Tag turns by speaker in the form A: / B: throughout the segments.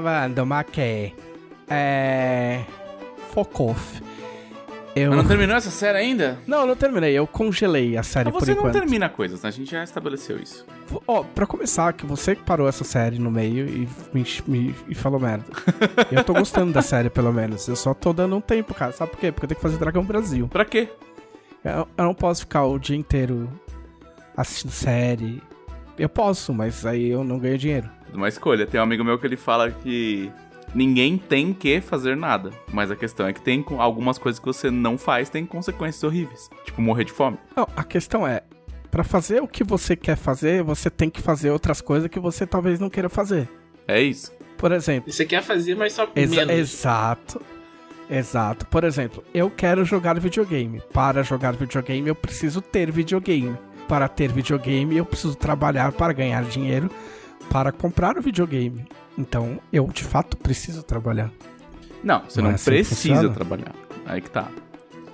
A: gravando, Maquê. É. Focoff. Eu...
B: Mas não terminou essa série ainda?
A: Não, não terminei. Eu congelei a série
B: Mas
A: por
B: você não
A: enquanto.
B: termina coisas, né? A gente já estabeleceu isso.
A: Ó, pra começar, que você que parou essa série no meio e me, me- e falou merda. eu tô gostando da série, pelo menos. Eu só tô dando um tempo, cara. Sabe por quê? Porque eu tenho que fazer Dragão Brasil.
B: Pra quê?
A: Eu, eu não posso ficar o dia inteiro assistindo série. Eu posso, mas aí eu não ganho dinheiro.
B: Uma escolha. Tem um amigo meu que ele fala que ninguém tem que fazer nada. Mas a questão é que tem com- algumas coisas que você não faz tem consequências horríveis. Tipo, morrer de fome.
A: Não, a questão é, pra fazer o que você quer fazer, você tem que fazer outras coisas que você talvez não queira fazer.
B: É isso.
A: Por exemplo,
C: Você quer fazer, mas só
A: Exa-
C: menos.
A: exato. Exato. Por exemplo, eu quero jogar videogame. Para jogar videogame, eu preciso ter videogame. Para ter videogame, eu preciso trabalhar para ganhar dinheiro para comprar o videogame. Então, eu de fato preciso trabalhar.
B: Não, você
A: Não
B: não,
A: é assim
B: precisa trabalhar. Aí que tá.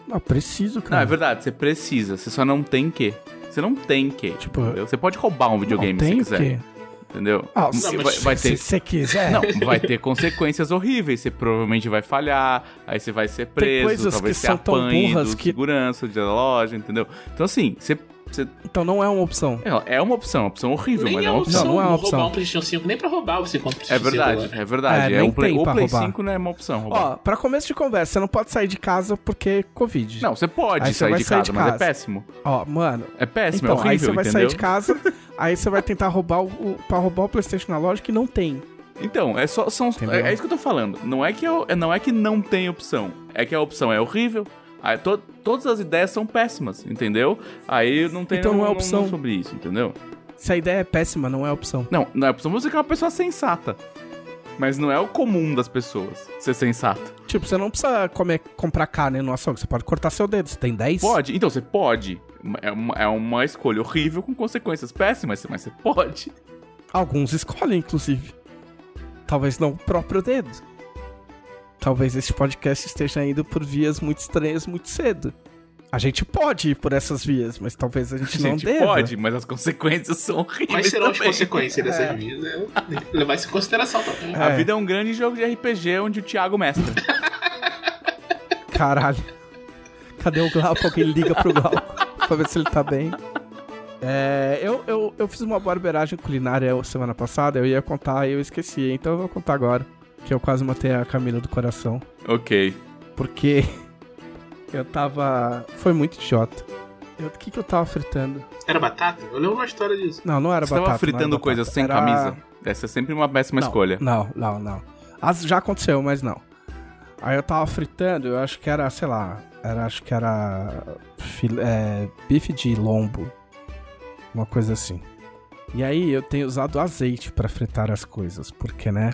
A: Não, preciso,
B: Não,
A: cara.
B: é verdade, você precisa. Você só não tem que. Você não tem que.
A: Tipo,
B: entendeu? Você pode roubar um videogame
A: não
B: se quiser.
A: que.
B: Entendeu?
A: Ah, se,
B: vai, vai ter.
A: se você quiser.
B: Não, vai ter consequências horríveis. Você provavelmente vai falhar, aí você vai ser preso, talvez
A: que
B: você apanhe do
A: que-
B: segurança da loja, entendeu? Então assim, você, você-
A: Então não é uma opção.
B: é uma opção, uma opção horrível,
C: Nem
B: mas
C: é
B: é uma opção.
A: Não, não é uma
C: roubar
A: opção.
C: um PlayStation 5, nem pra roubar você compra um
B: É
C: PlayStation 5
B: verdade,
C: agora.
B: é verdade.
A: É,
B: É,
A: nem
B: um Play, o
A: pra
B: Play
A: roubar.
B: 5 não é uma opção. roubar.
A: Ó, pra começo de conversa, você não pode sair de casa porque Covid.
B: Não, você pode
A: Aí você
B: sair,
A: vai
B: de,
A: sair
B: casa,
A: de
B: mas é
A: casa.
B: péssimo.
A: Ó, mano,
B: É péssimo,
A: então,
B: é horrível,
A: aí você vai
B: entendeu?
A: sair de casa, aí você vai tentar roubar o, para roubar o PlayStation na loja que não tem.
B: Então, é só são é, é isso que eu tô falando. Não é que eu, é- não é que não tem opção, é que a opção é horrível. Aí, to- todas as ideias são péssimas, entendeu? Aí não tem
A: Então não é opção.
B: sobre isso, entendeu?
A: Se a ideia é péssima, não é opção.
B: Não, não é opção você é uma pessoa sensata. Mas não é o comum das pessoas ser sensato.
A: Tipo, você não precisa comer, comprar carne no açougue, você pode cortar seu dedo. Você tem 10?
B: Pode, então você pode. É uma, é uma escolha horrível com consequências péssimas, mas você pode.
A: Alguns escolhem, inclusive. Talvez não o próprio dedo. Talvez esse podcast esteja indo por vias muito estranhas muito cedo. A gente pode ir por essas vias, mas talvez a gente,
B: A
A: não
B: gente
A: deva.
B: pode, mas as consequências são horríveis.
C: Mas serão as
B: também.
C: consequências dessas vidas. É, que levar isso em consideração também.
B: A
A: É.
B: vida é um grande jogo de RPG onde o Thiago mestra.
A: Caralho. Cadê o Glauco? Alguém liga pro Glauco pra ver se ele tá bem. É, eu, eu, eu fiz uma barbeiragem culinária semana passada, eu ia contar e eu esqueci, então eu vou contar agora. Que eu quase matei a Camila do coração.
B: ok.
A: Porque eu tava. Foi muito idiota. Eu- O que, que eu tava fritando?
C: Era batata? Eu lembro uma história disso.
A: Não, não era
B: Você
A: batata.
B: tava
A: não
B: fritando coisas sem
A: Era-
B: camisa. Essa é sempre uma péssima
A: Não,
B: escolha.
A: Não, não, não. As- já aconteceu, mas não. Aí eu tava fritando, eu acho que era, sei lá, era, acho que era fil- é, bife de lombo, uma coisa assim. E aí eu tenho usado azeite pra fritar as coisas, porque, né,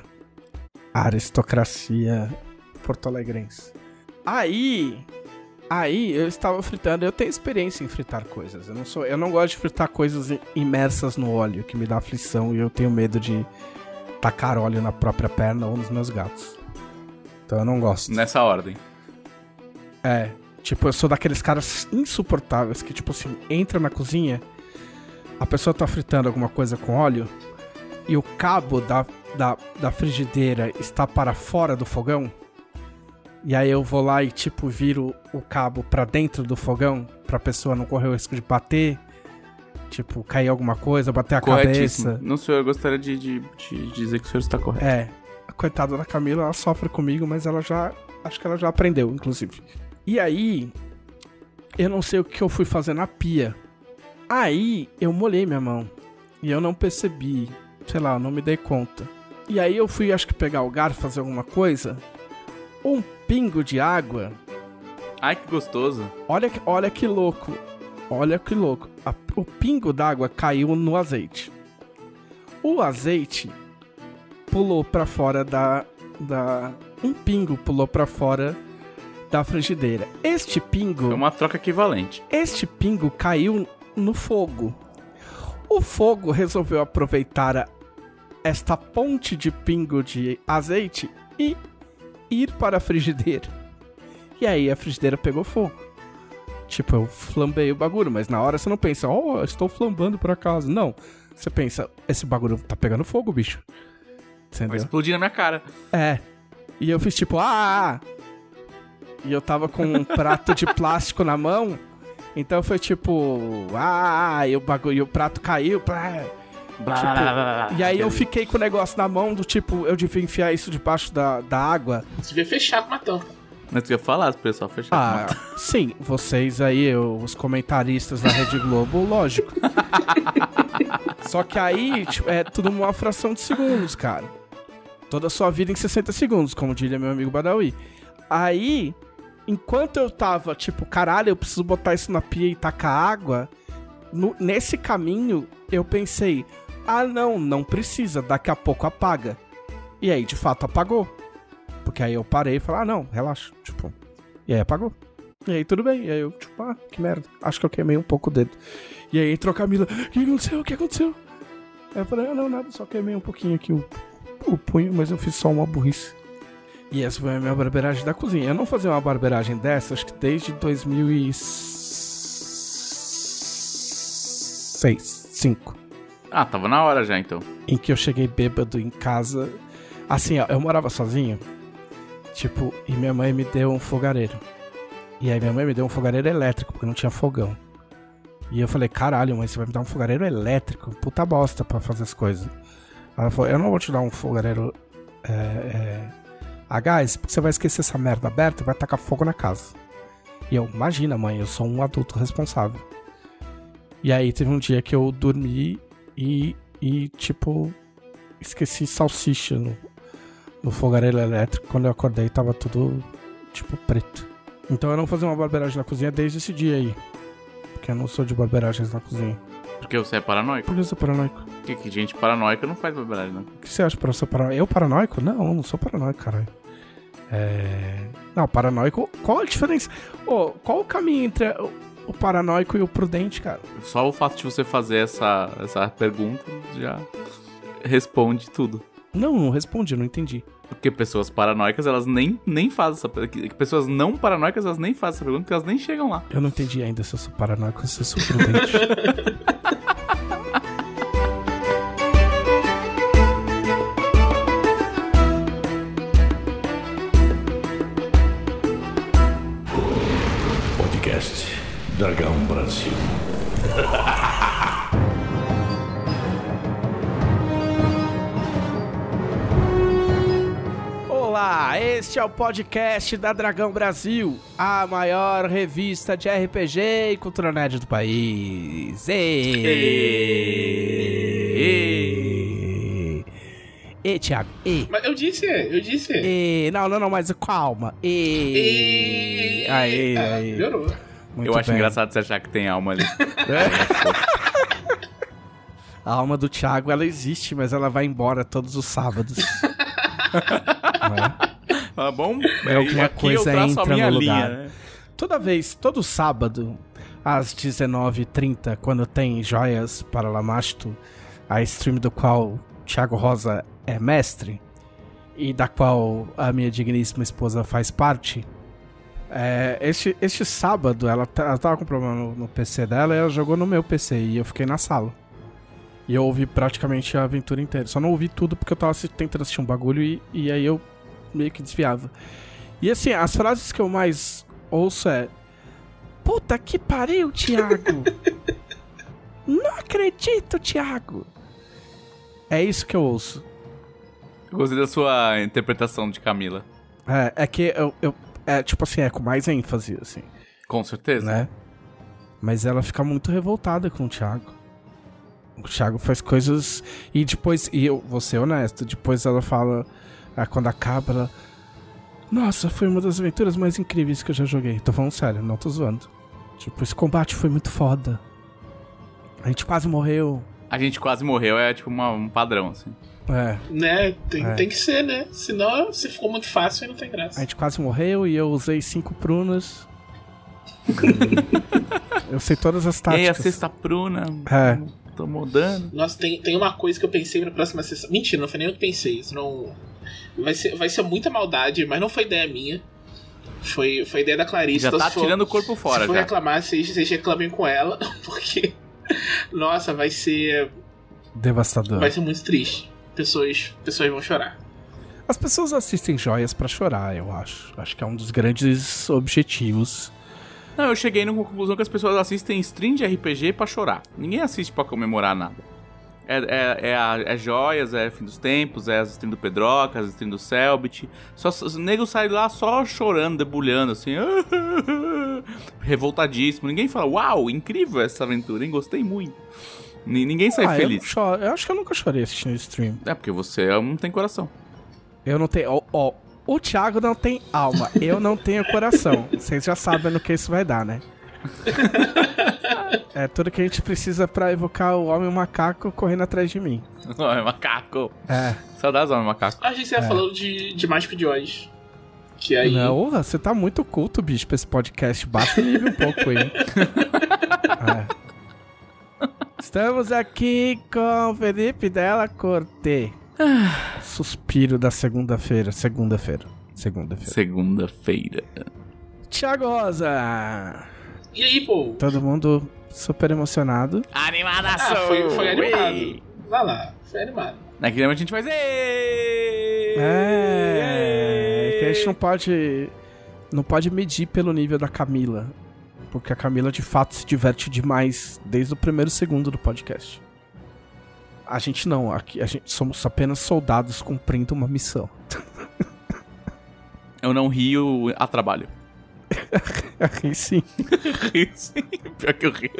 A: aristocracia porto-alegrense. Aí, aí eu estava fritando, eu tenho experiência em fritar coisas. Eu não sou, eu não gosto de fritar coisas imersas no óleo, que me dá aflição e eu tenho medo de tacar óleo na própria perna ou nos meus gatos. Então eu não gosto.
B: Nessa ordem.
A: É, tipo, eu sou daqueles caras insuportáveis que, tipo assim, entra na cozinha, a pessoa tá fritando alguma coisa com óleo e o cabo da, da, da frigideira está para fora do fogão. E aí eu vou lá e, tipo, viro o cabo pra dentro do fogão pra pessoa não correr o risco de bater. Tipo, cair alguma coisa, bater a cabeça.
B: Não senhor, eu gostaria de, de- de dizer que o senhor está correto.
A: É, a coitada da Camila, ela sofre comigo, mas ela já. Acho que ela já aprendeu, inclusive. E aí, eu não sei o que eu fui fazer na pia. Aí, eu molhei minha mão. E eu não percebi. Sei lá, eu não me dei conta. E aí, eu fui, acho que pegar o garfo, fazer alguma coisa. Um pingo de água.
B: Ai, que gostoso.
A: Olha, que- olha que louco. Olha que louco. A- o pingo d'água caiu no azeite. O azeite pulou pra fora da, da. Um pingo pulou pra fora da frigideira. Este pingo.
B: É uma troca equivalente.
A: Este pingo caiu no fogo. O fogo resolveu aproveitar a- esta ponte de pingo de azeite e ir para a frigideira. E aí a frigideira pegou fogo. Tipo, eu flambei o bagulho, mas na hora você não pensa, oh, estou flambando por acaso. Não. Você pensa, esse bagulho tá pegando fogo, bicho.
B: Vai
A: Entendeu?
B: explodir na minha cara.
A: É. E eu fiz tipo, ah! E eu tava com um prato de plástico na mão. Então foi tipo, ah! E o bagulho, e o prato caiu. Blá.
B: Blá,
A: Tipo,
B: blá, blá, blá.
A: E aí eu fiquei com o negócio na mão do tipo, eu devia enfiar isso debaixo da, da água.
C: Você devia fechar com uma tampa.
B: Mas tu ia falar, o pessoal fechar.
A: Ah, sim, vocês aí, os comentaristas da Rede Globo, lógico. Só que aí, tipo, é tudo uma fração de segundos, cara. Toda a sua vida em 60 segundos, como diria meu amigo Badawi. Aí, enquanto eu tava, tipo, caralho, eu preciso botar isso na pia e tacar água, no- nesse caminho, eu pensei, ah, não, não precisa, daqui a pouco apaga. E aí, de fato, apagou. Porque aí eu parei e falei, ah, não, relaxa, tipo. E aí apagou. E aí tudo bem. E aí eu, tipo, ah, que merda. Acho que eu queimei um pouco o dedo. E aí entrou a Camila, o que aconteceu? O que aconteceu? Aí eu falei, ah, não, nada, só queimei um pouquinho aqui o, o punho, mas eu fiz só uma burrice. E essa foi a minha barbeiragem da cozinha. Eu não fazia uma barbeiragem dessa, acho que desde 2006, 5
B: Ah, tava na hora já então.
A: em que eu cheguei bêbado em casa. Assim, ó, eu morava sozinho. Tipo, e minha mãe me deu um fogareiro. E aí minha mãe me deu um fogareiro elétrico, porque não tinha fogão. E eu falei, caralho, mãe, você vai me dar um fogareiro elétrico? Puta bosta pra fazer as coisas. Ela falou, eu não vou te dar um fogareiro é, é, a gás, porque você vai esquecer essa merda aberta e vai tacar fogo na casa. E eu, imagina, mãe, eu sou um adulto responsável. E aí teve um dia que eu dormi e, e tipo, esqueci salsicha no, no fogareiro elétrico. Quando eu acordei, tava tudo, tipo, preto. Então eu não fazia uma barbeiragem na cozinha desde esse dia aí. Porque eu não sou de barbeiragens na cozinha.
B: Porque você é paranoico.
A: Por que eu sou paranoico?
B: Que, que gente paranoica não faz barbeiragem, não.
A: O que você acha pra eu ser paranoico? Eu paranoico? Não, eu não sou paranoico, caralho. É. Não, paranoico. Qual a diferença? Ô, qual o caminho entre o, paranoico e o prudente, cara?
B: Só o fato de você fazer essa, essa pergunta já responde tudo.
A: Não, não respondi, eu não entendi.
B: Porque pessoas paranoicas, elas nem, nem fazem essa pergunta. Pessoas não paranoicas, elas nem fazem essa pergunta porque elas nem chegam lá.
A: Eu não entendi ainda se eu sou paranoico ou se eu sou prudente. Olá, este é o podcast da Dragão Brasil, a maior revista de RPG e cultura nerd do país. E, e Thiago, e,
C: Mas eu disse, eu disse.
A: e, não, não, não, mas calma. E, aí,
C: Ah,
A: aí.
C: Melhorou.
A: Muito
B: Eu acho
A: bem.
B: engraçado você achar que tem alma ali.
A: A alma do Thiago, ela existe, mas ela vai embora todos os sábados. É?
B: Tá bom?
A: É alguma
B: aqui
A: coisa
B: eu
A: entra no
B: linha,
A: lugar.
B: né?
A: Toda vez, todo sábado, às 19h30, quando tem Joias para Lamasto, a stream do qual Thiago Rosa é mestre, e da qual a minha digníssima esposa faz parte, é, este, este sábado ela, tá- ela tava com problema no, no PC dela e ela jogou no meu PC e eu fiquei na sala. E eu ouvi praticamente a aventura inteira. Só não ouvi tudo porque eu tava tentando assistir um bagulho e, e aí eu meio que desviava. E assim, as frases que eu mais ouço é. Puta que pariu, Thiago! Não acredito, Thiago! É isso que eu ouço.
B: Eu Gostei da sua interpretação de Camila.
A: É, é que eu, eu. É tipo assim, é com mais ênfase, assim,
B: Com certeza.
A: né? Mas ela fica muito revoltada com o Thiago. O Thiago faz coisas. E depois. E eu vou ser honesto, depois ela fala. Ah, quando acaba, ela. Nossa, foi uma das aventuras mais incríveis que eu já joguei. Tô falando sério, não tô zoando. Tipo, esse combate foi muito foda. A gente quase morreu.
B: A gente quase morreu, é tipo uma- um padrão, assim.
A: É,
C: Né? Tem,
A: É.
C: tem que ser, né? Senão, se ficou muito fácil, aí não tem
A: a
C: graça.
A: gente quase morreu e eu usei cinco prunas. eu sei todas as
B: E aí,
A: táticas.
B: a sexta pruna,
A: É.
B: tô mudando.
C: Nossa, tem, tem uma coisa que eu pensei pra próxima sessão. Mentira, não foi nem eu que pensei. Isso não. Vai ser, vai ser muita maldade, mas não foi ideia minha. Foi, foi ideia da Clarice.
B: Já
C: então
B: tá
C: se for-
B: tirando o corpo fora,
C: Se for
B: já.
C: reclamar, vocês, vocês reclamem com ela, porque. Nossa, vai ser.
A: Devastador.
C: Vai ser muito triste. pessoas, pessoas vão chorar.
A: As pessoas assistem joias pra chorar, eu acho. Acho que é um dos grandes objetivos.
B: Não, eu cheguei na conclusão que as pessoas assistem stream de RPG pra chorar. Ninguém assiste pra comemorar nada. É, é, é, a- é joias, é fim dos tempos, é as stream do Pedroca, as stream do Selbit. Só, os negros saem lá só chorando, debulhando, assim. Revoltadíssimo. Ninguém fala, uau, incrível essa aventura, hein? Gostei muito. Ni- Ninguém sai
A: Ah, eu,
B: feliz.
A: choro. eu acho que eu nunca chorei assistindo stream.
B: É porque você não tem coração.
A: Eu não tenho. Ó, ó, o Thiago não tem alma. Eu não tenho coração. Vocês já sabem no que isso vai dar, né? É tudo que a gente precisa pra evocar o homem macaco correndo atrás de mim.
B: Homem macaco.
A: É.
B: Saudades, homem macaco.
C: A gente ia falando de, de Mágico de Oz. Que aí.
A: Não, você tá muito culto, bicho, pra esse podcast. Baixa o nível um pouco aí. É. Estamos aqui com Felipe Della Corte. Suspiro da segunda-feira. Segunda-feira. Segunda-feira.
B: Segunda-feira.
A: Thiago Rosa.
C: E aí, pô?
A: Todo mundo super emocionado.
B: Animadação!
C: Ah, foi, foi animado. Vai lá, foi animado.
B: Naquele momento a gente faz.
A: É. Que a gente não pode. Não pode medir pelo nível da Camila. Porque a Camila de fato se diverte demais desde o primeiro segundo do podcast. A gente não, aqui a gente somos apenas soldados cumprindo uma missão.
B: Eu não rio a trabalho.
A: Aí sim.
B: Rio sim. Pior que eu rio.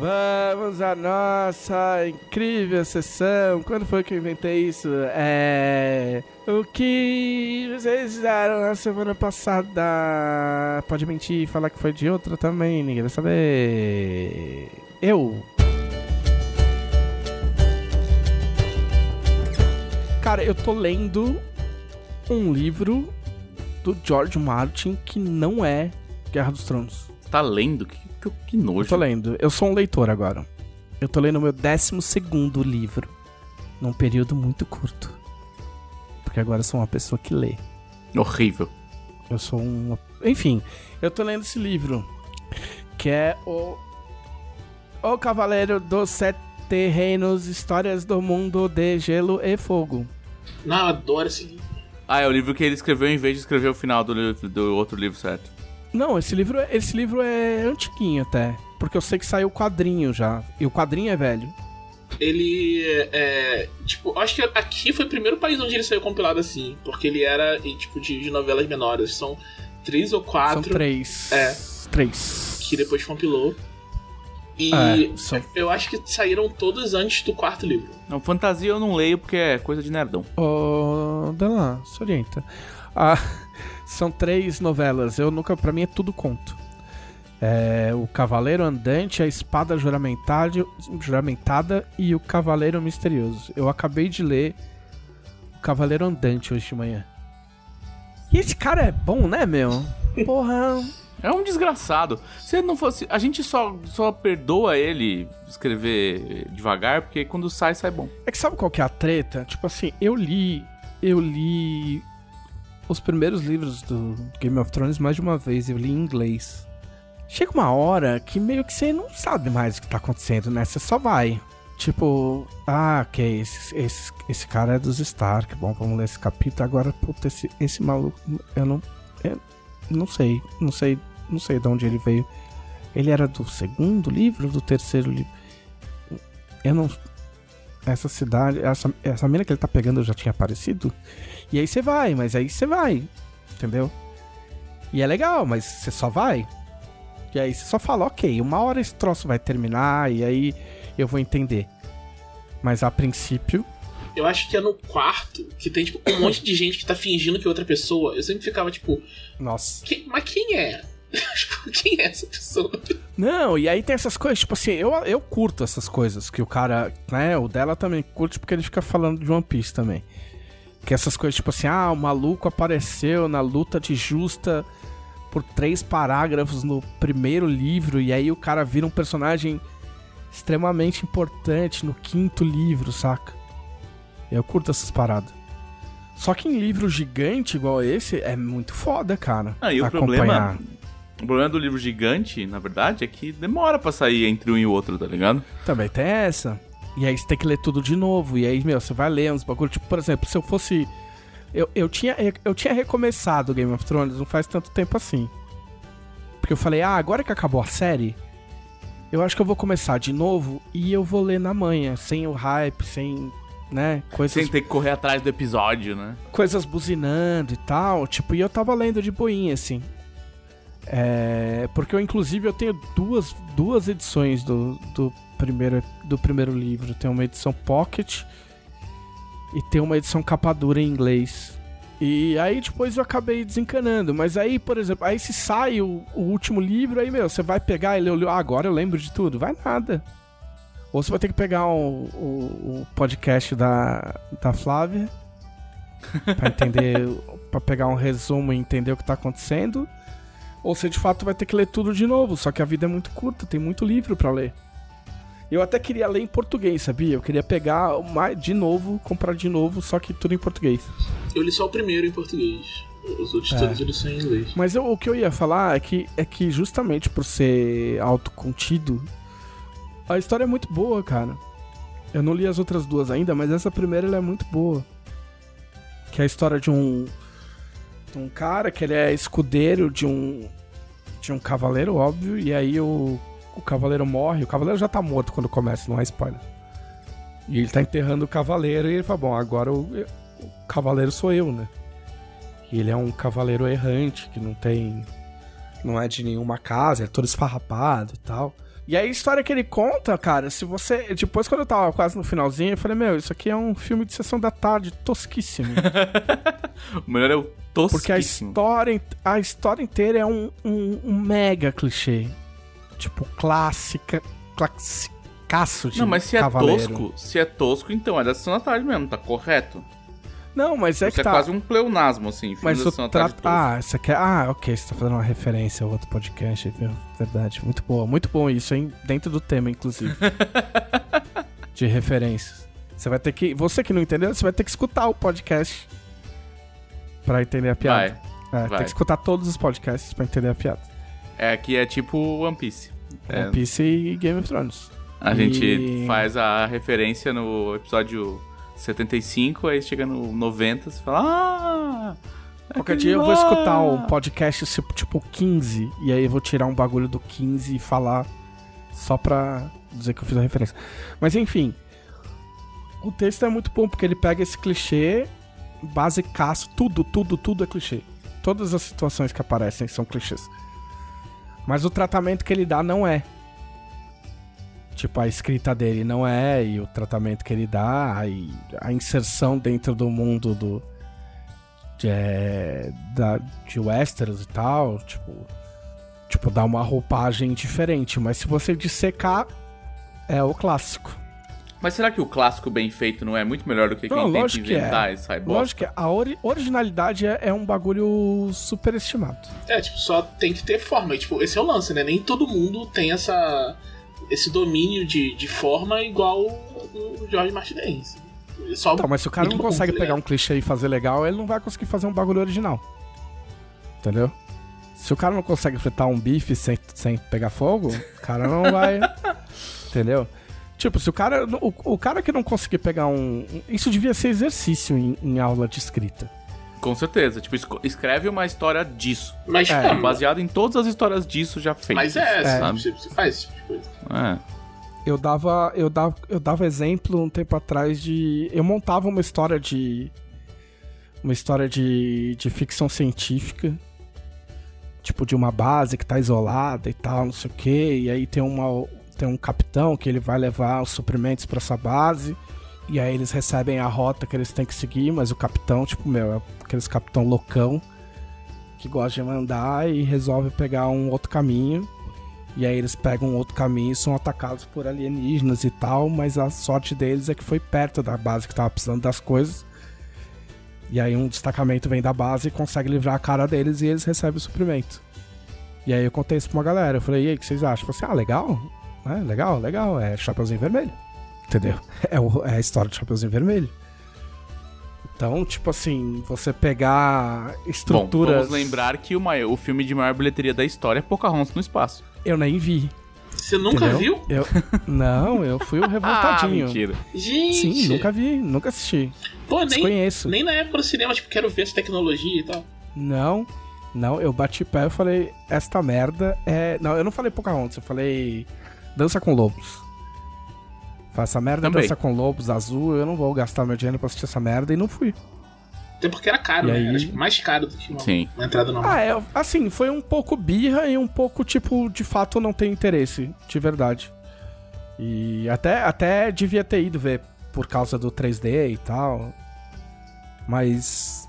A: Vamos à nossa incrível sessão. Quando foi que eu inventei isso? É. O que vocês fizeram na semana passada? Pode mentir e falar que foi de outra também, ninguém vai saber. Eu. Cara, eu tô lendo um livro do George Martin que não é Guerra dos Tronos.
B: Você tá lendo? Que, que, que
A: Eu
B: nojo.
A: tô lendo. Eu sou um leitor agora. Eu tô lendo o meu 12 segundo livro. Num período muito curto. Porque agora eu sou uma pessoa que lê.
B: Horrível.
A: Eu sou um. Enfim, eu tô lendo esse livro. Que é o. O Cavaleiro dos Sete Reinos Histórias do Mundo de Gelo e Fogo.
C: Não, eu adoro esse livro.
B: Ah, é o livro que ele escreveu em vez de escrever o final do, livro- do outro livro, certo?
A: Não, esse livro, é- esse livro é antiguinho até. Porque eu sei que saiu o quadrinho já. E o quadrinho é velho.
C: Ele é. Tipo, eu acho que aqui foi o primeiro país onde ele saiu compilado assim. Porque ele era tipo de, de novelas menores. São três ou
A: São
C: quatro
A: três.
C: É.
A: Três.
C: que depois compilou. E
A: É, são
C: eu acho que saíram todos antes do quarto livro.
B: Não, fantasia eu não leio porque é coisa de nerdão.
A: Ô, Dana, se orienta. Ah, são três novelas. Eu nunca, para mim é tudo conto. É, o Cavaleiro Andante, a Espada Juramentada, Juramentada e o Cavaleiro Misterioso. Eu acabei de ler o Cavaleiro Andante hoje de manhã. E esse cara é bom, né, meu? Porra.
B: É um desgraçado. Se não fosse. A gente só, só perdoa ele escrever devagar, porque quando sai, sai bom.
A: É que sabe qual que é a treta? Tipo assim, eu li. Eu li os primeiros livros do Game of Thrones mais de uma vez, eu li em inglês. Chega uma hora que meio que você não sabe mais o que tá acontecendo, né? Você só vai. Tipo, ah, ok, esse, esse, esse cara é dos Stark. Bom, vamos ler esse capítulo. Agora, puta, esse, esse maluco, eu não. Eu não sei, não sei, não sei de onde ele veio. Ele era do segundo livro do terceiro livro? Eu não, essa cidade, essa, essa mina que ele tá pegando já tinha aparecido. E aí você vai, mas aí você vai, entendeu? E é legal, mas você só vai. E aí você só fala, ok, uma hora esse troço vai terminar e aí eu vou entender. Mas a princípio,
C: Eu acho que é no quarto que tem, tipo, um monte de gente que tá fingindo que é outra pessoa. Eu sempre ficava, tipo,
A: nossa.
C: "Que- mas quem é? Quem é essa pessoa?
A: Não, e aí tem essas coisas, tipo assim, eu, eu curto essas coisas que o cara, né, o dela também curte porque ele fica falando de One Piece também. Que essas coisas, tipo assim, ah, o maluco apareceu na luta de justa por três parágrafos no primeiro livro, e aí o cara vira um personagem extremamente importante no quinto livro, saca? Eu curto essas paradas. Só que em livro gigante igual esse, é muito foda, cara.
B: Ah, e o
A: acompanhar.
B: problema. O problema do livro gigante, na verdade, é que demora pra sair entre um e o outro, tá ligado?
A: Também tem essa. E aí você tem que ler tudo de novo. E aí, meu, você vai ler uns bagulho. Tipo, por exemplo, se eu fosse. Eu, eu, tinha, eu tinha recomeçado Game of Thrones não faz tanto tempo assim. Porque eu falei, ah, agora que acabou a série, eu acho que eu vou começar de novo e eu vou ler na manhã, sem o hype, sem, né, coisas...
B: Sem ter que correr atrás do episódio, né?
A: Coisas buzinando e tal, tipo, e eu tava lendo de boinha, assim. É, porque eu, inclusive, eu tenho duas, duas edições do, do, primeiro, do primeiro livro. Tem uma edição pocket e tem uma edição capa dura em inglês. E aí depois eu acabei desencanando. Mas aí, por exemplo, aí se sai o, o último livro, aí, meu, você vai pegar ele, ah, agora eu lembro de tudo. Vai nada. Ou você vai ter que pegar o, o, o podcast da, da Flávia pra entender, pra pegar um resumo e entender o que tá acontecendo. Ou você de fato vai ter que ler tudo de novo. Só que a vida é muito curta, tem muito livro para ler. Eu até queria ler em português, sabia? Eu queria pegar de novo, comprar de novo, só que tudo em português.
C: Eu li só o primeiro em português. Os outros é. todos eles são em inglês.
A: Mas eu, o que eu ia falar é que, é que justamente por ser autocontido, a história é muito boa, cara. Eu não li as outras duas ainda, mas essa primeira é muito boa. Que é a história de um de um cara que ele é escudeiro de um de um cavaleiro, óbvio, e aí o o cavaleiro morre, o cavaleiro já tá morto quando começa, não é spoiler. E ele tá enterrando o cavaleiro e ele fala, bom, agora o, o cavaleiro sou eu, né? E ele é um cavaleiro errante, que não tem. não é de nenhuma casa, é todo esfarrapado e tal. E aí a história que ele conta, cara, se você. Depois, quando eu tava quase no finalzinho, eu falei, meu, isso aqui é um filme de sessão da tarde, tosquíssimo.
B: o melhor é o tosquíssimo.
A: Porque a história, a história inteira é um, um, um mega clichê tipo, clássica, classicaço de
B: Não, mas se é
A: cavaleiro.
B: tosco, se é tosco, então é da Sessão da Tarde mesmo, tá correto?
A: Não, mas é
B: Isso
A: que
B: é
A: tá...
B: quase um pleonasmo, assim,
A: mas
B: Sessão da
A: tra... Ah, isso aqui é... Ah, ok, você tá fazendo uma referência a outro podcast, viu? Verdade, muito boa, muito bom isso, hein? Dentro do tema, inclusive. de referências. Você vai ter que... Você que não entendeu, você vai ter que escutar o podcast pra entender a piada.
B: Vai,
A: é,
B: vai.
A: tem que escutar todos os podcasts pra entender a piada.
B: É que é tipo One Piece. É,
A: One Piece e Game of Thrones.
B: a
A: E-
B: gente faz a referência no episódio 75, aí chega no 90, você fala, ah...
A: Qualquer
B: aquele
A: dia eu vou
B: lá."
A: escutar um podcast tipo, tipo 15 e aí eu vou tirar um bagulho do 15 e falar só pra dizer que eu fiz a referência. Mas enfim, o texto é muito bom porque ele pega esse clichê basicaço, tudo, tudo, tudo é clichê. Todas as situações que aparecem são clichês. Mas o tratamento que ele dá não é. Tipo, a escrita dele não é, e o tratamento que ele dá, e a inserção dentro do mundo do, de, é, da, de Westeros e tal, tipo, tipo, dá uma roupagem diferente. Mas se você dissecar, é o clássico.
B: Mas será que o clássico bem feito não é muito melhor do que quem
A: Não,
B: tenta
A: lógico que é.
B: inventar e sai bosta?
A: Lógico que a ori- originalidade é, é um bagulho superestimado.
C: É, tipo, só tem que ter forma. E, tipo, esse é o lance, né? Nem todo mundo tem essa, esse domínio de, de forma igual o Jorge Martinez. Ele Só
A: Tá, mas se o cara não consegue pegar um clichê e fazer legal, ele não vai conseguir fazer um bagulho original. Entendeu? Se o cara não consegue fritar um bife sem, sem pegar fogo, o cara não vai. entendeu? Tipo, se o cara. O, o cara que não conseguir pegar um. Isso devia ser exercício em, em aula de escrita.
B: Com certeza. Tipo, escreve uma história disso.
C: Mas,
A: É,
C: é,
B: Baseado em todas as histórias disso já feitas.
C: mas é,
A: É.
C: sabe? Você, faz esse tipo de coisa.
B: É.
A: Eu dava, eu dava, eu dava exemplo um tempo atrás de. Eu montava uma história de. Uma história de, de ficção científica. Tipo, de uma base que tá isolada e tal, não sei o quê. E aí tem, uma, tem um capitão que ele vai levar os suprimentos pra essa base. E aí eles recebem a rota que eles têm que seguir, mas o capitão, tipo, meu, é aqueles capitão loucão que gosta de mandar e resolve pegar um outro caminho. E aí eles pegam um outro caminho e são atacados por alienígenas e tal, mas a sorte deles é que foi perto da base que tava precisando das coisas. E aí um destacamento vem da base e consegue livrar a cara deles e eles recebem o suprimento. E aí eu contei isso pra uma galera. Eu falei, e aí, o que vocês acham? Eu falei assim, ah, legal. É, legal, legal. É Chapeuzinho Vermelho. Entendeu? É, o- é a história de Chapeuzinho Vermelho. Então, tipo assim, você pegar
B: Bom,
A: estruturas...
B: vamos lembrar que o, maior- o filme de maior bilheteria da história é Pocahontas no espaço.
A: Eu nem vi.
C: Você nunca
A: entendeu?
C: viu?
A: Eu, não, eu fui o
B: Ah,
A: revoltadinho.
B: mentira.
C: Gente.
A: Sim, nunca vi, nunca assisti.
C: Pô, nem,
A: Desconheço.
C: nem na época do cinema, tipo, quero ver essa tecnologia e tal.
A: Não, não, eu bati pé e falei, esta merda é. Não, eu não falei Pocahontas, eu falei Dança com Lobos. Essa merda
B: Também.
A: Dança com Lobos azul, eu não vou gastar meu dinheiro pra assistir essa merda e não fui.
C: Até porque era caro,
A: E
C: né?
A: aí?
C: Era mais caro do que uma,
B: Sim.
C: uma entrada normal.
A: Ah, é, assim, foi um pouco birra e um pouco, tipo, de fato não tem interesse, de verdade. E até, até devia ter ido ver por causa do 3D e tal. Mas.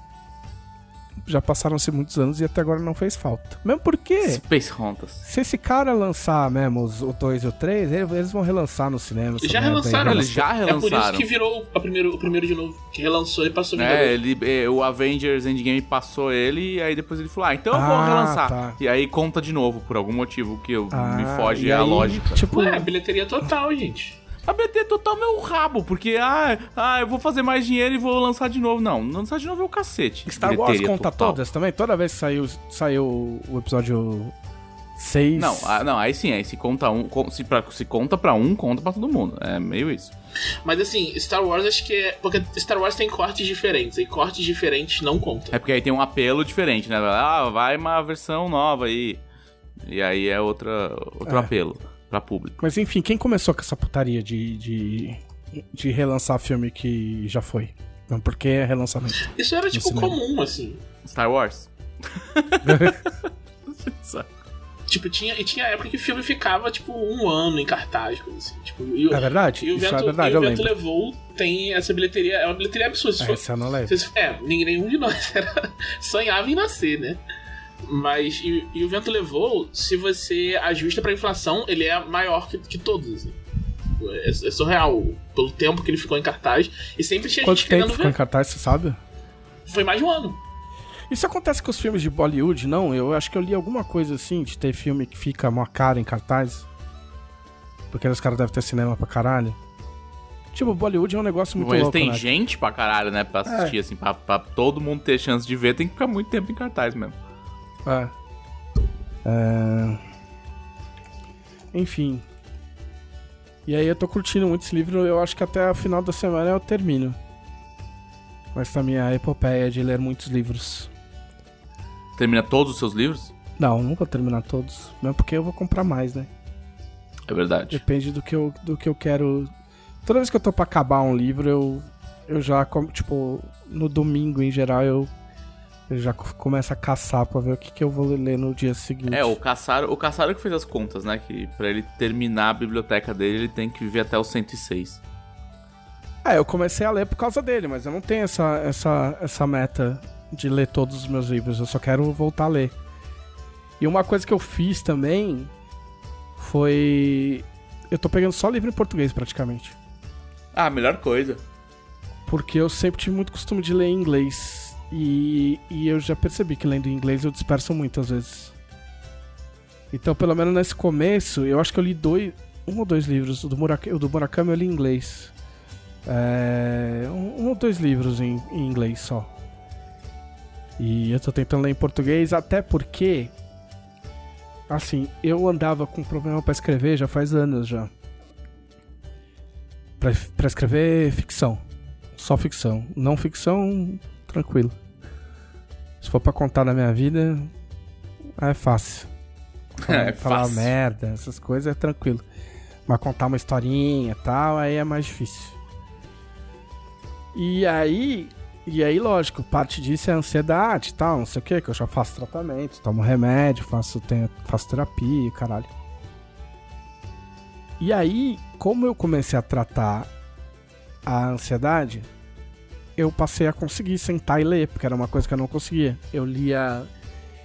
A: Já passaram-se muitos anos e até agora não fez falta. Mesmo porque.
B: Space Hontas.
A: Se esse cara lançar mesmo os- o 2 e o 3, ele- eles vão relançar no cinema.
C: Já relançaram,
B: Eles já
C: É por isso
B: relançaram.
C: que virou a primeiro, o primeiro de novo. Que relançou e passou.
B: É, ele, é, o Avengers Endgame passou ele e aí depois ele falou: Ah, então eu vou
A: Ah,
B: relançar.
A: tá.
B: E aí conta de novo, por algum motivo que eu,
A: Ah,
B: me foge
A: e
B: a
A: aí,
B: lógica.
A: Tipo,
C: Ué, bilheteria total, gente.
B: A BT total meu rabo, porque ah, ah, eu vou fazer mais dinheiro e vou lançar de novo. Não, lançar de novo é o cacete.
A: Star Wars conta
B: total.
A: todas também? Toda vez que saiu, saiu o episódio 6.
B: Não, ah, não, aí sim, aí se conta um, se, pra, se conta pra um, conta pra todo mundo. É meio isso.
C: Mas assim, Star Wars acho que é. Porque Star Wars tem cortes diferentes. E cortes diferentes não contam.
B: É porque aí tem um apelo diferente, né? Ah, vai uma versão nova aí. E aí é outra, outro
A: É.
B: apelo pra público.
A: Mas enfim, quem começou com essa putaria de, de, de relançar filme que já foi? Não, porque é relançamento.
C: Isso era tipo
A: cinema.
C: comum, assim.
B: Star Wars.
C: Tipo, tinha, e tinha época que o filme ficava, tipo, um ano em cartaz, coisa assim. Tipo, e, o-
A: É verdade?
C: e o
A: Isso
C: vento,
A: é verdade,
C: e
A: eu
C: o vento levou tem essa bilheteria. É uma bilheteria absurda. Se for-
A: Essa eu não lembro.
C: Vocês- É, ninguém, nenhum de nós era, sonhava em nascer, né? Mas, e, e o vento levou, se você ajusta pra inflação, ele é maior que, que todos, assim. É, é surreal, pelo tempo que ele ficou em cartaz. E sempre tinha
A: Quanto
C: gente
A: tempo ficou em
C: ver.
A: cartaz, você sabe?
C: Foi mais de um ano.
A: Isso acontece com os filmes de Bollywood, não? Eu acho que eu li alguma coisa assim, de ter filme que fica uma cara em cartaz. Porque os caras devem ter cinema pra caralho. Tipo, Bollywood é um negócio muito
B: Mas
A: louco,
B: tem
A: né?
B: gente pra caralho, né? Pra assistir, assim, pra, pra todo mundo ter chance de ver, tem que ficar muito tempo em cartaz mesmo.
A: É. É. Enfim. E aí eu tô curtindo muito esse livro, eu acho que até o final da semana eu termino. Mas tá minha epopeia de ler muitos livros.
B: Termina todos os seus livros?
A: Não, não vou terminar todos. Mesmo porque eu vou comprar mais, né?
B: É verdade.
A: Depende do que eu, do que eu quero. Toda vez que eu tô pra acabar um livro, eu, eu já, tipo, no domingo em geral, eu, eu já co- começo a caçar pra ver o que, que eu vou ler no dia seguinte.
B: É, o Caçaro, o Caçaro que fez as contas, né? Que pra ele terminar a biblioteca dele, ele tem que viver até o 106.
A: É, eu comecei a ler por causa dele, mas eu não tenho essa, essa, essa meta de ler todos os meus livros, eu só quero voltar a ler. E uma coisa que eu fiz também foi. Eu tô pegando só livro em português praticamente.
B: Ah, melhor coisa.
A: Porque eu sempre tive muito costume de ler em inglês. E, e eu já percebi que lendo em inglês eu disperso muito às vezes. Então, pelo menos nesse começo, eu acho que eu li dois. Um ou dois livros. O do Murakami, o do Murakami eu li em inglês. É, um, um ou dois livros em, em inglês só. E eu tô tentando ler em português, até porque. Assim, eu andava com problema pra escrever já faz anos já. Pra, pra escrever ficção. Só ficção. Não ficção, tranquilo. Se for pra contar na minha vida, é fácil.
B: É
A: Falar
B: fácil.
A: merda, essas coisas é tranquilo. Mas contar uma historinha e tal, aí é mais difícil. E aí, e aí, lógico, parte disso é a ansiedade e tal, não sei o que, que eu já faço tratamento, tomo remédio, faço, tenho, faço terapia, caralho. E aí, como eu comecei a tratar a ansiedade, eu passei a conseguir sentar e ler, porque era uma coisa que eu não conseguia. Eu lia.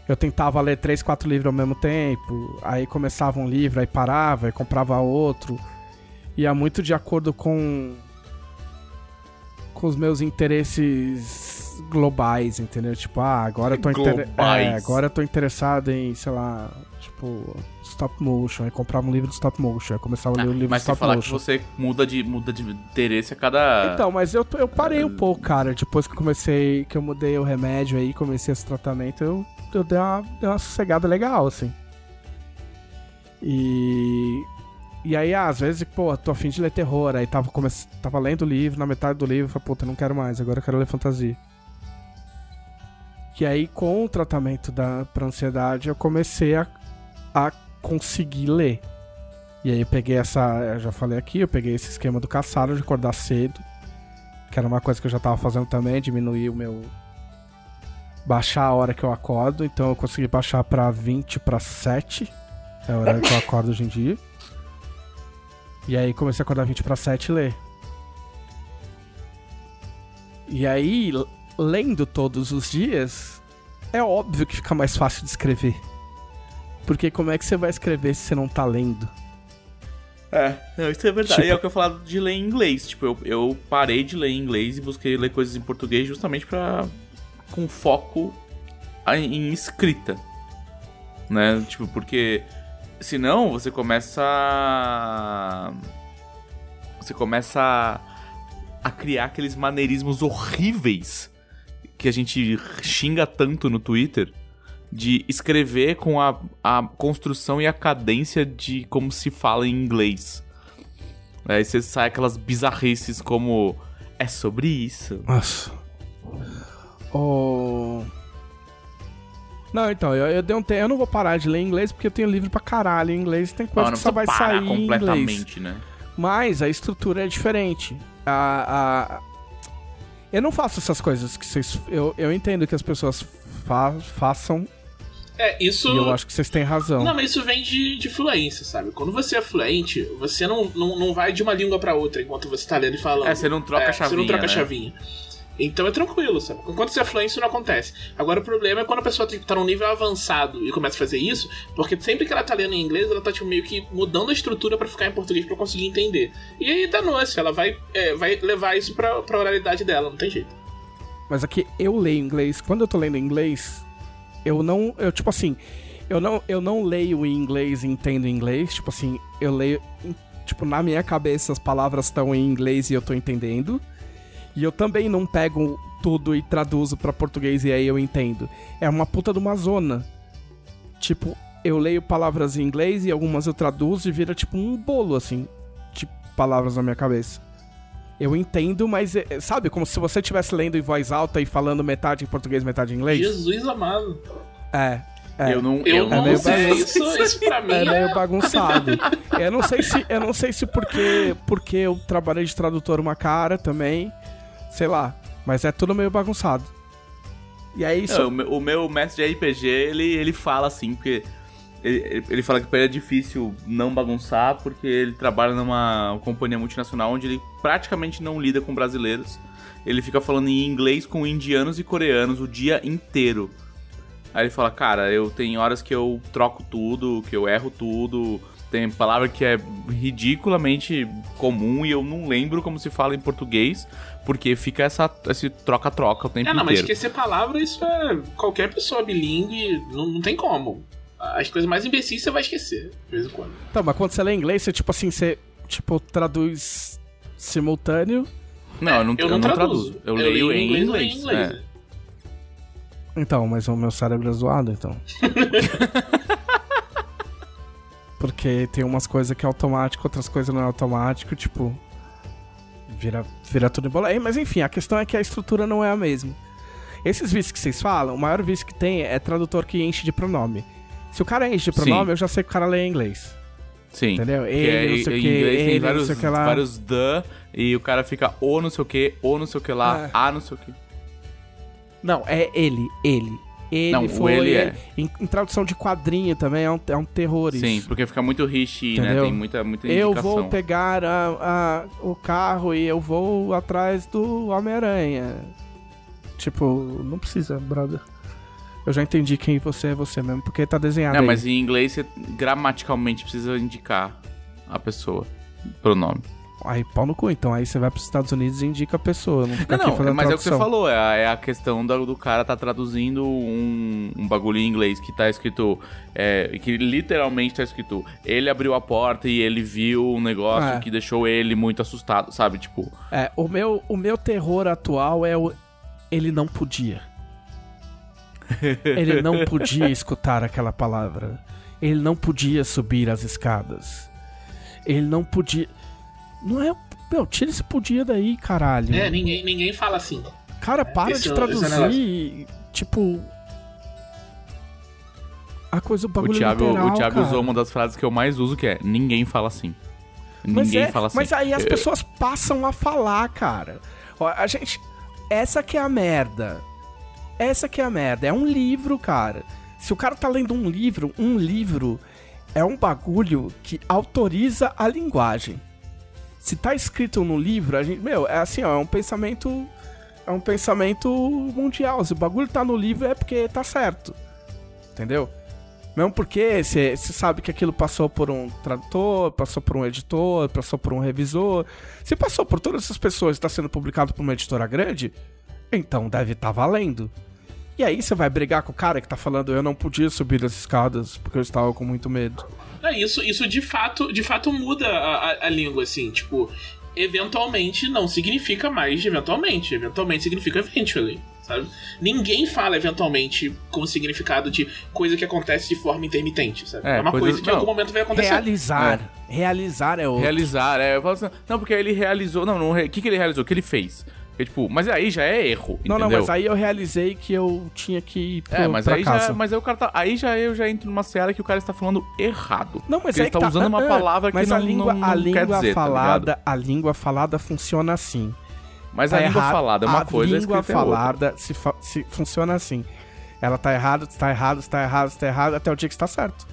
A: Eu tentava ler três, quatro livros ao mesmo tempo, aí começava um livro, aí parava, aí comprava outro. Ia muito de acordo com. Com os meus interesses globais, entendeu? Tipo, ah, agora eu tô, inter... É, agora eu tô interessado em, sei lá, tipo, stop motion. Aí comprava um livro de stop motion, aí começava a ler o livro
B: Mas
A: de stop
B: falar que
A: motion.
B: você muda de, muda de interesse a cada.
A: Então, mas eu, eu parei um pouco, cara. Depois que eu comecei, que eu mudei o remédio aí, comecei esse tratamento, eu, eu dei, uma, dei uma sossegada legal, assim. E. E aí, às vezes, pô, tô afim de ler terror. Aí tava, come... tava lendo o livro, na metade do livro, falei, puta, não quero mais, agora eu quero ler fantasia. E aí, com o tratamento da, pra ansiedade, eu comecei a, a conseguir ler. E aí eu peguei essa. Eu já falei aqui, eu peguei esse esquema do caçado de acordar cedo. Que era uma coisa que eu já tava fazendo também, diminuir o meu. Baixar a hora que eu acordo. Então eu consegui baixar pra 20 para 7. É a hora que eu acordo hoje em dia. E aí comecei a acordar 20 para 7 e ler. E aí, lendo todos os dias, é óbvio que fica mais fácil de escrever. Porque como é que você vai escrever se você não tá lendo?
B: É, não, isso é verdade. Tipo... E é o que eu falava de ler em inglês. Tipo, eu, eu parei de ler em inglês e busquei ler coisas em português justamente pra. com foco em escrita. Né? Tipo, porque. Senão você começa. Você começa a, a criar aqueles maneirismos horríveis que a gente xinga tanto no Twitter de escrever com a, a construção e a cadência de como se fala em inglês. Aí você sai aquelas bizarrices como é sobre isso.
A: Nossa. Oh... Não, então, eu, eu dei um tempo. Eu não vou parar de ler inglês porque eu tenho livro pra caralho em inglês. Tem coisa não, não que só vai sair em inglês.
B: Né?
A: Mas a estrutura é diferente. A, a... Eu não faço essas coisas que vocês. Eu, eu entendo que as pessoas fa façam
C: é, isso.
A: E eu acho que vocês têm razão.
C: Não, mas isso vem de, de fluência, sabe? Quando você é fluente, você não, não, não vai de uma língua para outra enquanto você tá lendo e falando.
B: É, você não troca
C: é,
B: a chavinha.
C: Você não troca
B: né?
C: a chavinha. Então é tranquilo, sabe? Enquanto você é fluente, isso não acontece. Agora o problema é quando a pessoa tá num nível avançado e começa a fazer isso, porque sempre que ela tá lendo em inglês, ela tá tipo, meio que mudando a estrutura para ficar em português para conseguir entender. E aí danou-se, ela vai, é, vai levar isso pra, pra oralidade dela, não tem jeito.
A: Mas aqui eu leio inglês, quando eu tô lendo inglês, eu não. Eu, tipo assim, eu não, eu não leio em inglês e entendo inglês. Tipo assim, eu leio. Tipo, na minha cabeça as palavras estão em inglês e eu tô entendendo. E eu também não pego tudo e traduzo para português e aí eu entendo. É uma puta de uma zona. Tipo, eu leio palavras em inglês e algumas eu traduzo e vira tipo um bolo, assim, de palavras na minha cabeça. Eu entendo, mas é, sabe, como se você estivesse lendo em voz alta e falando metade em português, metade em inglês?
C: Jesus amado.
A: É, é.
B: Eu não,
C: eu,
B: eu
C: não
B: não
C: sei. Isso, isso pra mim
A: é
C: é,
A: meio bagunçado. eu não sei se, eu não sei se porque, porque eu trabalhei de tradutor uma cara também, sei lá, mas é tudo meio bagunçado. E aí isso...
B: Não, o, meu, mestre de RPG, ele, ele fala assim, porque ele, ele fala que pra ele é difícil não bagunçar, porque ele trabalha numa companhia multinacional onde ele praticamente não lida com brasileiros. Ele fica falando em inglês com indianos e coreanos o dia inteiro. Aí ele fala, cara, eu tenho horas que eu troco tudo, que eu erro tudo. Tem palavra que é ridiculamente comum e eu não lembro como se fala em português, porque fica essa esse troca-troca o tempo
C: É, não,
B: inteiro.
C: mas esquecer palavra, isso é. Qualquer pessoa bilíngue, não, não tem como. As coisas mais imbecis você vai esquecer, de vez em quando.
A: Então, mas quando você lê inglês, você tipo assim, você tipo traduz simultâneo.
B: Não, eu não,
C: eu
B: eu
C: não
B: não
C: traduzo.
B: traduzo. Eu,
C: Eu
B: leio
C: leio
B: em
C: em
B: inglês.
C: inglês,
B: é.
C: né?
A: Então, mas o meu cérebro é zoado, então. Porque tem umas coisas que é automático, outras coisas não é automático, tipo. Vira, vira tudo em bola. É, Mas enfim, a questão é que a estrutura não é a mesma. Esses vícios que vocês falam, o maior vício que tem é tradutor que enche de pronome. Se o cara enche de pronome,
B: Sim.
A: eu já sei que o cara lê em inglês.
B: Sim.
A: Entendeu?
B: Que
A: Ele,
B: é-
A: não sei o que,
B: inglês tem
A: ele,
B: vários,
A: não sei o que lá.
B: vários the e o cara fica ou não sei o que, ou não sei o que lá,
A: É.
B: a não sei o que.
A: Não, é ele, ele. Ele
B: Não, o
A: foi.
B: ele é.
A: Em, em tradução de quadrinho também é um, é um terror isso.
B: Sim, porque fica muito rich, né? Tem muita, muita
A: Eu
B: indicação.
A: vou pegar a, a- o carro e eu vou atrás do Homem-Aranha. Tipo, não precisa, brother. Eu já entendi quem você é você mesmo, porque tá desenhado
B: Não,
A: aí.
B: mas em inglês você gramaticalmente precisa indicar a pessoa, pronome.
A: Aí, pau no cu. Então aí você vai pros Estados Unidos e indica a pessoa. Não fica
B: Não,
A: aqui
B: não, mas é o que
A: tradução.
B: você falou, é a, é a questão do, do cara tá traduzindo um, um bagulho em inglês que tá escrito, é, que literalmente tá escrito, ele abriu a porta e ele viu um negócio
A: É.
B: que deixou ele muito assustado, sabe? Tipo,
A: É, o meu, o meu terror atual é o. Ele não podia. Ele não podia escutar aquela palavra. Ele não podia subir as escadas. Ele não podia. Não é. Meu, tira esse podia daí, caralho.
C: É, ninguém, ninguém fala assim.
A: Cara, para
C: esse
A: de
C: é o- é o
A: traduzir. tipo. A coisa, o
B: O
A: bagulho
B: Thiago,
A: literal,
B: o Thiago
A: cara.
B: usou uma das frases que eu mais uso, que é ninguém fala assim.
A: Mas,
B: Ninguém
A: é,
B: fala assim.
A: mas aí as pessoas passam a falar, cara. Ó, a gente. Essa que é a merda. Essa que é a merda. É um livro, cara. Se o cara tá lendo um livro, um livro é um bagulho que autoriza a linguagem. Se tá escrito no livro, a gente. Meu, é assim, ó, é um pensamento. É um pensamento mundial. Se o bagulho tá no livro é porque tá certo. Entendeu? Mesmo porque você sabe que aquilo passou por um tradutor, passou por um editor, passou por um revisor. Se passou por todas essas pessoas e está sendo publicado por uma editora grande, então deve estar valendo. E aí você vai brigar com o cara que tá falando eu não podia subir as escadas porque eu estava com muito medo.
C: É, isso, isso de fato, de fato muda a, a- a língua, assim, tipo, eventualmente não significa mais eventualmente. Eventualmente significa eventually, sabe? Ninguém fala eventualmente com significado de coisa que acontece de forma intermitente, sabe?
B: É,
C: É, uma
B: coisa-
C: coisa que em algum momento vai acontecer.
A: Realizar. Realizar é outro.
B: Realizar, é. eu falo assim, não, porque ele realizou. Não, não. O que, que ele realizou? O que ele fez? Porque, tipo, mas aí já é erro.
A: Não, não,
B: entendeu?
A: mas aí eu realizei que eu tinha que ir pro,
B: É, mas aí
A: casa.
B: já, mas aí o cara tá, aí já eu já entro numa seara que o cara está falando errado.
A: Não, mas aí
B: ele tá
A: que
B: usando uma
A: Ah,
B: palavra que
A: mas
B: não,
A: a língua,
B: não,
A: a
B: não
A: língua
B: quer dizer, tá
A: falada,
B: ligado?
A: a língua falada funciona assim.
B: Mas
A: Tá
B: a língua
A: errado.
B: falada é uma
A: a
B: coisa, a
A: língua
B: escrita é
A: falada se, fa- se funciona assim. Ela tá errada, tá errado, tá errado, tá errado, até o dia que está certo.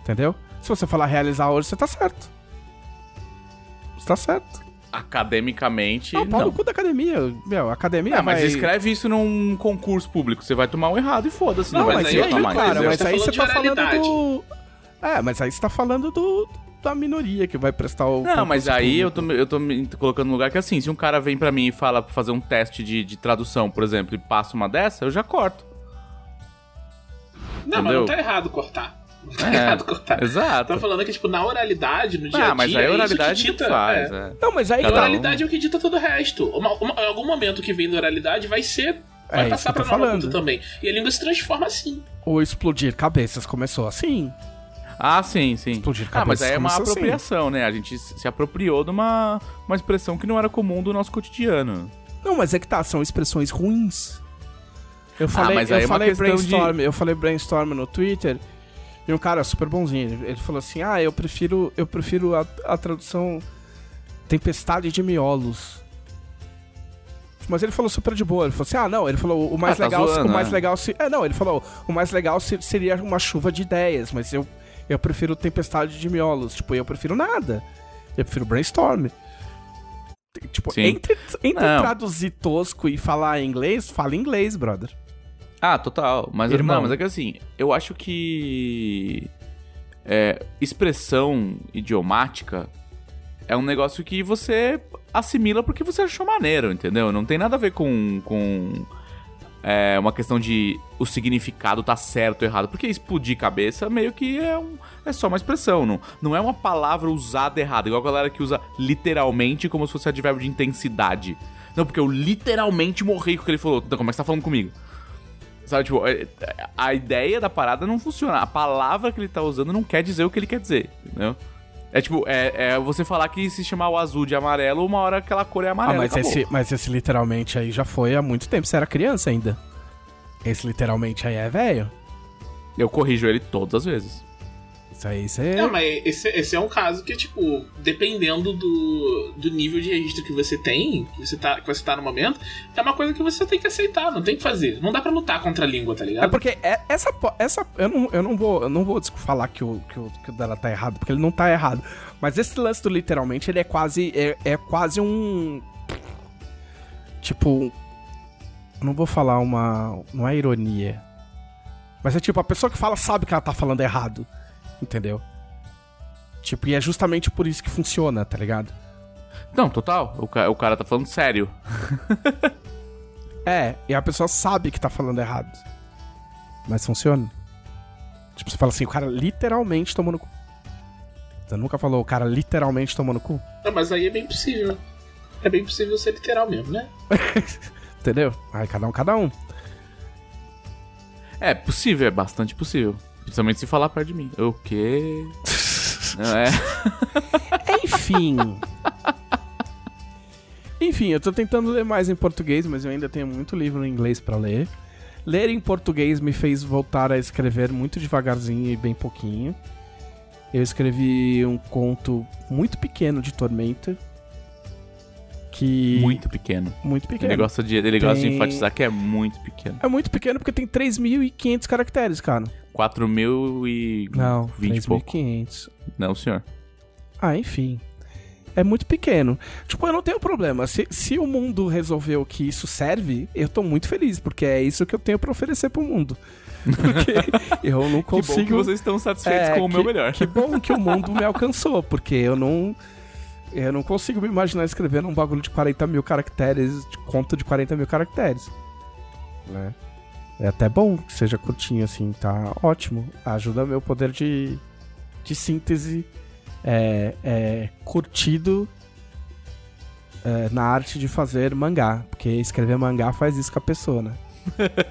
A: Entendeu? Se você falar realizar hoje, você tá certo. Você tá certo.
B: Academicamente,
A: Não, pau no cu da academia. Meu, academia
B: É, mas
A: vai...
B: escreve isso num concurso público, você vai tomar um errado e foda-se.
A: Não,
B: Não, vai
A: mas
C: aí
B: mais.
A: cara? Mas
C: você
A: aí você tá
C: falando
A: do... É, mas aí você tá falando do... Da minoria que vai prestar o
B: Não, mas aí eu tô, eu tô me colocando no lugar que assim, se um cara vem pra mim e fala pra fazer um teste de, de tradução, por exemplo, e passa uma dessa, eu já corto.
C: Não, mas
B: Entendeu?
C: não tá errado cortar. Tá
B: É,
C: errado cortar.
B: Exato.
C: Tô falando que, tipo, na oralidade, no dia a dia.
B: Ah, mas aí
C: é
B: a
C: isso que
B: oralidade
C: dita-
B: faz,
C: é.
B: é.
A: Não, mas aí...
C: A
B: Cada um.
C: oralidade é o que dita todo o resto. Uma- uma- em algum momento que vem da oralidade vai ser.
A: É
C: Vai
A: isso
C: passar pra
A: falando.
C: também. E a língua se transforma assim.
A: O explodir cabeças começou assim.
B: Ah, sim, sim.
A: Explodir
B: Ah, mas
A: cabeças
B: aí é uma
A: assim.
B: apropriação, né? A gente se apropriou de uma, uma expressão que não era comum do nosso cotidiano.
A: Não, mas é que tá, são expressões ruins. Eu falei,
B: mas aí
A: eu
B: é uma
A: falei
B: questão de-
A: brainstorm, eu falei brainstorm no Twitter e um cara super bonzinho, ele, falou assim: "Ah, eu prefiro, eu prefiro a, a tradução tempestade de miolos". Mas ele falou super de boa, ele falou assim: "Ah, não, ele falou o mais
B: Ah, tá
A: legal,
B: zoando,
A: o mais
B: né?
A: legal se, é, não, ele falou, o mais legal se- seria uma chuva de ideias, mas eu eu prefiro tempestade de miolos, tipo, eu prefiro nada. Eu prefiro brainstorm. Tipo,
B: Sim.
A: entre, entre
B: Não.
A: traduzir tosco e falar inglês, fala inglês, brother.
B: Ah, total. Mas,
A: Irmão.
B: não, mas é que assim, eu acho que é, expressão idiomática é um negócio que você assimila porque você achou maneiro, entendeu? Não tem nada a ver com, com é, uma questão de o significado tá certo ou errado. Porque explodir cabeça meio que é, um, é só uma expressão, não, não é uma palavra usada errada. Igual a galera que usa literalmente como se fosse advérbio de intensidade. Não, porque eu literalmente morri com o que ele falou. Então, como é que você tá falando comigo? Sabe, tipo, é- a ideia da parada não funciona. A palavra que ele tá usando não quer dizer o que ele quer dizer, entendeu? É tipo, é, é você falar que se chamar o azul de amarelo, uma hora aquela cor é
A: Ah,
B: amarela.
A: mas
B: acabou.
A: esse, mas esse literalmente aí já foi há muito tempo. Você era criança ainda. Esse literalmente aí é velho.
B: Eu corrijo ele todas as vezes.
A: Isso aí você.
C: Não, mas esse, esse é um caso que, tipo, dependendo do, do nível de registro que você tem, que você, tá, que você tá no momento, é uma coisa que você tem que aceitar, não tem que fazer. Não dá pra lutar contra a língua, tá ligado?
A: É porque é- essa. essa eu, não, eu não vou, eu não vou falar que o, que, o, que o dela tá errado, porque ele não tá errado. Mas esse lance do literalmente, ele é quase. É, é quase um. Tipo. Não vou falar uma. Não é ironia. Mas é tipo, a pessoa que fala sabe que ela tá falando errado. Entendeu? Tipo, e é justamente por isso que funciona, tá ligado?
B: Não, total. O, ca- o cara tá falando sério.
A: É, e a pessoa sabe que tá falando errado. Mas funciona. Tipo, você fala assim, o cara literalmente tomou no cu. Você nunca falou, o cara literalmente tomou no cu?
C: Não, mas aí é bem possível. É bem possível ser literal mesmo, né?
A: Entendeu? Aí cada um, cada um.
B: É possível, é bastante possível. Principalmente se falar perto de mim. O quê? Não é?
A: Enfim. Enfim, eu tô tentando ler mais em português, mas eu ainda tenho muito livro em inglês pra ler. Ler em português me fez voltar a escrever muito devagarzinho e bem pouquinho. Eu escrevi um conto muito pequeno de Tormenta. Que.
B: Muito pequeno.
A: Muito pequeno.
B: Ele gosta de, ele gosta de
A: Tem-
B: enfatizar que é muito pequeno.
A: É muito pequeno porque tem 3.500 caracteres, cara.
B: 4 mil e
A: Não,
B: 20 e pouco.
A: 3.500.
B: Não, senhor.
A: Ah, enfim. É muito pequeno. Tipo, eu não tenho problema. Se, se o mundo resolveu que isso serve, eu tô muito feliz, porque é isso que eu tenho pra oferecer pro mundo. Porque eu não
B: Que bom que
A: consigo.
B: vocês estão satisfeitos
A: É,
B: com o meu melhor.
A: Que bom que o mundo me alcançou, porque eu não. Eu não consigo me imaginar escrevendo um bagulho de 40 mil caracteres, de conto de 40 mil caracteres. Né? É até bom que seja curtinho assim, tá ótimo. Ajuda meu poder de, de síntese é, é, curtido é, na arte de fazer mangá. Porque escrever mangá faz isso com a pessoa, né?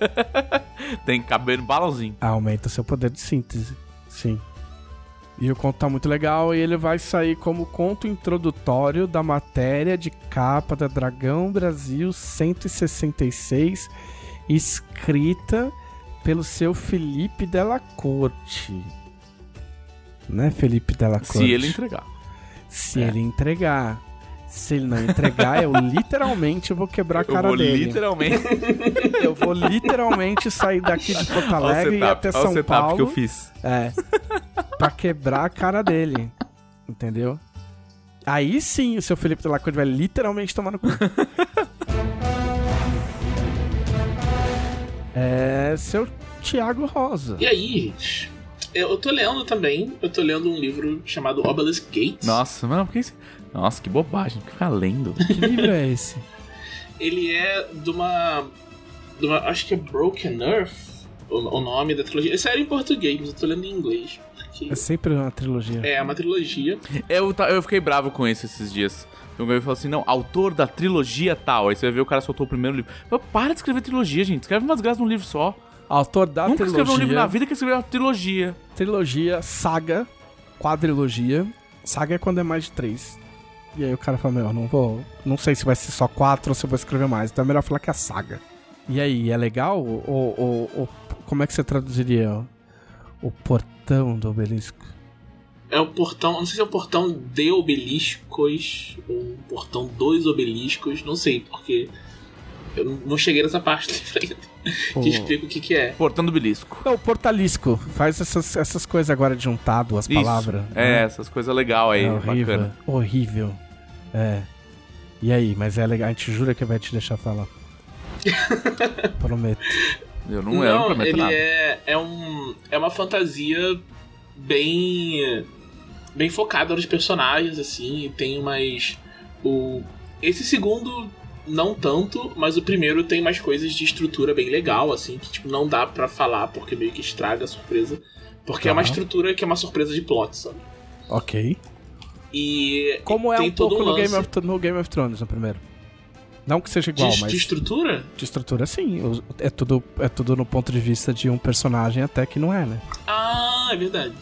B: Tem que caber no balãozinho.
A: Aumenta seu poder de síntese. Sim. E o conto tá muito legal e ele vai sair como conto introdutório da matéria de capa da Dragão Brasil 166, escrita pelo seu Felipe Della Corte. Né, Felipe Della Corte?
B: Se ele entregar.
A: Se
B: É.
A: ele entregar. Se ele não entregar, eu literalmente vou quebrar a cara
B: eu vou
A: dele.
B: literalmente.
A: Eu vou literalmente sair daqui de Porto
B: o
A: Alegre e ir até
B: o
A: São
B: setup
A: Paulo.
B: que eu fiz.
A: É. pra quebrar a cara dele. Entendeu? Aí sim o seu Felipe Delacorte vai literalmente tomar no cu. é seu Thiago Rosa.
C: E aí, gente? Eu, eu tô lendo também. Eu tô lendo um livro chamado Obelisk Gates.
B: Nossa, mano, por que isso? Nossa, que bobagem. Ficar lendo.
A: Que livro é esse?
C: Ele é de uma. De uma acho que é Broken Earth, o, o nome da trilogia. Esse era em português, mas eu tô lendo em inglês. Porque
A: É sempre uma trilogia.
C: é uma trilogia.
B: Eu, eu fiquei bravo com isso esses dias. O Gabriel falou assim: não, autor da trilogia tal. Aí você vai ver o cara soltou o primeiro livro. Eu, para de escrever trilogia, gente. Escreve umas graças num livro só.
A: Autor da
B: Nunca escreveu um livro na
A: trilogia.
B: vida que escreveu uma trilogia.
A: Trilogia, saga, quadrilogia. Saga é quando é mais de três. E aí o cara fala, meu, não vou. Não sei se vai ser só quatro ou se eu vou escrever mais. Então é melhor falar que é saga. E aí, é legal? Ou, ou- ou- como é que você traduziria o, portão do obelisco?
C: É o portão. Não sei se é o portão de obeliscos ou portão dos obeliscos. Não sei, porque. Eu não- cheguei nessa parte do livro Que explica o que, que é.
B: Portando belisco.
A: É o portalisco. Faz essas, essas coisas agora de juntar duas
B: Isso.
A: palavras.
B: É,
A: né?
B: essas coisas legais aí.
A: É horrível.
B: bacana.
A: Horrível. É. E aí, mas é legal. A gente jura que vai te deixar falar. Prometo.
B: Eu não, eu não prometo
C: ele
B: nada.
C: é, é, um, é uma fantasia bem bem focada nos personagens assim, e tem umas o esse segundo não tanto, mas o primeiro tem mais coisas de estrutura bem legal assim, que tipo não dá pra falar porque meio que estraga a surpresa, porque é uma
A: Tá.
C: estrutura que é uma surpresa de plot, sabe?
A: Ok.
C: E
A: Como é
C: tem
A: um
C: todo
A: pouco
C: um
A: no, Game of, no Game of Thrones, no primeiro. Não que seja igual,
C: de,
A: mas
C: de estrutura?
A: de estrutura sim. É tudo, é tudo no ponto de vista de um personagem até que não é, né?
C: Ah, é verdade.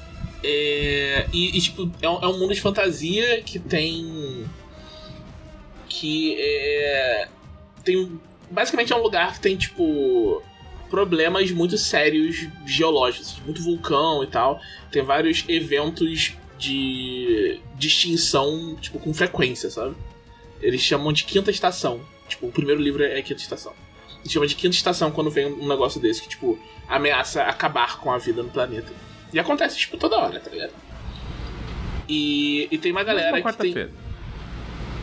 C: É, e, e, tipo, é um, é um mundo de fantasia que tem. Que é. Tem. Basicamente é um lugar que tem, tipo. Problemas muito sérios geológicos, muito vulcão e tal. Tem vários eventos de. de extinção, tipo, com frequência, sabe? Eles chamam de quinta estação. Tipo, o primeiro livro é quinta estação. Eles chamam de quinta estação quando vem um negócio desse que, tipo, ameaça acabar com a vida no planeta. E acontece, tipo, toda hora, tá ligado? E, e tem uma galera que tem.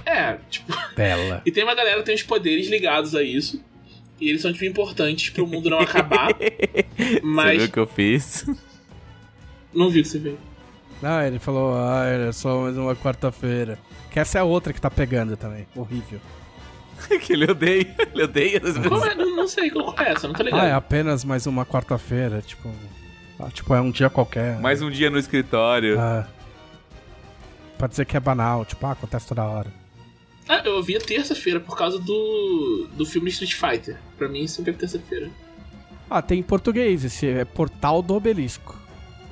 C: É, tipo.
A: Bela.
C: E tem uma galera que tem os poderes ligados a isso. E eles são, tipo, importantes pro mundo não acabar.
B: Você
C: mas.
B: viu o que eu fiz?
C: Não vi o que você fez.
A: Não, ele falou, ah, é só mais uma quarta-feira. Que essa é a outra que tá pegando também. Horrível.
B: que ele odeia. Ele odeia às vezes.
C: Como é? Não, não sei qual é essa, não tô ligado.
A: Ah, é apenas mais uma quarta-feira, tipo. ah, tipo, é um dia qualquer.
B: Mais um dia no escritório.
A: Ah. Pode dizer que é banal, tipo, ah, acontece toda hora.
C: Ah, eu ouvi a terça-feira por causa do, do filme Street Fighter. Pra mim, sempre é terça-feira.
A: Ah, tem em português, esse é Portal do Obelisco.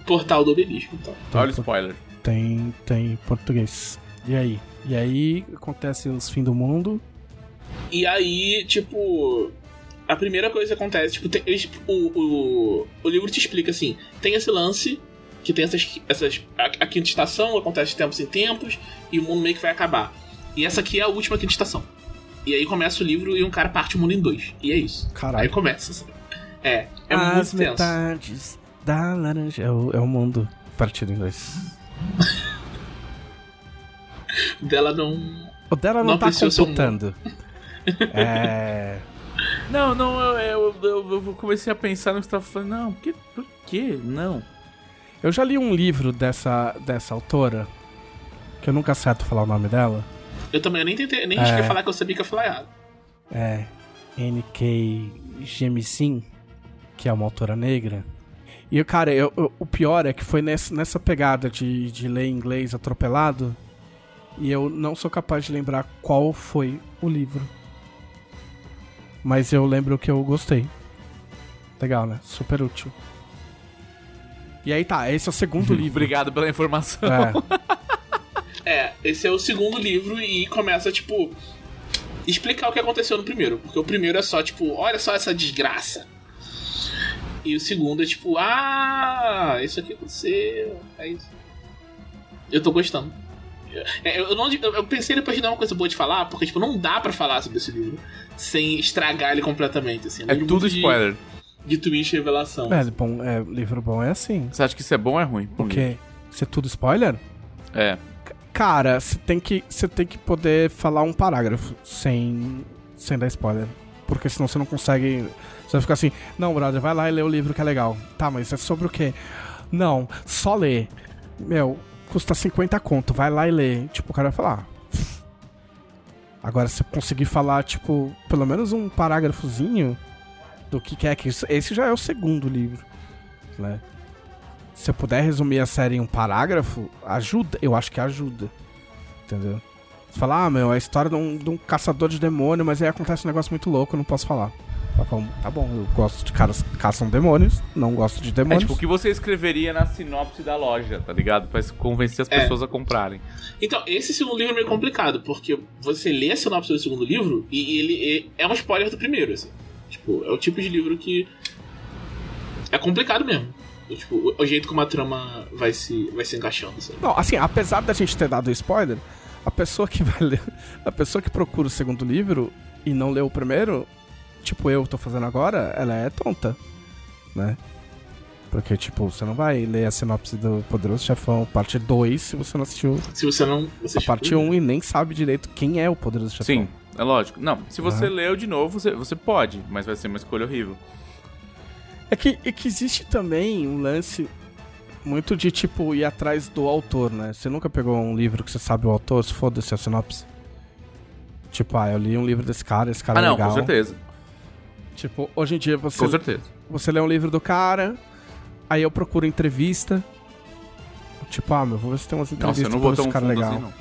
C: Portal do Obelisco, então.
B: Olha o spoiler.
A: Tem, tem português. E aí? E aí acontece os fim do mundo.
C: E aí, tipo. A primeira coisa que acontece, tipo, tem- eles- o, o, o livro te explica assim: tem esse lance, que tem essas. essas a, a quinta estação, acontece de tempos em tempos, e o mundo meio que vai acabar. E essa aqui é a última quinta estação. E aí começa o livro e um cara parte o mundo em dois. E é isso. Aí
A: Caralho.
C: começa. assim. É, é
A: As
C: muito tenso.
A: metades da laranja. É o, é o mundo partido em dois.
C: Dela não.
A: O dela não,
C: Não
A: tá computando. é.
B: Não, não, eu, eu, eu, eu comecei a pensar no que você tava falando. Não, por que? Por quê? Não.
A: Eu já li um livro dessa, dessa autora. Que eu nunca acerto falar o nome dela.
C: Eu também nem tentei, nem
A: É.
C: cheguei a falar que eu sabia que eu falei errado.
A: É. N.K. Jemisin, que é uma autora negra. E, cara, eu, eu- o pior é que foi nessa, nessa pegada de, de ler inglês atropelado. E eu não sou capaz de lembrar qual foi o livro. Mas eu lembro que eu gostei. Legal, né? Super útil. E aí tá, esse é o segundo livro.
B: Obrigado pela informação.
A: É.
C: É, esse é o segundo livro e começa, tipo, explicar o que aconteceu no primeiro. Porque o primeiro é só, tipo, olha só essa desgraça. E o segundo é tipo, ah, isso aqui aconteceu. É isso. Eu tô gostando. É, Eu, não, eu pensei depois de dar uma coisa boa de falar, porque, tipo, não dá pra falar sobre esse livro sem estragar ele completamente, assim.
B: É
C: livro
B: tudo
C: de-
B: spoiler.
C: De, twist e revelação.
A: É, bom, é, livro bom é assim.
B: Você acha que isso é bom ou é ruim?
A: O quê? Isso é tudo spoiler?
B: É.
A: Cara, você tem que você tem que poder falar um parágrafo sem sem dar spoiler, porque senão você não consegue, você vai ficar assim: "Não, brother, vai lá e lê o livro que é legal". Tá, mas é sobre o quê? Não, só lê. Meu, custa 50 conto, vai lá e lê. Tipo, o cara vai falar. "Ah, Agora se conseguir falar tipo pelo menos um parágrafozinho do que que é que esse já é o segundo livro, né? Se eu puder resumir a série em um parágrafo, ajuda. Eu acho que ajuda. Entendeu? Você fala, ah, meu, é a história de um, de um caçador de demônio, mas aí acontece um negócio muito louco, eu não posso falar. Tá bom, eu gosto de caras que caçam demônios, não gosto de
B: É
A: demônios.
B: tipo o que você escreveria na sinopse da loja, tá ligado? Pra convencer as
C: É.
B: pessoas a comprarem.
C: Então, esse segundo livro é meio complicado, porque você lê a sinopse do segundo livro e ele é- é um spoiler do primeiro, assim. Tipo, é o tipo de livro que é complicado mesmo. Tipo, o, o jeito como a trama vai se, vai se encaixando, assim.
A: Não, assim, apesar da gente ter dado spoiler, a pessoa que vai ler. A pessoa que procura o segundo livro e não leu o primeiro, tipo eu tô fazendo agora, ela é tonta. Né? Porque, tipo, você não vai ler a sinopse do Poderoso Chefão, parte 2, se você não assistiu
C: Se você não. Você
A: a parte 1 e nem sabe direito quem é o Poderoso Chefão.
B: Sim, é lógico. Não, se você
A: Aham.
B: leu de novo, você, você pode, mas vai ser uma escolha horrível.
A: É que, é que existe também um lance muito de, tipo, ir atrás do autor, né? Você nunca pegou um livro que você sabe o autor, se foda-se a sinopse? Tipo, ah, eu li um livro desse cara, esse cara
B: ah,
A: é
B: não,
A: legal.
B: com certeza.
A: Tipo, hoje em dia você,
B: Com certeza.
A: você lê um livro do cara, aí eu procuro entrevista. Tipo, ah, meu, vou ver se tem umas
B: Nossa,
A: entrevistas
B: eu não
A: com
B: vou
A: esse
B: tão
A: cara legal.
B: assim, não.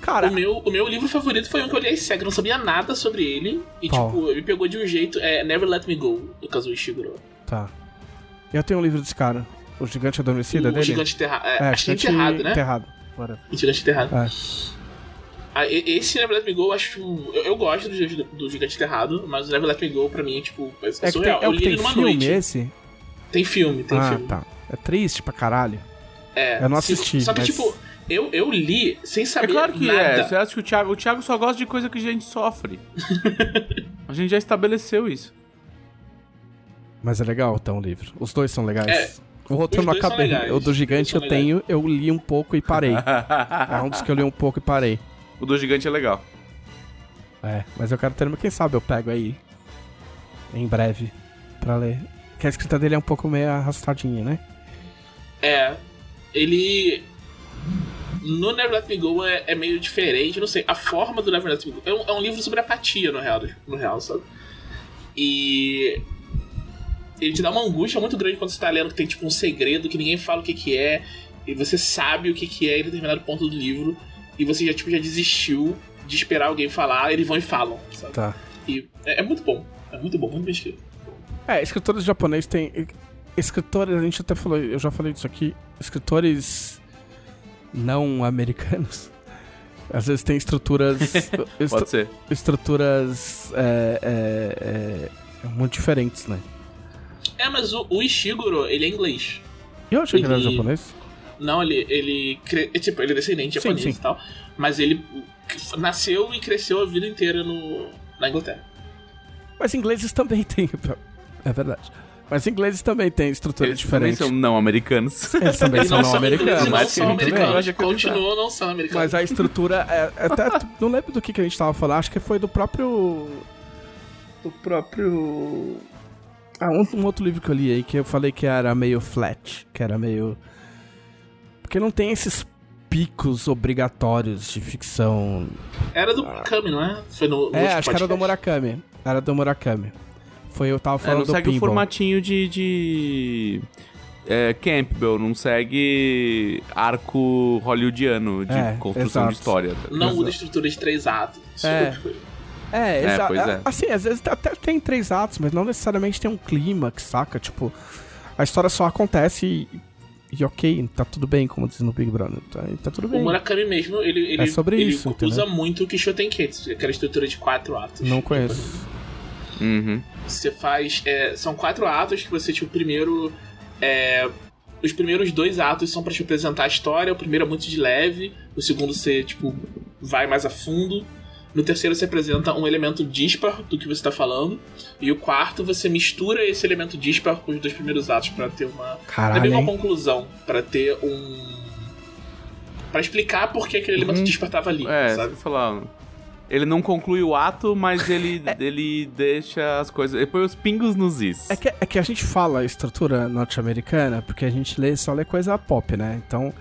A: Cara,
C: O meu, o meu livro favorito foi um que eu li às cegas, não sabia nada sobre ele. E,
A: Qual?
C: tipo, me pegou de um jeito. É Never Let Me Go, do Kazuo Ishiguro.
A: tá. Eu tenho um livro desse cara. O Gigante Adormecido, é
C: O
A: dele?
C: Gigante Enterrado. É,
A: é,
C: acho que é
A: Gigante
C: enterrado, né?
A: Enterrado. Whatever.
C: Gigante Enterrado.
A: É.
C: Ah, esse Never Let Me Go, eu acho. Eu, eu gosto do, do Gigante Enterrado, mas o Never Let Me Go, pra mim, é tipo. É,
A: É, que tem,
C: surreal.
A: é
C: eu
A: o que
C: li
A: tem
C: ele numa
A: filme
C: noite.
A: esse?
C: Tem filme, tem
A: ah,
C: filme.
A: tá. É triste pra caralho.
C: É,
A: Eu não
C: se-
A: assisti,
C: Só que,
A: mas-
C: tipo, eu, eu li sem
B: É
C: saber
B: claro que
C: nada.
B: é. Você acha que o Thiago, o Thiago só gosta de coisa que a gente sofre. a gente já estabeleceu isso.
A: Mas é legal, então, o livro. Os dois são legais.
C: É,
A: o outro eu
C: os
A: não acabei. O do gigante eu tenho, eu li um pouco e parei. é um dos que eu li um pouco e parei.
B: o do gigante é legal.
A: É, mas eu quero terminar. Quem sabe eu pego aí. Em breve. Pra ler. Que a escrita dele é um pouco meio arrastadinha, né?
C: É. Ele. No Never Let Me Go é, é meio diferente, não sei. A forma do Never Let Me Go. É um, é um livro sobre apatia, no real, no real, sabe? E. Ele te dá uma angústia muito grande quando você tá lendo que tem tipo um segredo que ninguém fala o que, que é. E você sabe o que, que é em determinado ponto do livro. E você já, tipo, já desistiu de esperar alguém falar, eles vão e falam, sabe?
A: Tá.
C: E é, é muito bom. É muito bom, muito bem escrito.
A: É, escritores japoneses têm. escritores, a gente até falou, eu já falei disso aqui, escritores não americanos. Às vezes tem estruturas. estru-
B: Pode ser.
A: estruturas é, é, é, muito diferentes, né?
C: É, mas o, o Ishiguro, ele é inglês.
A: Eu achei que ele era
C: Ele-
A: japonês.
C: Não, ele. ele cre- é, tipo, ele é descendente
A: Sim,
C: japonês
A: sim.
C: e tal. Mas ele nasceu e cresceu a vida inteira no, na Inglaterra.
A: Mas ingleses também têm. É verdade. Mas ingleses também têm estrutura
B: Eles também
A: diferente.
B: são não americanos.
A: Eles também são não
C: eles
A: americanos.
C: não
B: Mas
C: são americanos. Continuam não sendo americanos.
A: Mas a estrutura é, é até não lembro do que, que a gente tava falando, acho que foi do próprio do próprio ah, um, um outro livro que eu li aí que eu falei que era meio flat, que era meio porque não tem esses picos obrigatórios de ficção.
C: Era do Murakami, não é? Foi no, no
A: É, acho que era do
C: podcast.
A: Murakami. Era do Murakami. Foi eu tava
B: É,
A: falando
B: não
A: do
B: segue o formatinho de. de é, Campbell, não segue arco hollywoodiano de
A: É,
B: construção
A: exato.
B: de história.
C: Não
A: Exato.
C: estrutura de três atos.
A: É.
C: foi-
A: É,
B: É,
A: exato.
B: pois é.
A: Assim, às vezes até tem três atos, mas não necessariamente tem um clímax, saca? Tipo, a história só acontece e, e ok, tá tudo bem, como diz no Big Brother. Tá, tá tudo
C: O
A: bem.
C: Murakami mesmo, ele, ele,
A: É sobre
C: ele
A: isso,
C: usa
A: entendeu?
C: muito o Kishoten Ketsu, aquela estrutura de quatro atos.
A: Não conheço.
B: Uhum.
C: Você faz. é, são quatro atos que você, tipo, primeiro. é, os primeiros dois atos são pra te apresentar a história. O primeiro é muito de leve, o segundo você, tipo, vai mais a fundo. No terceiro você apresenta um elemento dispar do que você tá falando. E o quarto você mistura esse elemento dispar com os dois primeiros atos pra ter uma.
A: Caralho,
C: uma
A: hein?
C: conclusão, pra ter um. Pra explicar por que aquele elemento
B: Uhum.
C: dispar tava ali,
B: É,
C: sabe?
B: falar. Ele não conclui o ato, mas ele, ele deixa as coisas. Ele põe os pingos nos is.
A: É que, é que a gente fala estrutura norte-americana porque a gente lê, só lê coisa pop, né? Então,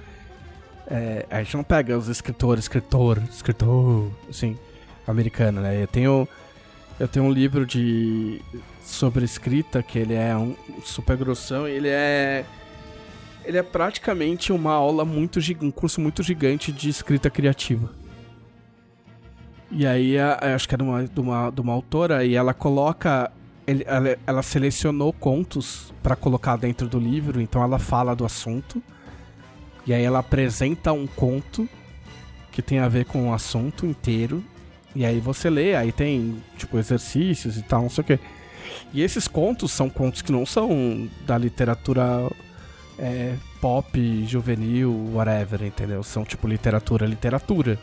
A: é, a gente não pega os escritores, escritor, escritor, assim, americano, né? Eu tenho, eu tenho um livro de sobre escrita que ele é um super grossão e ele é ele é praticamente uma aula muito um curso muito gigante de escrita criativa. E aí, acho que é de uma, de uma, de uma autora, e ela coloca. ele- ela, ela selecionou contos pra colocar dentro do livro, então ela fala do assunto. E aí ela apresenta um conto que tem a ver com o assunto inteiro. E aí você lê, aí tem, tipo, exercícios e tal, não sei o quê. E esses contos são contos que não são da literatura é, pop, juvenil, whatever, entendeu? São, tipo, literatura, literatura.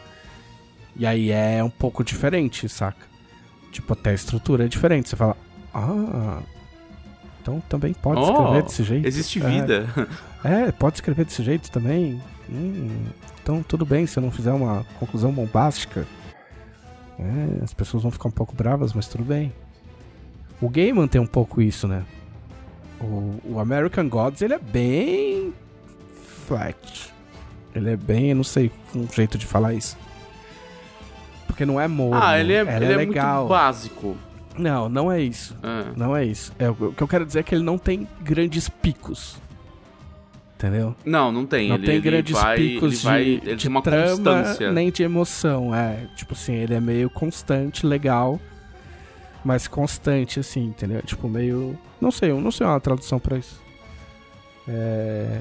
A: E aí é um pouco diferente, saca? Tipo, até a estrutura é diferente. Você fala, ah, então também pode
B: Oh,
A: escrever desse jeito.
B: Existe
A: É.
B: vida.
A: É, pode escrever desse jeito também. Hum, então tudo bem se eu não fizer uma conclusão bombástica. É, as pessoas vão ficar um pouco bravas, mas tudo bem. O Gaiman tem um pouco isso, né? O, o American Gods, ele é bem flat. Ele é bem, eu não sei um jeito de falar isso. Porque não é morno.
B: ah, ele é,
A: ela
B: ele é,
A: legal.
B: muito básico.
A: Não, não é isso.
B: Ah.
A: Não é isso. É, o que eu quero dizer é que ele não tem grandes picos. Entendeu?
B: Não, não tem.
A: Não
B: ele,
A: tem
B: ele
A: grandes
B: vai,
A: picos
B: ele vai,
A: de,
B: ele
A: de
B: tem uma
A: trama
B: constância.
A: nem de emoção. É, tipo assim, ele é meio constante, legal, mas constante, assim, entendeu? Tipo, meio. Não sei, eu não sei uma tradução pra isso. É.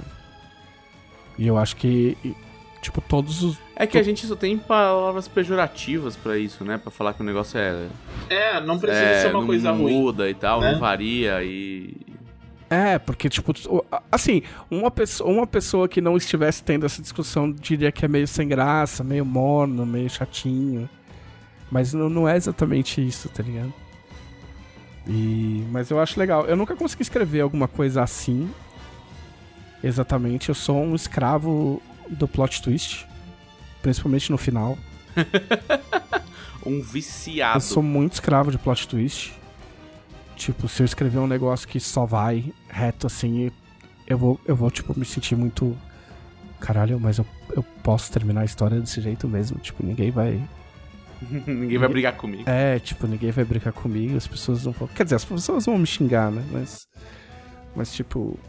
A: E eu acho que. Tipo, todos os.
B: É que a gente só tem palavras pejorativas pra isso, né? Pra falar que o negócio é.
C: É, não precisa
B: é,
C: ser uma
B: não
C: coisa ruim.
B: muda e tal,
C: né?
B: não varia e.
A: É, porque, tipo, assim, uma pessoa, uma pessoa que não estivesse tendo essa discussão diria que é meio sem graça, meio morno, meio chatinho. Mas não, não é exatamente isso, tá ligado? E, mas eu acho legal. Eu nunca consegui escrever alguma coisa assim. Exatamente. Eu sou um escravo do plot twist. Principalmente no final.
B: Um viciado.
A: Eu sou muito escravo de plot twist. Tipo, se eu escrever um negócio que só vai reto assim, eu vou, eu vou tipo, me sentir muito. Caralho, mas eu, eu posso terminar a história desse jeito mesmo. Tipo, ninguém vai.
B: Ninguém vai brigar comigo.
A: É, tipo, ninguém vai brincar comigo, as pessoas não vão. Quer dizer, as pessoas vão me xingar, né? Mas. Mas, tipo.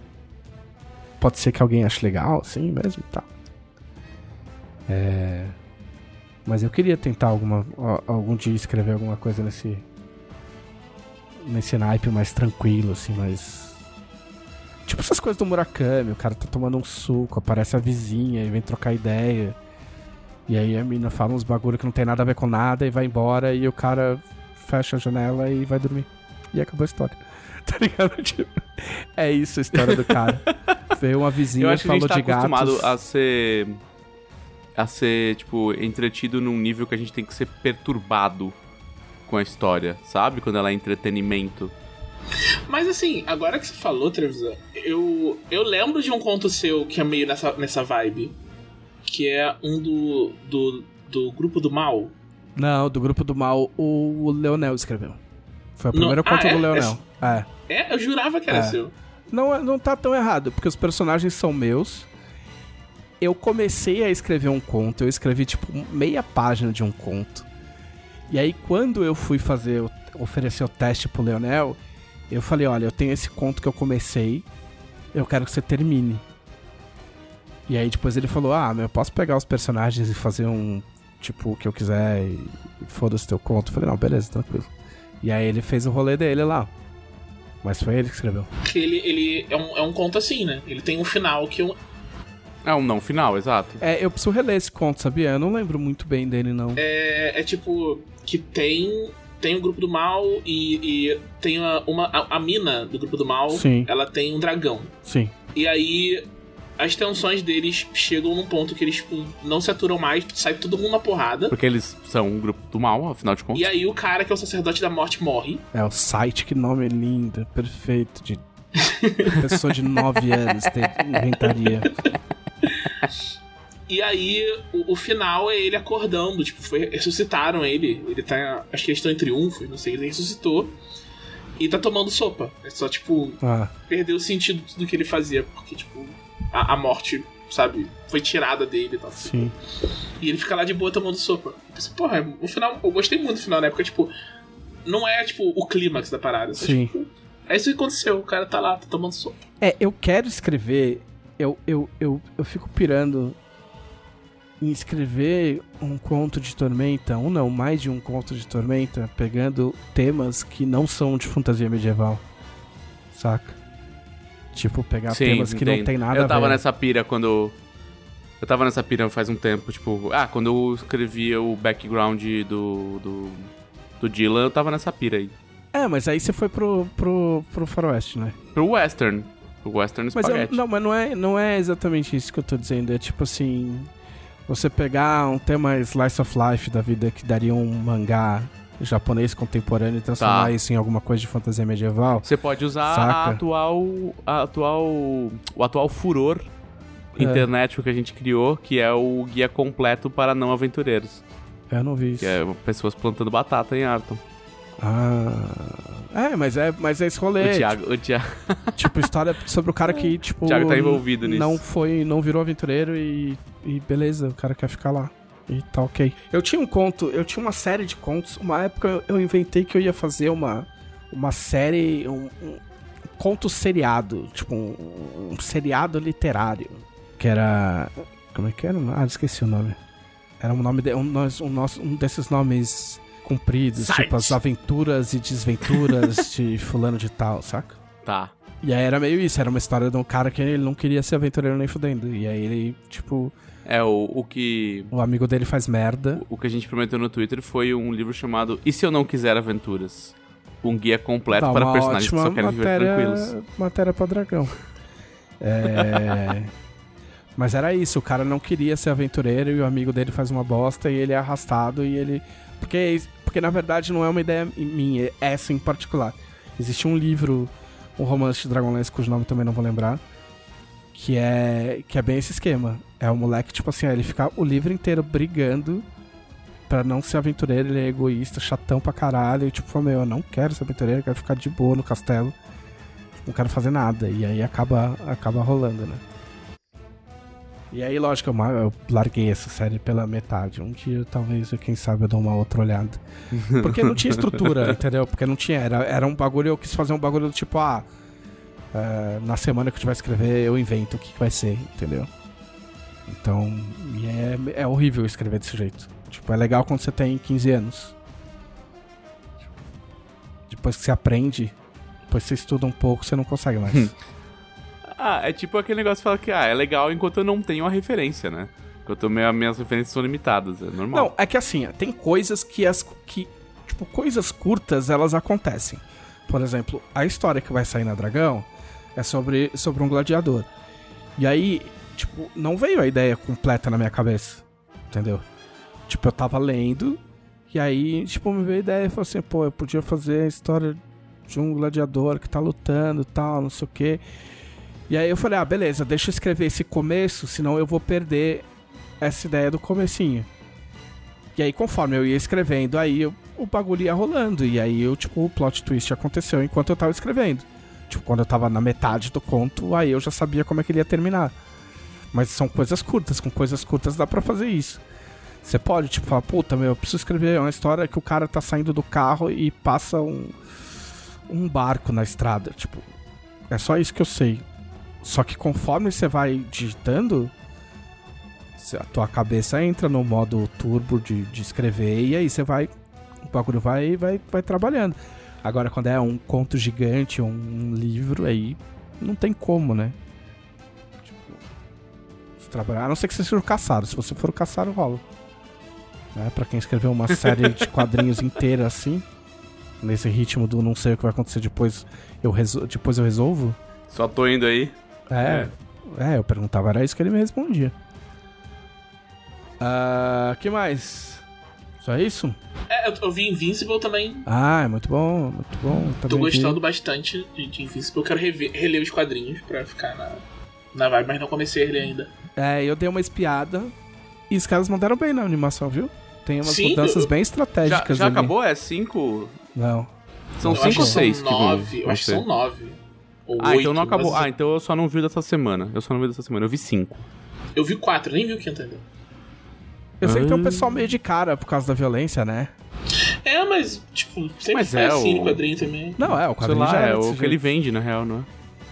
A: Pode ser que alguém ache legal, assim mesmo tá. É. Mas eu queria tentar alguma, a- algum dia escrever alguma coisa nesse. Nesse naipe mais tranquilo, assim, mais. Tipo essas coisas do Murakami, o cara tá tomando um suco, aparece a vizinha e vem trocar ideia. E aí a mina fala uns bagulho que não tem nada a ver com nada e vai embora e o cara fecha a janela e vai dormir. E acabou a história. Tá ligado? Tipo, é isso a história do cara. Veio uma
B: Eu
A: vizinha,
B: acho que a
A: falou
B: gente tá
A: de gatos.
B: acostumado a ser. A ser, tipo, entretido num nível que a gente tem que ser perturbado com a história, sabe? Quando ela é entretenimento.
C: Mas assim, agora que você falou, Trevisan, eu, eu lembro de um conto seu que é meio nessa, nessa vibe. Que é um do, do, do grupo do mal.
A: Não, do grupo do mal, o Leonel escreveu. Foi o primeiro
C: ah,
A: conto
C: é?
A: do Leonel. É.
C: É, eu jurava que era
A: É.
C: seu.
A: Não, é- não tá tão errado, porque os personagens são meus. Eu comecei a escrever um conto, eu escrevi tipo meia página de um conto. E aí quando eu fui fazer, oferecer o teste pro Leonel, eu falei, olha, eu tenho esse conto que eu comecei, eu quero que você termine. E aí depois ele falou, ah, mas eu posso pegar os personagens e fazer um, tipo, o que eu quiser e, foda-se teu conto. Eu falei, não, beleza, tranquilo. E aí ele fez o rolê dele lá. Mas foi ele que escreveu.
C: Ele, ele é, um, é um conto assim, né? Ele tem um final que
B: É um não final, exato.
A: É, eu preciso reler esse conto, sabia? Eu não lembro muito bem dele, não.
C: é, é tipo que tem tem o grupo do mal e, e tem uma, uma a, a mina do grupo do mal,
A: Sim.
C: ela tem um dragão.
A: Sim.
C: E aí as tensões deles chegam num ponto que eles tipo, não se aturam mais, sai todo mundo na porrada.
B: Porque eles são um grupo do mal, afinal de contas.
C: E aí o cara que é o sacerdote da morte morre.
A: É o site, que nome lindo, perfeito. De pessoa de 9 anos tem inventaria.
C: E aí o, o final é ele acordando, tipo, foi, ressuscitaram ele. Ele tá. Acho que eles estão em triunfo, não sei, ele ressuscitou. E tá tomando sopa. É só, tipo,
A: Ah,
C: perdeu o sentido de tudo que ele fazia, porque, tipo, a, a morte, sabe, foi tirada dele e tal.
A: sim.
C: E ele fica lá de boa tomando sopa. Eu pensei, porra, o final. Eu gostei muito do final, né? Porque, tipo, não é, tipo, o clímax da parada. só,
A: Sim.
C: tipo, é isso que aconteceu. O cara tá lá, tá tomando sopa.
A: É, eu quero escrever. Eu, eu, eu, eu fico pirando em escrever um conto de tormenta, um não, mais de um conto de tormenta, pegando temas que não são de fantasia medieval. Saca? Tipo, pegar
B: Sim,
A: temas que não
B: entendo.
A: tem nada
B: Eu
A: a
B: tava
A: ver.
B: nessa pira quando. Eu tava nessa pira faz um tempo, tipo, ah, quando eu escrevia o background do. do. do Dylan, eu tava nessa pira aí.
A: É, mas aí você foi pro, pro, pro faroeste, né?
B: Pro Western. Pro Western
A: Mas eu-
B: Spaghetti.
A: não, mas não é, não é exatamente isso que eu tô dizendo. É tipo assim. Você pegar um tema slice of life da vida que daria um mangá japonês contemporâneo e transformar
B: Tá.
A: isso em alguma coisa de fantasia medieval.
B: Você pode usar a atual, a atual. o atual furor
A: É.
B: internet que a gente criou, que é o guia completo para não aventureiros.
A: Eu não vi isso.
B: Que é pessoas plantando batata em Arton.
A: Ah. É, mas é, mas é esse rolê.
B: o Thiago. O Thiago
A: Tipo, tipo, história sobre o cara que, tipo.
B: o Thiago tá envolvido nisso.
A: Não foi, não virou aventureiro e, e beleza, o cara quer ficar lá. E tá ok. Eu tinha um conto, eu tinha uma série de contos. Uma época eu, eu inventei que eu ia fazer uma, uma série, um, um conto seriado. Tipo, um, um seriado literário. Que era. Como é que era? Ah, esqueci o nome. Era um nome de, um, um, nosso- um desses nomes compridos,
C: Site.
A: tipo as aventuras e desventuras de fulano de tal, saca?
B: Tá.
A: E aí era meio isso, era uma história de um cara que ele não queria ser aventureiro nem fudendo. E aí ele, tipo,
B: É o, o que.
A: o amigo dele faz merda.
B: O que a gente prometeu no Twitter foi um livro chamado E Se Eu Não Quiser Aventuras? Um guia completo
A: Dá
B: para personagens que só querem viver tranquilos.
A: matéria, matéria pra dragão. É... Mas era isso, o cara não queria ser aventureiro e o amigo dele faz uma bosta e ele é arrastado e ele. Porque, porque na verdade não é uma ideia minha, é essa em particular. Existe um livro, um romance de Dragonlance, cujo nome também não vou lembrar, que é, que é bem esse esquema. É o moleque, tipo assim, ele fica o livro inteiro brigando pra não ser aventureiro, ele é egoísta, chatão pra caralho, e tipo, meu, eu não quero ser aventureiro, eu quero ficar de boa no castelo. Não quero fazer nada. E aí acaba, acaba rolando, né? E aí, lógico, eu, larguei essa série pela metade. Um dia, talvez, quem sabe, eu dou uma outra olhada. Porque não tinha estrutura, entendeu? Porque não tinha. Era, era um bagulho, eu quis fazer um bagulho do tipo, ah, é, na semana que eu tiver escrever, eu invento o que, que vai ser, entendeu? Então, e é, é horrível escrever desse jeito. Tipo, é legal quando você tem 15 anos. Depois que você aprende, depois que você estuda um pouco, você não consegue mais.
B: Ah, é tipo aquele negócio que fala que ah, é legal enquanto eu não tenho a referência, né? Enquanto minha, minhas referências são limitadas, é normal.
A: Não, é que assim, tem coisas que as. que. Tipo, coisas curtas elas acontecem. Por exemplo, a história que vai sair na Dragão é sobre, sobre um gladiador. E aí, tipo, não veio a ideia completa na minha cabeça. Entendeu? Tipo, eu tava lendo. E aí, tipo, me veio a ideia e falou assim, pô, eu podia fazer a história de um gladiador que tá lutando e tal, não sei o quê. E aí eu falei, ah, beleza, deixa eu escrever esse começo, senão eu vou perder essa ideia do comecinho. E aí, conforme eu ia escrevendo, aí eu, o bagulho ia rolando. E aí, eu, tipo, o plot twist aconteceu enquanto eu tava escrevendo. Tipo, quando eu tava na metade do conto, aí eu já sabia como é que ele ia terminar. Mas são coisas curtas, com coisas curtas dá pra fazer isso. Você pode, tipo, falar, puta, meu, eu preciso escrever uma história que o cara tá saindo do carro e passa um, um barco na estrada. Tipo, é só isso que eu sei. Só que conforme você vai digitando, a tua cabeça entra no modo turbo de, de escrever e aí você vai. O bagulho vai, vai, vai trabalhando. Agora, quando é um conto gigante, um, um livro, aí não tem como, né? Tipo, trabalhar, a não ser que você seja o caçado. Se você for o caçado, rola. Né? Pra quem escreveu uma série de quadrinhos inteira assim, nesse ritmo do não sei o que vai acontecer depois, eu, depois eu resolvo.
B: Só tô indo aí.
A: É, é, eu perguntava, era isso que ele me respondia. Ah, que mais? Só isso?
C: É, eu, eu vi Invincible também.
A: Ah, é muito bom, muito bom.
C: Tô
A: Também vi.
C: gostando bastante de, de Invincible. Eu quero rever, reler os quadrinhos pra ficar na, na vibe, mas não comecei a reler ainda.
A: É, eu dei uma espiada e os caras mandaram bem na animação, viu? Tem umas
C: Sim,
A: mudanças
C: eu-
A: bem
B: Já,
A: estratégicas
B: já
A: ali.
B: acabou? É cinco?
A: Não.
B: São
C: eu
B: cinco ou
C: que
B: seis
C: são
B: que vão.
C: nove. Eu acho que são nove. Ou
B: Ah,
C: oito,
B: então não acabou.
C: mas
B: Ah, então eu só não vi o dessa semana. Eu só não vi dessa semana. Eu vi cinco.
C: Eu vi quatro, nem vi o quinto ainda.
A: Eu sei que tem um
B: Ah.
A: pessoal meio de cara por causa da violência, né?
C: É, mas, tipo, sempre
B: Mas
C: faz
B: é,
C: assim
B: o-
C: no quadrinho também.
A: Não, é, o
B: Sei
A: quadrinho
B: lá,
A: já
B: é
A: era
B: o que ele vende, na real, não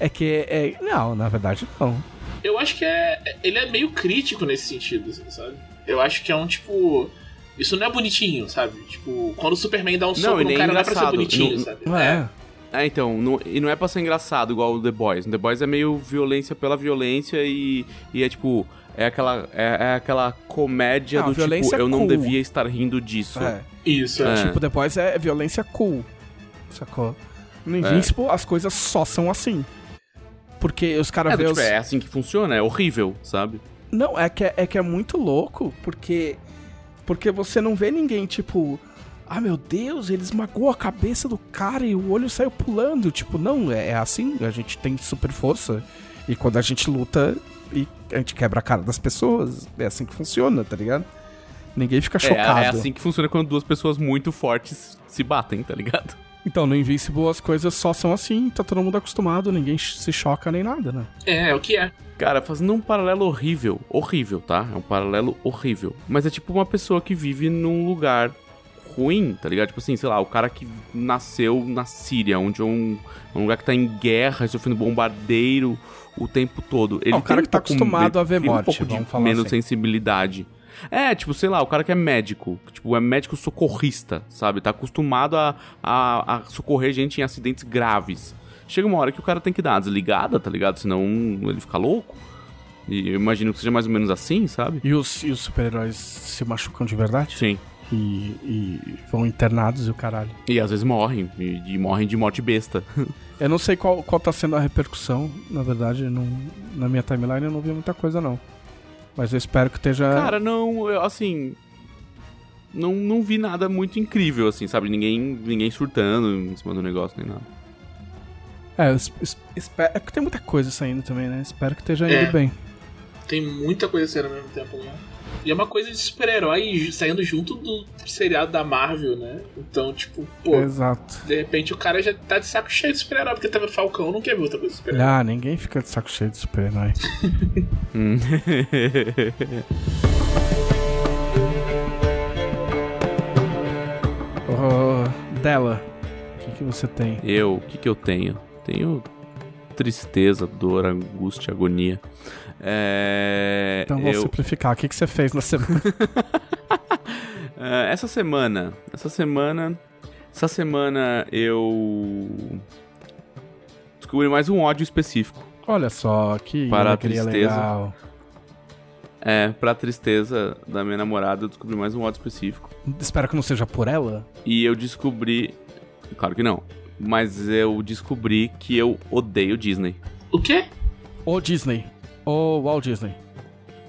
B: é?
A: É que é... Não, na verdade não.
C: Eu acho que é. Ele é meio crítico nesse sentido, assim, sabe? Eu acho que é um tipo. Isso não é bonitinho, sabe? Tipo, quando o Superman dá um soco
B: e
C: no
B: nem
C: cara, não é pra ser bonitinho,
B: Não-
C: sabe?
A: Não é.
B: É, então, não- e não é pra ser engraçado igual o The Boys. O The Boys é meio violência pela violência e, e é tipo. É aquela, é, é aquela comédia
A: Não,
B: do tipo, eu não
A: cool.
B: devia estar rindo disso.
A: É.
C: Isso, é.
B: É.
A: Tipo, depois é violência cool. Sacou? No Invincible, as coisas só são assim. Porque os caras
B: É, do
A: os...
B: tipo, é assim que funciona, é horrível, sabe?
A: Não, é que é, é que é muito louco, porque. Porque você não vê ninguém, tipo. Ah, meu Deus, ele esmagou a cabeça do cara e o olho saiu pulando. Tipo, não, é, é assim, a gente tem super força. E quando a gente luta, e a gente quebra a cara das pessoas. É assim que funciona, tá ligado? Ninguém fica
B: É,
A: chocado.
B: é assim que funciona quando duas pessoas muito fortes se batem, tá ligado?
A: Então, no Invincible as coisas só são assim, tá todo mundo acostumado, ninguém se choca nem nada, né?
C: É, é o que é.
B: Cara, fazendo um paralelo horrível, horrível, tá? É um paralelo horrível. Mas é tipo uma pessoa que vive num lugar ruim, tá ligado? Tipo assim, sei lá, o cara que nasceu na Síria, onde é um, é um lugar que tá em guerra, sofrendo bombardeiro o tempo todo. Ele
A: Ah, o cara que tá acostumado a ver morte,
B: um pouco de menos
A: assim.
B: sensibilidade. É, tipo, sei lá, o cara que é médico, tipo, é médico socorrista, sabe? Tá acostumado a, a, a socorrer gente em acidentes graves. Chega uma hora que o cara tem que dar uma desligada, tá ligado? Senão ele fica louco. E eu imagino que seja mais ou menos assim, sabe?
A: E os, e os super-heróis se machucam de verdade?
B: Sim.
A: E, e vão internados e o caralho.
B: E às vezes morrem, e, e morrem de morte besta.
A: Eu não sei qual, qual tá sendo a repercussão, na verdade, não, na minha timeline eu não vi muita coisa não. Mas eu espero que esteja.
B: Cara, não, eu, assim. Não, não vi nada muito incrível, assim, sabe? Ninguém, ninguém surtando em cima do negócio, nem nada.
A: É, espero. É porque tem muita coisa saindo também, né? Espero que esteja
C: É.
A: indo bem.
C: Tem muita coisa saindo ao mesmo tempo, né? E é uma coisa de super-herói saindo junto do seriado da Marvel, né? Então, tipo, pô,
A: Exato.
C: de repente o cara já tá de saco cheio de super-herói, porque tava Falcão, não quer ver outra coisa de super-herói.
A: Ah, ninguém fica de saco cheio de super-herói. Ô, Dela, o que, que você tem?
B: eu, o que que eu tenho? Tenho tristeza, dor, angústia, agonia. É,
A: Então vou
B: eu,
A: simplificar. O que, que você fez na semana?
B: Ah, essa semana, essa semana, essa semana eu descobri mais um ódio específico.
A: Olha só, que
B: Para a
A: alegria
B: tristeza.
A: legal.
B: É, pra tristeza da minha namorada, eu descobri mais um modo específico.
A: Espero que não seja por ela.
B: E eu descobri. Claro que não. Mas eu descobri que eu odeio Disney.
C: O quê?
A: Ou Disney. Ou Walt Disney.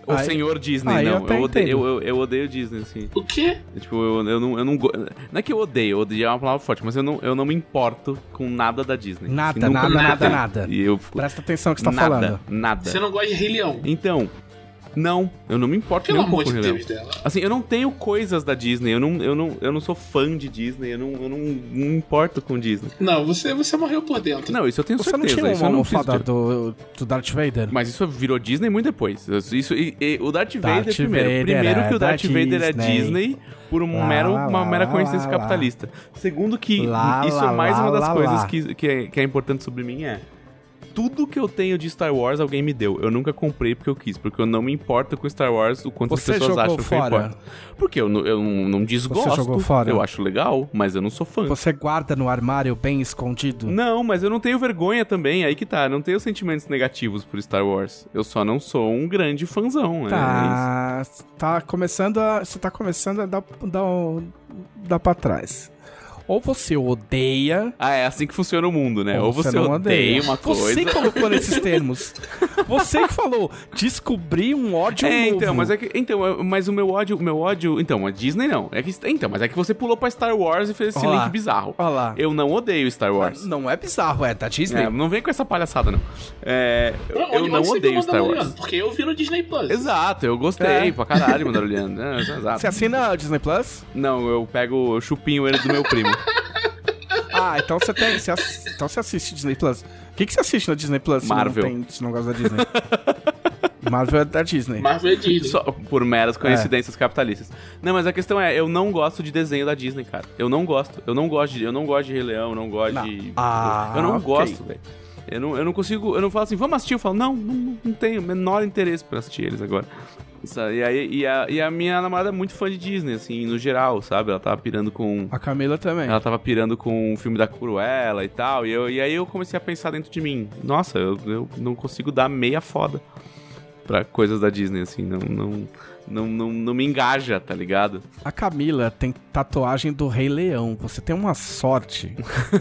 B: O
A: Aí-
B: senhor Disney,
A: aí eu
B: não.
A: até
B: Eu odeio, eu, eu, eu odeio Disney, assim.
C: O quê?
B: Tipo, eu, eu não. Eu não, não é que eu odeio, odeio é uma palavra forte, mas eu não, eu não me importo com nada da Disney.
A: Nada,
B: Assim,
A: nada, nada, nada.
B: E eu fico.
A: Presta atenção no que você tá
B: nada,
A: falando.
B: nada.
C: Você não gosta de Rei Leão?
B: Então, não, eu não me importo
C: Pelo
B: nem um
C: amor
B: pouco
C: de
B: com o Rei
C: Deus
B: Leão.
C: dela.
B: Assim, eu não tenho coisas da Disney, eu não, eu não, eu não sou fã de Disney, eu não, eu não, me importo com Disney.
C: Não, você, você morreu por dentro.
B: Não, isso eu tenho
A: Você não
B: certeza.
A: tinha
B: isso
A: uma
B: eu não
A: almofada
B: de-
A: do, do Darth Vader?
B: Mas isso virou Disney muito depois. Isso, e- e o Darth Vader
A: Darth
B: primeiro.
A: Vader
B: primeiro
A: é
B: que o
A: da
B: Darth Vader é
A: Disney.
B: Por um
A: Lá,
B: mero,
A: lá,
B: uma mera
A: lá,
B: coincidência
A: lá,
B: capitalista. Segundo que
A: Lá,
B: isso
A: lá,
B: é mais
A: lá,
B: uma das
A: lá,
B: coisas
A: lá.
B: que, que, é, que é importante sobre mim é tudo que eu tenho de Star Wars alguém me deu. Eu nunca comprei porque eu quis, porque eu não me importo com Star Wars o quanto
A: Você
B: as pessoas acham que eu
A: fora?
B: importo. Porque eu, não- eu não, desgosto.
A: jogou fora?
B: Eu acho legal, mas eu não sou fã.
A: Você guarda no armário bem escondido?
B: Não, mas eu não tenho vergonha também, aí que tá. Não tenho sentimentos negativos por Star Wars. Eu só não sou um grande fãzão, é isso.
A: Tá, tá começando a, você tá começando a dar, dar, dar pra trás. Ou você odeia,
B: Ah, é assim que funciona o mundo, né? Ou, você,
A: não
B: odeia uma coisa.
A: Você colocou nesses termos. Você que falou, descobri um ódio
B: É,
A: novo.
B: então, mas é que. Então, mas o meu ódio, o meu ódio. Então, a Disney não. É que, então, mas é que você pulou pra Star Wars e fez esse
A: Olha lá.
B: link bizarro.
A: Olha lá.
B: Eu não odeio Star Wars.
A: Não é bizarro, é da Disney.
B: É, não vem com essa palhaçada, não. É, eu, eu não odeio Star? Wars.
C: Porque eu vi no Disney Plus.
B: Exato, eu gostei
A: É.
B: pra caralho, Mandaloriano. É, exato.
A: Você assina a Disney Plus?
B: Não, eu pego, eu chupinho ele do meu primo.
A: Ah, então você tem. Você ass- então você assiste Disney Plus. O que, que você assiste na Disney Plus? se
B: Marvel.
A: Não tem, se não gosta da Disney. Marvel é da Disney.
C: Marvel é Disney.
B: Só por meras coincidências capitalistas. Não, mas a questão é, eu não gosto de desenho da Disney, cara. Eu não gosto. Eu não gosto de, eu não gosto de Rei Leão, eu não gosto
A: Não.
B: de.
A: Ah,
B: eu não
A: ok.
B: gosto, velho. Eu não, eu não consigo. Eu não falo assim, vamos assistir. Eu falo, não, não, não tenho o menor interesse pra assistir eles agora. E, aí, e, a, e a minha namorada é muito fã de Disney, assim, no geral, sabe? Ela tava pirando com.
A: A Camila também.
B: Ela tava pirando com o filme da Cruella e tal. E, eu, e aí eu comecei a pensar dentro de mim. Nossa, eu, eu não consigo dar meia foda pra coisas da Disney, assim. Não, não, não, não, não me engaja, tá ligado?
A: A Camila tem tatuagem do Rei Leão. Você tem uma sorte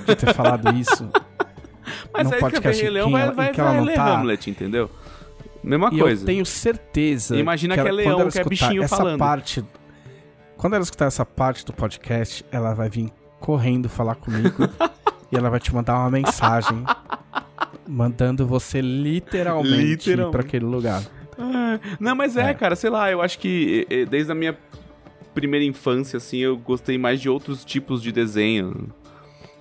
A: de ter falado isso.
B: Mas
A: Num
B: aí que Rei Leão vai, vai, vai
A: não
B: ler
A: tá.
B: Hamlet, entendeu? Mesma
A: E
B: coisa.
A: eu tenho certeza.
B: Imagina que
A: ela-
B: é
A: quando
B: leão, que é bichinho
A: essa
B: falando.
A: parte. Quando ela escutar essa parte do podcast, ela vai vir correndo falar comigo e ela vai te mandar uma mensagem mandando você literalmente,
B: Literalmente.
A: pra aquele lugar.
B: Ah, Não, mas é,
A: É.
B: cara, sei lá, eu acho que desde a minha primeira infância, assim, eu gostei mais de outros tipos de desenho.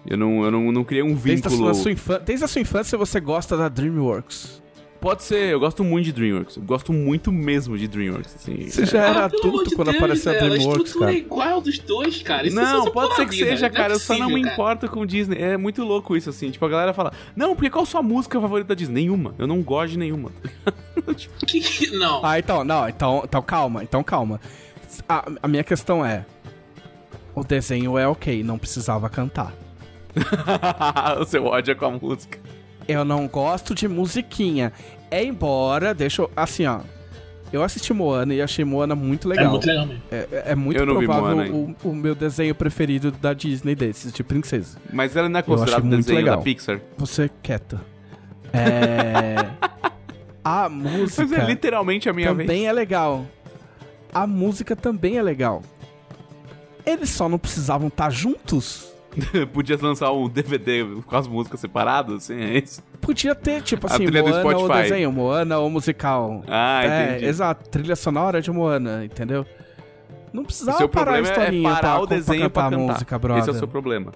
B: Eu não, eu não, não criei um
A: Desde a,
B: vínculo.
A: sua, sua infan- Desde a sua infância você gosta da DreamWorks.
B: Pode ser, eu gosto muito de DreamWorks. Eu gosto muito mesmo de DreamWorks, assim.
A: Você já era
C: Ah,
A: adulto
C: de
A: quando
C: Deus,
A: apareceu a DreamWorks,
C: A estrutura
A: cara.
C: é igual dos dois, cara. Isso
B: Não,
C: só
B: pode ser que
C: vida,
B: seja,
C: é
B: cara. eu só não me
C: possível, cara.
B: importo com Disney. É muito louco isso, assim. Tipo, a galera fala, não, porque qual sua música favorita da Disney? Nenhuma. Eu não gosto de nenhuma.
C: Que- Não.
A: Ah, então, não, então, então calma, então calma. A, a minha questão é: o desenho é ok, não precisava cantar.
B: o seu ódio é com a música.
A: Eu não gosto de musiquinha. É embora, deixa eu. Assim, ó. Eu assisti Moana e achei Moana muito
C: É
A: legal.
C: muito legal mesmo.
A: É, é- é muito
B: Eu não vi
A: provável
B: Moana
A: o, o meu desenho preferido da Disney desses, de princesa.
B: Mas ela não é considerado
A: muito
B: desenho
A: legal.
B: da Pixar.
A: Você quieta. É. a música.
B: Mas é literalmente a minha
A: também
B: vez.
A: é legal. A música também é legal. Eles só não precisavam estar juntos.
B: Podia lançar um DVD com as músicas separadas, assim, é isso?
A: Podia ter, tipo
B: A
A: assim,
B: trilha do
A: Moana ou
B: Spotify.
A: desenho, Moana ou musical.
B: Ah,
A: é,
B: entendi.
A: exato, trilha sonora de Moana, entendeu? Não
B: O
A: precisava
B: seu
A: parar a
B: é
A: historinha
B: parar
A: pra,
B: o desenho
A: pra
B: pra
A: cantar
B: cantar.
A: a música, brother.
B: Esse é o seu problema.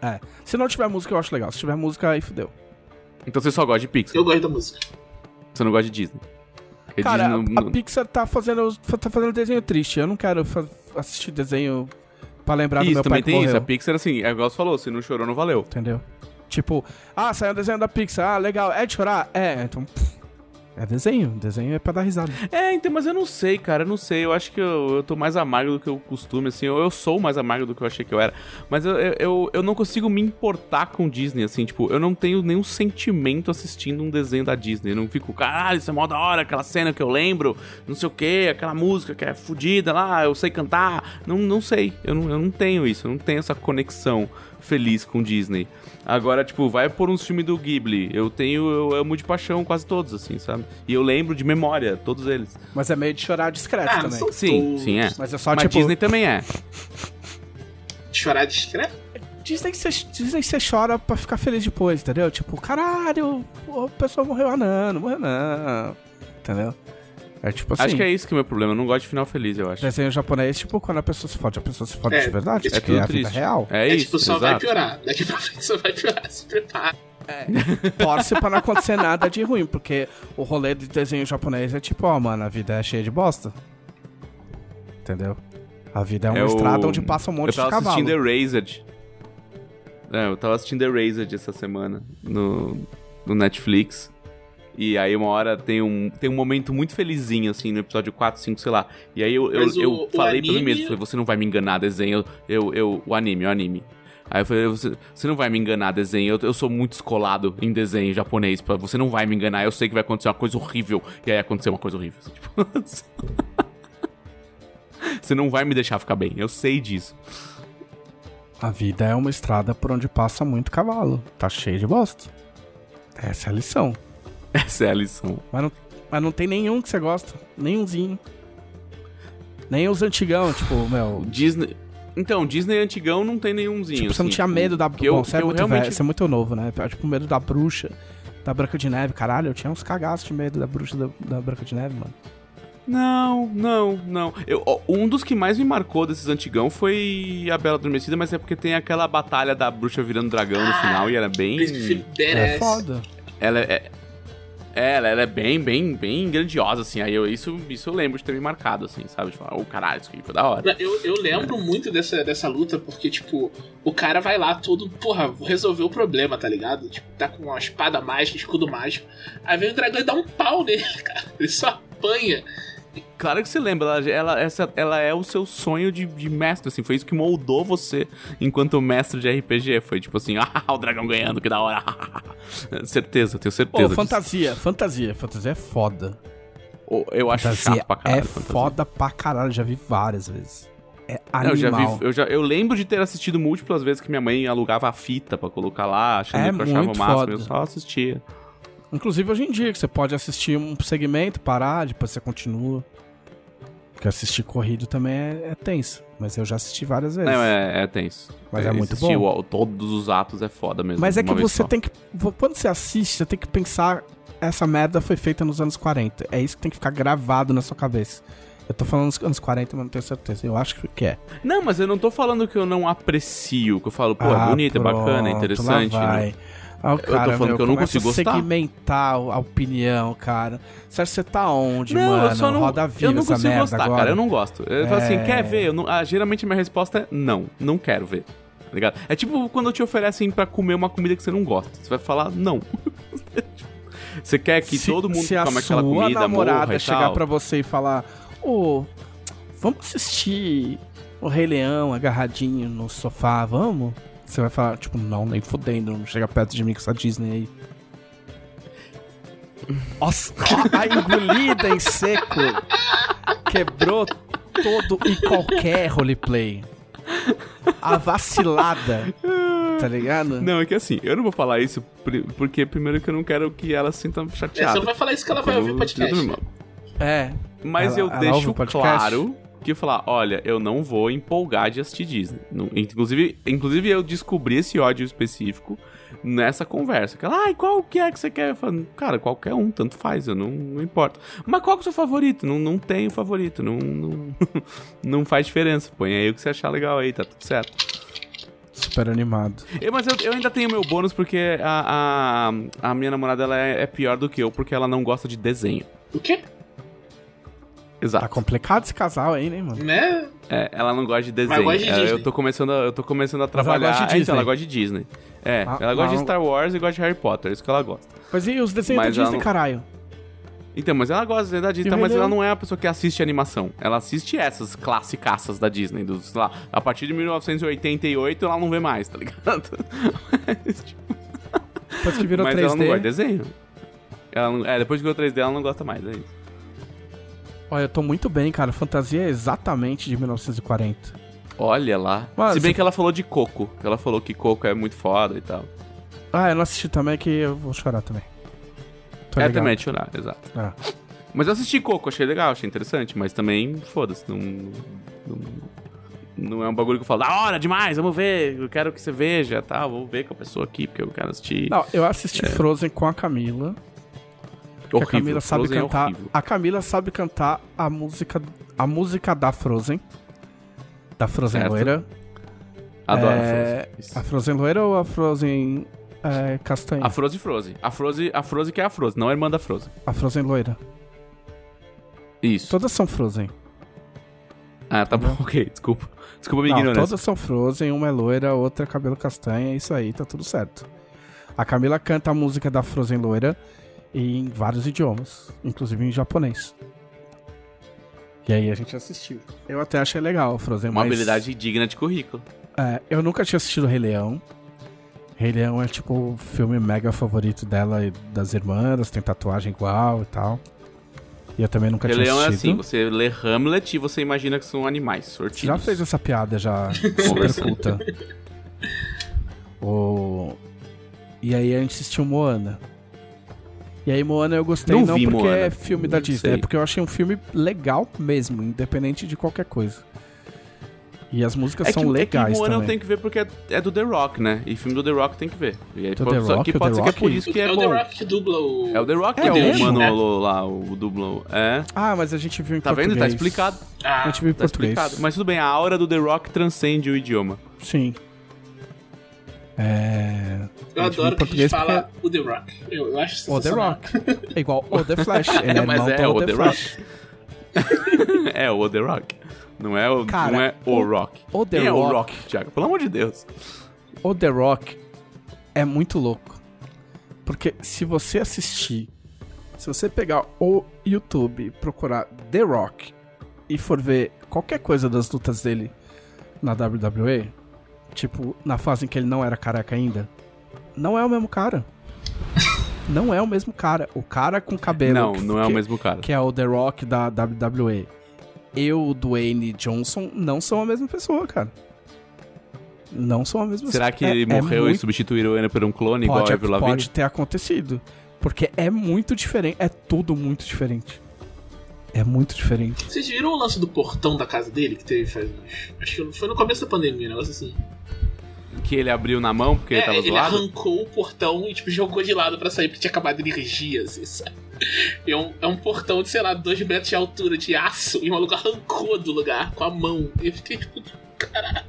A: É. Se não tiver música, eu acho legal. Se tiver música, aí fudeu.
B: Então você só gosta de Pixar.
C: Eu gosto da música.
B: Você não gosta de Disney. Porque
A: Cara,
B: Disney não-
A: a,
B: não-
A: a Pixar tá fazendo, tá fazendo desenho triste. Eu não quero assistir desenho pra lembrar do
B: Isso,
A: meu
B: também
A: pai que
B: tem isso.
A: morreu.
B: A Pixar, assim, é igual você falou, se não chorou, não valeu.
A: Entendeu? Tipo, ah, saiu um desenho da Pixar, ah, legal. É de chorar? É, então. pff, É desenho, desenho é pra dar risada.
B: É, então, mas eu não sei, cara, eu não sei. Eu acho que eu, eu tô mais amargo do que eu costume, assim. Eu, eu sou mais amargo do que eu achei que eu era. Mas eu, eu, eu, eu não consigo me importar com Disney, assim. Tipo, eu não tenho nenhum sentimento assistindo um desenho da Disney. Eu não fico, caralho, isso é mó da hora, aquela cena que eu lembro, não sei o que, aquela música que é fodida lá, eu sei cantar. Não, não sei, eu não, eu não tenho isso, eu não tenho essa conexão feliz com Disney. Agora, tipo, vai por uns filmes do Ghibli. Eu tenho, eu amo de paixão quase todos, assim, sabe? E eu lembro de memória, todos eles.
A: Mas é meio de chorar discreto
C: Ah,
A: também.
C: são
B: Sim,
C: todos.
B: sim, é.
A: Mas é só
B: Mas
A: tipo.
B: Disney também é.
C: Chorar discreto?
A: Disney que, você, Disney que você chora pra ficar feliz depois, entendeu? Tipo, caralho, a pessoa morreu. Ah, não, não morreu, não. Entendeu? É tipo assim.
B: Acho que é isso que é o meu problema. Eu não gosto de final feliz, eu acho.
A: Desenho japonês, tipo, quando a pessoa se fode, a pessoa se fode
C: É,
A: de verdade,
C: é
B: tudo
A: é a vida real.
B: É,
C: É,
B: isso,
C: tipo, só vai
B: exato.
C: piorar. Daqui pra frente só vai piorar. Se prepara.
A: Torce pra não acontecer nada de ruim, porque o rolê de desenho japonês é tipo, ó, mano, a vida é cheia de bosta. Entendeu? A vida é uma
B: É o-
A: estrada onde passa um monte
B: eu
A: de
B: tava
A: cavalo.
B: assistindo Erased. É, eu tava assistindo Erased essa semana no, no Netflix. E aí uma hora tem um, tem um momento muito felizinho, assim, no episódio 4, 5, sei lá. E aí eu, eu,
C: o-
B: eu
C: o
B: falei pra mim
C: anime-
B: mesmo, falei, você não vai me enganar, desenho. Eu, eu, o anime, o anime. Aí eu falei, você, você não vai me enganar, desenho. Eu, eu sou muito escolado em desenho japonês. pra- Você não vai me enganar. Eu sei que vai acontecer uma coisa horrível. E aí aconteceu uma coisa horrível. Tipo, você não vai me deixar ficar bem. Eu sei disso.
A: A vida é uma estrada por onde passa muito cavalo. Tá cheio de bosta. Essa é a lição.
B: Essa é a lição.
A: Mas não, mas não tem nenhum que você gosta. Nenhumzinho. Nem os antigão, tipo, meu.
B: Disney. Então, Disney antigão não tem nenhumzinho.
A: Tipo, você não
B: assim,
A: tinha medo da.
B: que eu-
A: Bom, você é
B: que
A: muito
B: realmente-
A: velho, você é muito novo, né? Tipo, medo da bruxa, da Branca de Neve. Caralho, eu tinha uns cagaços de medo da bruxa da, da Branca de Neve, mano.
B: Não, não, não. Eu, ó, um dos que mais me marcou desses antigão foi a Bela Adormecida, mas é porque tem aquela batalha da bruxa virando dragão no
C: Ah,
B: final e ela é bem.
A: É
C: Badass.
A: foda.
B: Ela é. É, ela, é bem, bem, bem grandiosa, assim. Aí eu, isso, isso eu lembro de ter me marcado, assim, sabe? Tipo, oh, caralho, isso aqui foi da hora.
C: Eu, eu lembro muito dessa, dessa luta, porque, tipo, o cara vai lá todo, porra, vou resolver o problema, tá ligado? Tipo, tá com uma espada mágica, escudo mágico. Aí vem o dragão e dá um pau nele, cara. Ele só apanha.
B: Claro que você lembra, ela, ela, essa, ela é o seu sonho de, de mestre, assim. Foi isso que moldou você enquanto mestre de RPG. Foi tipo assim, ah, o dragão ganhando, que da hora. certeza, tenho certeza.
A: Pô,
B: disso.
A: fantasia, fantasia. Fantasia é foda.
B: Eu acho
A: Fantasia
B: chato pra caralho.
A: é
B: fantasia.
A: foda pra caralho, já vi várias vezes. É
B: Não, eu já
A: animal.
B: vi, eu, já, eu lembro de ter assistido múltiplas vezes que minha mãe alugava a fita pra colocar lá, achando
A: É
B: que eu achava o máximo, eu só assistia.
A: Inclusive hoje em dia, que você pode assistir um segmento, parar, depois você continua. Porque assistir corrido também é, é tenso. Mas eu já assisti várias vezes.
B: Não, é, é tenso.
A: Mas é muito
B: assistir
A: bom.
B: o- todos os atos é foda mesmo.
A: Mas é que você
B: só.
A: tem que. Quando você assiste, você tem que pensar. Essa merda foi feita nos anos 40. É isso que tem que ficar gravado na sua cabeça. Eu tô falando nos anos 40, mas não tenho certeza. Eu acho que é.
B: Não, mas eu não tô falando que eu não aprecio, que eu falo, pô, é
A: Ah,
B: bonito, é bacana, é
A: pronto,
B: interessante.
A: Lá vai.
B: Né?
A: Ah, o
B: tô
A: cara,
B: falando
A: meu,
B: que eu não consigo
A: a
B: gostar.
A: segmentar a opinião, cara. Você acha que você tá onde,
B: Não,
A: mano?
B: eu só não,
A: Roda
B: eu não consigo gostar,
A: agora.
B: cara. Eu não gosto. Eu falo assim,
A: É.
B: quer ver? Eu não- ah, geralmente a minha resposta é não, não quero ver. Tá ligado? É tipo quando te oferecem pra comer uma comida que você não gosta. Você vai falar não. você quer que
A: se,
B: todo mundo
A: se
B: come
A: a
B: aquela comida,
A: namorada
B: morra e
A: chegar
B: tal.
A: pra você e falar, ô, vamos assistir o Rei Leão agarradinho no sofá, vamos? Você vai falar, tipo, não, nem fudendo, não chega perto de mim com essa Disney aí. Nossa, a engolida em seco quebrou todo e qualquer roleplay. A vacilada, tá ligado?
B: Não, é que assim, eu não vou falar isso porque primeiro que eu não quero que ela se sinta
C: É, você
B: chateada.
C: não vai falar isso que ela vai ouvir o podcast.
A: É.
B: Mas
A: Ela-
B: eu
A: ela
B: deixo claro que eu falar, olha, eu não vou empolgar de assistir Disney. Não- inclusive, inclusive, eu descobri esse ódio específico nessa conversa. Que ela, ai, qual que é que você quer? Eu falo, cara, qualquer um, tanto faz, eu não, não importa. Mas qual que é o seu favorito? Não, não tenho favorito, não, não, não faz diferença. Põe aí o que você achar legal aí, tá tudo certo.
A: Super animado.
B: Eu- mas eu, eu ainda tenho meu bônus porque a, a, a minha namorada ela é, é pior do que eu, porque ela não gosta de desenho.
C: O quê?
B: Exato.
A: Tá complicado esse casal aí, né, mano?
C: Né?
B: É, ela não gosta de desenho.
C: gosta de
B: É,
C: Disney.
B: eu tô começando a, eu tô começando a
A: ela
B: trabalhar.
A: gosta de
B: É, então,
A: Disney.
B: ela gosta de Disney. É,
A: Ah,
B: ela gosta de
A: não.
B: Star Wars e gosta de Harry Potter, é isso que ela gosta.
A: Mas e os desenhos
B: Mas
A: da
B: ela
A: Disney,
B: não-
A: caralho?
B: Então, mas ela gosta da Disney,
A: E o
B: tá, mas ela não é a pessoa que assiste animação. Ela assiste essas classicaças da Disney, dos, sei lá, a partir de 1988 ela não vê mais, tá ligado? Mas, tipo,
A: Depois que virou
B: mas
A: 3D.
B: ela não gosta de desenho. Ela não- é, depois que virou 3D ela não gosta mais, é isso.
A: Olha, eu tô muito bem, cara. Fantasia é exatamente de 1940.
B: Olha lá.
A: Mano,
B: Se bem que ela falou de Coco, que ela falou que Coco é muito foda e tal.
A: Ah, eu não assisti também que eu vou chorar também. Tô
B: é
A: ligado.
B: também é de chorar, exato.
A: Ah.
B: Mas eu assisti Coco, achei legal, achei interessante, mas também, foda-se, não, não. Não é um bagulho que eu falo, da hora demais, vamos ver, eu quero que você veja, tá? Vou ver com a pessoa aqui, porque eu quero assistir.
A: Não, eu assisti Frozen com a Camila. Que a Camila sabe
B: Frozen é
A: cantar.
B: horrível.
A: a Camila sabe cantar a música, a música da Frozen. Da Frozen
B: Certo.
A: loira.
B: Adoro
A: É,
B: Frozen. Isso.
A: A Frozen loira ou a Frozen é, castanha?
B: A Frozen Frozen. A Frozen, a Frozen que é a Frozen, não a irmã da Frozen.
A: A Frozen loira.
B: Isso.
A: Todas são Frozen.
B: Ah, tá bom, ok, desculpa. Desculpa a
A: Não,
B: ignorância.
A: todas são Frozen, uma é loira, outra é cabelo castanha, é isso aí, tá tudo certo. A Camila canta a música da Frozen loira em vários idiomas, inclusive em japonês. E aí a gente assistiu. Eu até achei legal Frozen,
B: Uma
A: mas...
B: habilidade digna de currículo.
A: É, eu nunca tinha assistido Rei Leão. Rei Leão é tipo o filme mega favorito dela e das irmãs, tem tatuagem igual e tal. E eu também nunca
B: Rei
A: tinha
B: Leão é
A: assistido.
B: assim, você lê Hamlet e você imagina que são animais,
A: Você
B: sortidos.
A: já fez essa piada já super o... E aí a gente assistiu Moana. E aí Moana eu gostei
B: Não
A: não,
B: vi
A: porque
B: Moana.
A: é filme da
B: Não
A: Disney,
B: sei.
A: é porque eu achei um filme legal mesmo, independente de qualquer coisa. E as músicas
B: É
A: são
B: que,
A: legais
B: é que Moana eu
A: também.
B: tenho que ver porque é, é do The Rock, né? E filme do The Rock tem que ver. E aí
A: Do
B: pode,
A: The
B: só
A: Rock?
B: que
A: O
B: pode ser que é por isso que é,
C: é o
B: bom.
C: The Rock que dubla o.
B: É o The Rock
A: É
B: que é, o? Manolo lá, o dublo. É.
A: Ah, mas a gente viu em
B: Tá vendo?
A: português.
B: Tá explicado.
C: Ah,
A: A gente viu em
B: Tá
A: português.
B: explicado. Mas tudo bem, a aura do The Rock transcende o idioma.
A: Sim. É...
C: eu
A: em
C: adoro que a gente fala o The Rock. Eu, eu acho
A: O The. Rock. É igual o The Flash. Ele é
B: Mas é o
A: The,
B: The
A: Flash.
B: é o The Rock. Não é o,
A: Cara,
B: não é o,
A: o-
B: Rock.
A: o The
B: Quem é o
A: Rock-
B: Rock, Thiago? Pelo amor de Deus.
A: O The Rock é muito louco. Porque se você assistir, se você pegar o YouTube e procurar The Rock e for ver qualquer coisa das lutas dele na WWE, tipo, na fase em que ele não era careca ainda, não é o mesmo cara. não é o mesmo cara. O cara com cabelo.
B: não,
A: que-
B: não é o mesmo cara.
A: que é o The Rock da WWE. Eu, o Dwayne Johnson, não são a mesma pessoa, cara. Não são a mesma
B: Será que
A: é-
B: ele
A: é
B: morreu e
A: muito-
B: substituíram ele por um clone igual
A: pode,
B: a Avril
A: pode ter acontecido. Porque é muito diferente. É tudo muito diferente. É muito diferente.
C: Vocês viram o lance do portão da casa dele que teve faz. Acho que foi no começo da pandemia, um negócio assim.
B: Que ele abriu na mão porque ele
C: é,
B: tava
C: ele
B: zoado?
C: arrancou o portão e tipo, jogou de lado pra sair porque tinha acabado energia, assim, sabe? É um, é um portão de, sei lá, dois metros de altura de aço e o maluco arrancou do lugar com a mão. E eu fiquei tipo, caralho.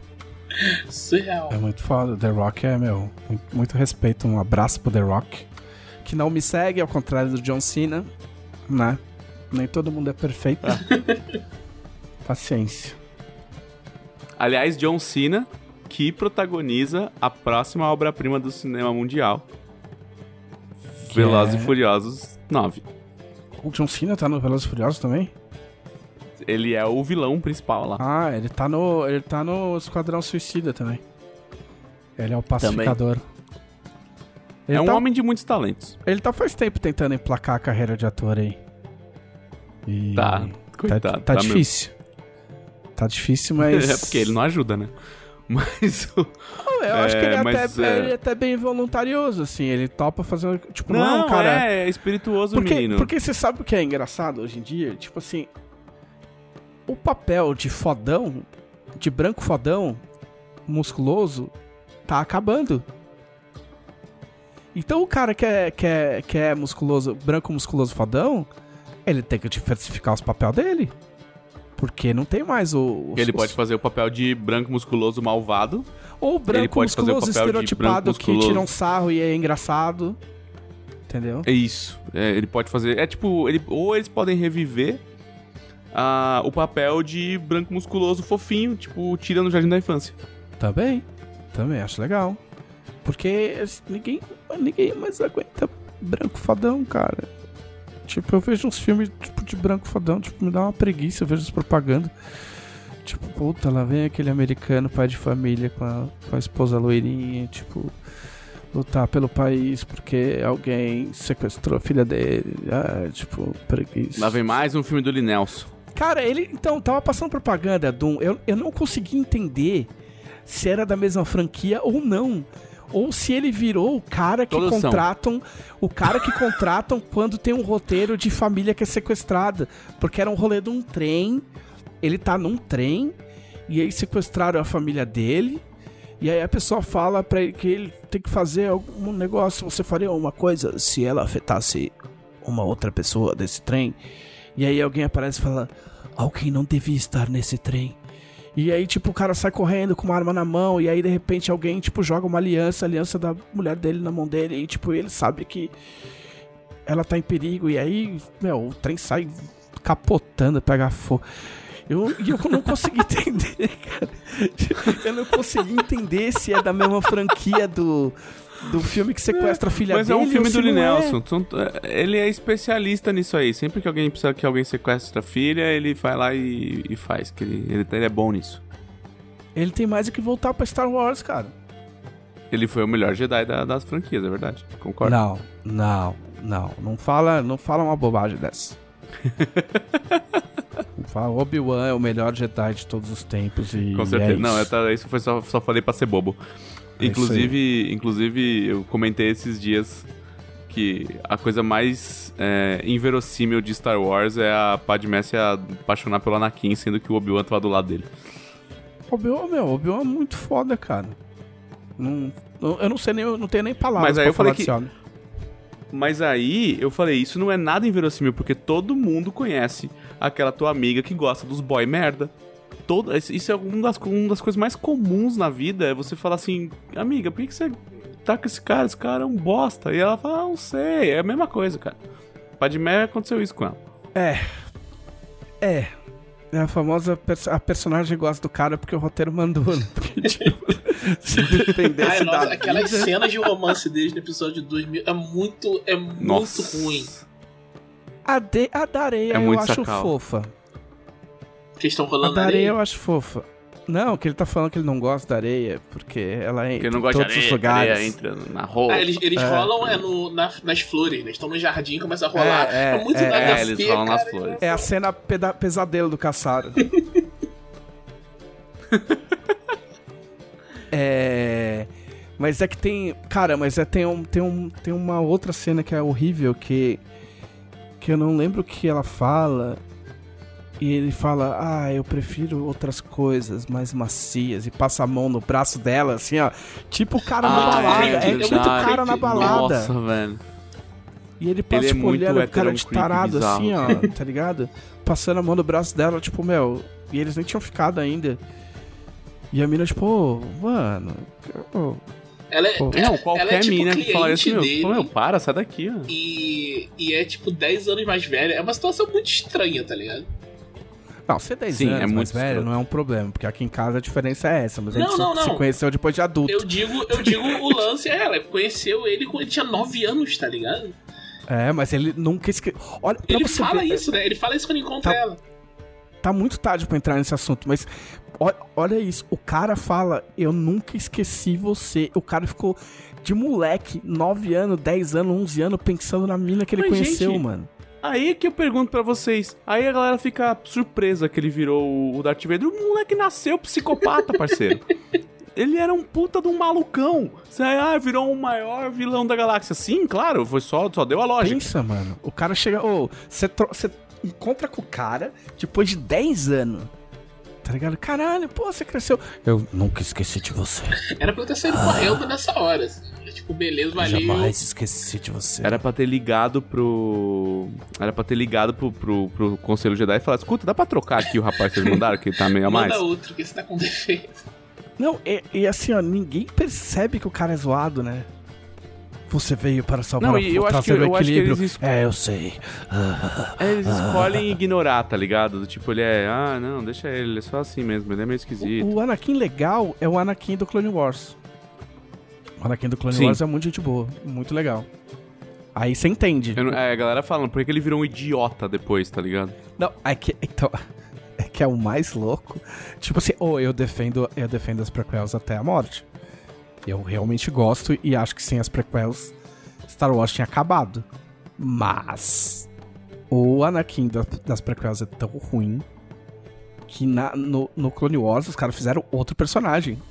C: Surreal.
A: É muito foda. The Rock é, meu, muito, muito respeito. Um abraço pro The Rock. Que não me segue, ao contrário do John Cena, né? Nem todo mundo é perfeito. Paciência.
B: Aliás, John Cena, que protagoniza a próxima obra-prima do cinema mundial.
A: Que
B: Velozes
A: é-
B: e Furiosos 9.
A: O John Cena tá no Velozes e Furiosos também?
B: Ele é o vilão principal lá.
A: Ah, ele tá no. Ele tá no Esquadrão Suicida também. Ele é o pacificador. Ele
B: é um
A: tá,
B: homem de muitos talentos.
A: Ele tá faz tempo tentando emplacar a carreira de ator aí. E
B: Tá,
A: tá,
B: coitado.
A: tá
B: mesmo.
A: difícil. Tá difícil, mas.
B: É porque ele não ajuda, né? Mas o...
A: Não, eu acho que ele
B: É,
A: é,
B: mas,
A: até,
B: é-
A: ele é até bem voluntarioso, assim. Ele topa fazer. Tipo, não, é
B: Não,
A: cara.
B: é, é espirituoso,
A: Porque,
B: menino.
A: porque você sabe o que é engraçado hoje em dia? Tipo assim, o papel de fodão, de branco fodão, musculoso, tá acabando. Então o cara que é, que é, que é musculoso, branco musculoso fodão, ele tem que diversificar os papéis dele. Porque não tem mais o.
B: Ele
A: os-
B: pode fazer o papel de branco musculoso malvado.
A: Ou branco musculoso estereotipado que
B: musculoso.
A: tira um sarro e é engraçado. Entendeu?
B: É isso. É, ele pode fazer. É tipo, ele, ou eles podem reviver ah, o papel de branco musculoso fofinho, tipo, tira no Jardim da Infância.
A: Também. Também acho legal. Porque ninguém, ninguém mais aguenta branco fodão, cara. Tipo, eu vejo uns filmes tipo, de branco fodão, tipo, me dá uma preguiça, eu vejo as propagandas. Tipo, puta, lá vem aquele americano, pai de família, com a, com a esposa loirinha, tipo, lutar pelo país porque alguém sequestrou a filha dele. Ah, tipo, preguiça.
B: Lá vem mais um filme do Lee Nelson.
A: Cara, ele, então, tava passando propaganda Doom. Eu, eu não consegui entender se era da mesma franquia ou não. Ou se ele virou o cara que
B: Todos são.
A: contratam. O cara que contratam quando tem um roteiro de família que é sequestrada. Porque era um rolê de um trem. Ele tá num trem. E aí sequestraram a família dele. E aí a pessoa fala pra ele que ele tem que fazer algum negócio. Você faria uma coisa se ela afetasse uma outra pessoa desse trem? E aí alguém aparece e fala: Alguém não devia estar nesse trem. E aí, tipo, o cara sai correndo com uma arma na mão, e aí de repente alguém, tipo, joga uma aliança, aliança da mulher dele na mão dele, e tipo, ele sabe que ela tá em perigo, e aí, meu, o trem sai capotando, pega fogo. Eu, e eu não consegui entender, cara. Eu não consegui entender se é da mesma franquia do, do filme que sequestra a filha
B: Mas é
A: dele.
B: um filme
A: ou se
B: do
A: é.
B: Nelson. São- Ele é especialista nisso aí. Sempre que alguém precisa que alguém sequestre a filha, ele vai lá e, e faz. Que ele, ele, ele é bom nisso.
A: Ele tem mais é que voltar pra Star Wars, cara.
B: Ele foi o melhor Jedi da- das franquias, é verdade. Concordo.
A: Não, não, não. Não fala, não fala uma bobagem dessa. Fala, Obi-Wan é o melhor Jedi de todos os tempos e
B: Com certeza.
A: é isso.
B: não, tá- isso foi só, só falei pra ser bobo.
A: É
B: inclusive, inclusive, eu comentei esses dias que a coisa mais é, inverossímil de Star Wars é a Padmé se apaixonar pelo Anakin, sendo que o Obi-Wan tava do lado dele.
A: Obi-Wan, meu, Obi-Wan é muito foda, cara. Não, eu não sei nem, eu não tenho nem palavras
B: Mas aí eu falei que-
A: homem.
B: Mas aí eu falei, isso não é nada inverossímil, porque todo mundo conhece aquela tua amiga que gosta dos boy merda. Todo, isso é uma das, uma das coisas mais comuns na vida, é você falar assim, amiga, por que, que você tá com esse cara? Esse cara é um bosta. E ela fala, ah, não sei, é a mesma coisa, cara. Padmé aconteceu isso com ela.
A: É. É. É a famosa pers- a personagem gosta do cara porque o roteiro mandou, né? Porque, tipo, se dependesse
C: Ai, nossa,
A: da
C: aquelas
A: vida-
C: cenas de romance deles no episódio 2000 é muito, é muito
B: Nossa.
C: ruim.
A: A, de, a da areia
B: É
A: eu acho
B: sacal.
A: fofa.
C: Que estão
A: A
C: rolando
A: da
C: na
A: areia
C: areia.
A: eu acho fofa. Não, que ele tá falando que ele não gosta da areia, porque ela entra
B: Porque não
A: em
B: gosta de
A: todos
B: areia,
A: os lugares.
B: areia entra na roupa.
C: Ah, eles, eles
A: É.
C: rolam é no, na- nas flores, né? Estão no jardim, começa a rolar.
A: É,
C: É,
A: é,
C: muito
A: é,
C: nada
B: é,
C: a
B: eles rolam nas
C: cara.
B: flores.
A: É a cena peda- pesadelo do caçaro. é. Mas é que tem. Cara, mas é, tem, um, tem, um, tem uma outra cena que é horrível que. Que eu não lembro o que ela fala. E ele fala, ah, eu prefiro outras coisas mais macias. E passa a mão no braço dela, assim, ó. Tipo o cara na
B: Ah,
A: balada. É,
C: verdade.
A: tipo cara na balada.
B: Nossa, velho.
A: E ele passa,
B: Ele é
A: tipo,
B: muito
A: olhando o cara
B: hétero,
A: de tarado, assim, ó, tá ligado? Passando a mão no braço dela, tipo, meu. E eles nem tinham ficado ainda. E a mina, tipo, ô, mano.
C: Ela é,
A: Pô.
C: ela-
B: Não, qualquer
C: ela é, tipo,
B: mina que fala isso, meu, fala, meu,
C: dele.
B: para, sai daqui, ó.
C: E, e é tipo 10 anos mais velha. É uma situação muito estranha, tá ligado?
A: Não, ser 10
B: Sim,
A: anos
B: é
A: mais
B: muito
A: velho
B: escroto.
A: não é um problema, porque aqui em casa a diferença é essa, mas a
C: Não,
A: gente
C: não,
A: se- se
C: não.
A: conheceu depois de adulto.
C: Eu digo, eu digo o lance é ela. Conheceu ele quando ele tinha 9 anos, tá ligado?
A: É, mas ele nunca esque... Olha,
C: Ele
A: você
C: fala
A: ver,
C: isso, né? Ele fala isso quando encontra
A: Tá-
C: ela.
A: tá muito tarde pra entrar nesse assunto, mas olha isso, o cara fala, eu nunca esqueci você. O cara ficou de moleque, 9 anos, 10 anos, 11 anos, pensando na mina que ele
B: Mas,
A: conheceu,
B: gente,
A: mano.
B: Aí que eu pergunto pra vocês. Aí a galera fica surpresa que ele virou o Darth Vader. O moleque nasceu psicopata, parceiro. ele era um puta de um malucão. Você, ah, virou o maior vilão da galáxia. Sim, claro, foi só, só deu a lógica.
A: Pensa, mano. O cara chega. Ô, tro- você encontra com o cara depois de 10 anos. Tá ligado? Caralho, pô, você cresceu. Eu nunca esqueci de você.
C: Era pra eu ter saído
A: Ah.
C: correndo nessa hora. Assim. É Tipo, beleza, valeu.
A: Jamais esqueci de você.
B: Era pra ter ligado pro. Era pra ter ligado pro, pro, pro Conselho Jedi e falar: escuta, dá pra trocar aqui o rapaz que vocês mandaram, que tá meio a mais?
C: Manda outro, que você tá com defeito.
A: Não, e, e assim, ó, ninguém percebe que o cara é zoado, né? Você veio para salvar
B: Não,
A: o
B: e eu acho que- eu acho que eles es-
A: É, eu sei. Ah,
B: É, Eles escolhem ignorar, tá ligado? Do Tipo, ele é, ah, não, deixa ele, ele é só assim mesmo, ele é meio esquisito.
A: o, o Anakin legal é o Anakin do Clone Wars. O Anakin do Clone
B: Sim.
A: Wars é muito gente boa, muito legal. Aí você entende.
B: Não- é, a galera falando, por que que ele virou um idiota depois, tá ligado?
A: Não, é que. Então. É que é o mais louco. Tipo assim, ou eu defendo, eu defendo as prequels até a morte. Eu realmente gosto e acho que sem as prequels, Star Wars tinha acabado. Mas. O Anakin da- das prequels é tão ruim que na- no, no Clone Wars os caras fizeram outro personagem.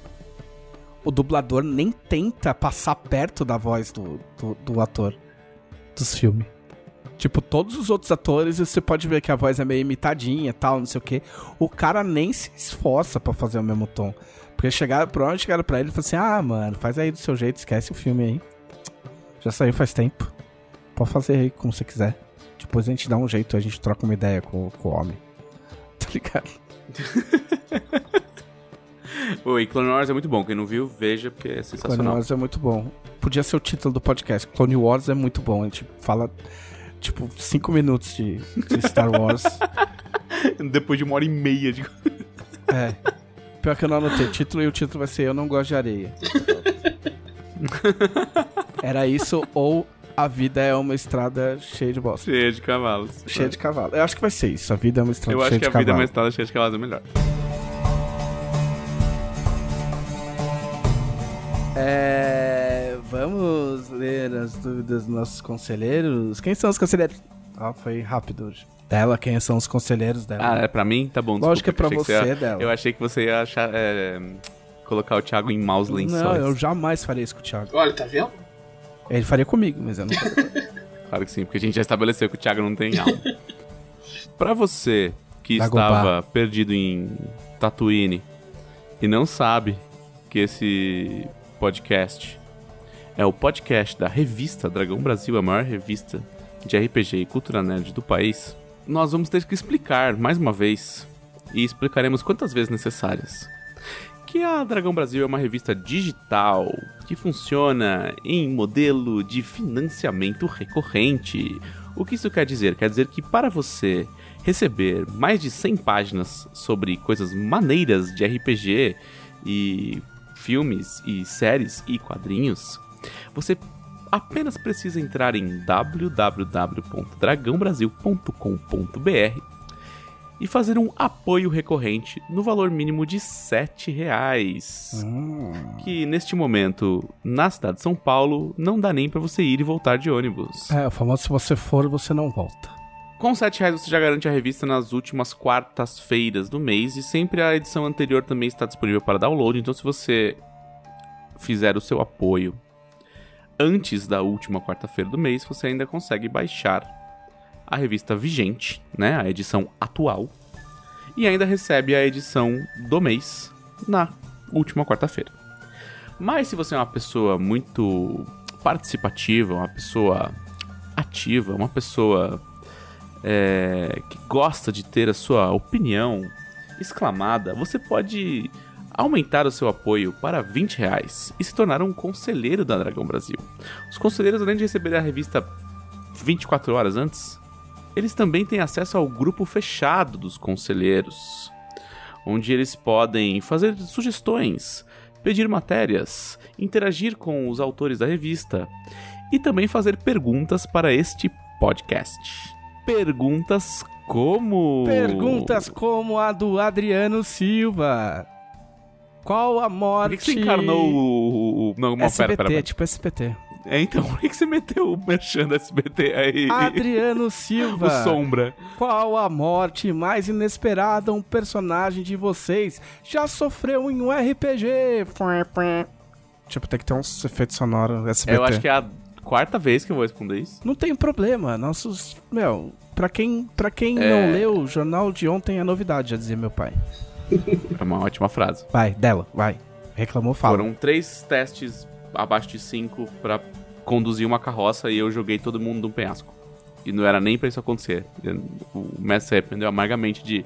A: O dublador nem tenta passar perto da voz do, do, do ator dos filmes. Tipo, todos os outros atores, você pode ver que a voz é meio imitadinha tal, não sei o que. O cara nem se esforça pra fazer o mesmo tom. Porque chegaram, provavelmente chegaram pra ele e falaram assim: Ah, mano, faz aí do seu jeito, esquece o filme aí. Já saiu faz tempo. Pode fazer aí como você quiser. Depois a gente dá um jeito, a gente troca uma ideia com, com o homem. Tá ligado?
B: Oi, Clone Wars é muito bom. Quem não viu, veja, porque é
A: Clone
B: sensacional.
A: Wars é muito bom. Podia ser o título do podcast. Clone Wars é muito bom. A gente fala, tipo, cinco minutos de, de Star Wars.
B: Depois de uma hora e meia de.
A: É. Pior que eu não anotei título e o título vai ser Eu Não Gosto de Areia. Era isso ou A Vida é uma Estrada Cheia de Bosta.
B: Cheia de cavalos.
A: Cheia de cavalo. Eu acho que vai ser isso. A Vida é uma Estrada
B: Eu
A: Cheia
B: acho que
A: de
B: a vida é uma estrada cheia de cavalos é melhor.
A: É... Vamos ler as dúvidas dos nossos conselheiros. Quem são os conselheiros? Ah, foi rápido hoje. Dela, quem são os conselheiros dela?
B: Ah, é pra mim? Tá bom.
A: Lógico que é pra
B: desculpa,
A: você,
B: que ia-
A: dela.
B: Eu achei que você ia achar, é, colocar o Thiago em maus lençóis.
A: não, eu jamais faria isso com o Thiago.
C: Olha, tá vendo?
A: Ele faria comigo, mas eu não faria.
B: Claro que sim, porque a gente já estabeleceu que o Thiago não tem alma. pra você que
A: Dagobah.
B: estava perdido em Tatooine e não sabe que esse podcast é o podcast da revista Dragão Brasil, a maior revista de RPG e cultura nerd do país, nós vamos ter que explicar mais uma vez e explicaremos quantas vezes necessárias que a Dragão Brasil é uma revista digital que funciona em modelo de financiamento recorrente. O que isso quer dizer? Quer dizer que para você receber mais de 100 páginas sobre coisas maneiras de RPG e filmes e séries e quadrinhos, você apenas precisa entrar em www.dragãobrasil.com.br e fazer um apoio recorrente no valor mínimo de 7 reais.
A: Hum.
B: Que neste momento, na cidade de São Paulo, não dá nem pra você ir e voltar de ônibus.
A: É, o famoso se você for, você não volta.
B: Com 7 reais você já garante a revista nas últimas quartas-feiras do mês e sempre a edição anterior também está disponível para download. Então, se você fizer o seu apoio antes da última quarta-feira do mês, você ainda consegue baixar a revista vigente, né, a edição atual, e ainda recebe a edição do mês na última quarta-feira. Mas se você é uma pessoa muito participativa, uma pessoa ativa, uma pessoa é, que gosta de ter a sua opinião exclamada, você pode aumentar o seu apoio para 20 reais e se tornar um conselheiro da Dragão Brasil. Os conselheiros, além de receber a revista 24 horas antes, eles também têm acesso ao grupo fechado dos conselheiros, onde eles podem fazer sugestões, pedir matérias, interagir com os autores da revista e também fazer perguntas para este podcast. Perguntas como.
A: Perguntas como a do Adriano Silva. Qual a
B: Por
A: morte...
B: que, que você encarnou o. o- o- Não,
A: SBT,
B: pera, pera.
A: tipo SBT.
B: É, então, por que, que você meteu o merchan da SBT aí?
A: Adriano Silva.
B: o Sombra.
A: Qual a morte mais inesperada um personagem de vocês já sofreu em um RPG? Tipo, tem que ter uns efeitos sonoros SBT.
B: Eu acho que é a quarta vez que eu vou responder isso.
A: Não tem problema. Nossos... Meu, pra quem, pra quem
B: É.
A: não leu, o jornal de ontem é novidade, já dizia meu pai.
B: É uma ótima frase.
A: Vai, dela, vai. Reclamou, fala.
B: Foram três testes abaixo de cinco pra conduzir uma carroça e eu joguei todo mundo num penhasco. E não era nem pra isso acontecer. O mestre se arrependeu amargamente de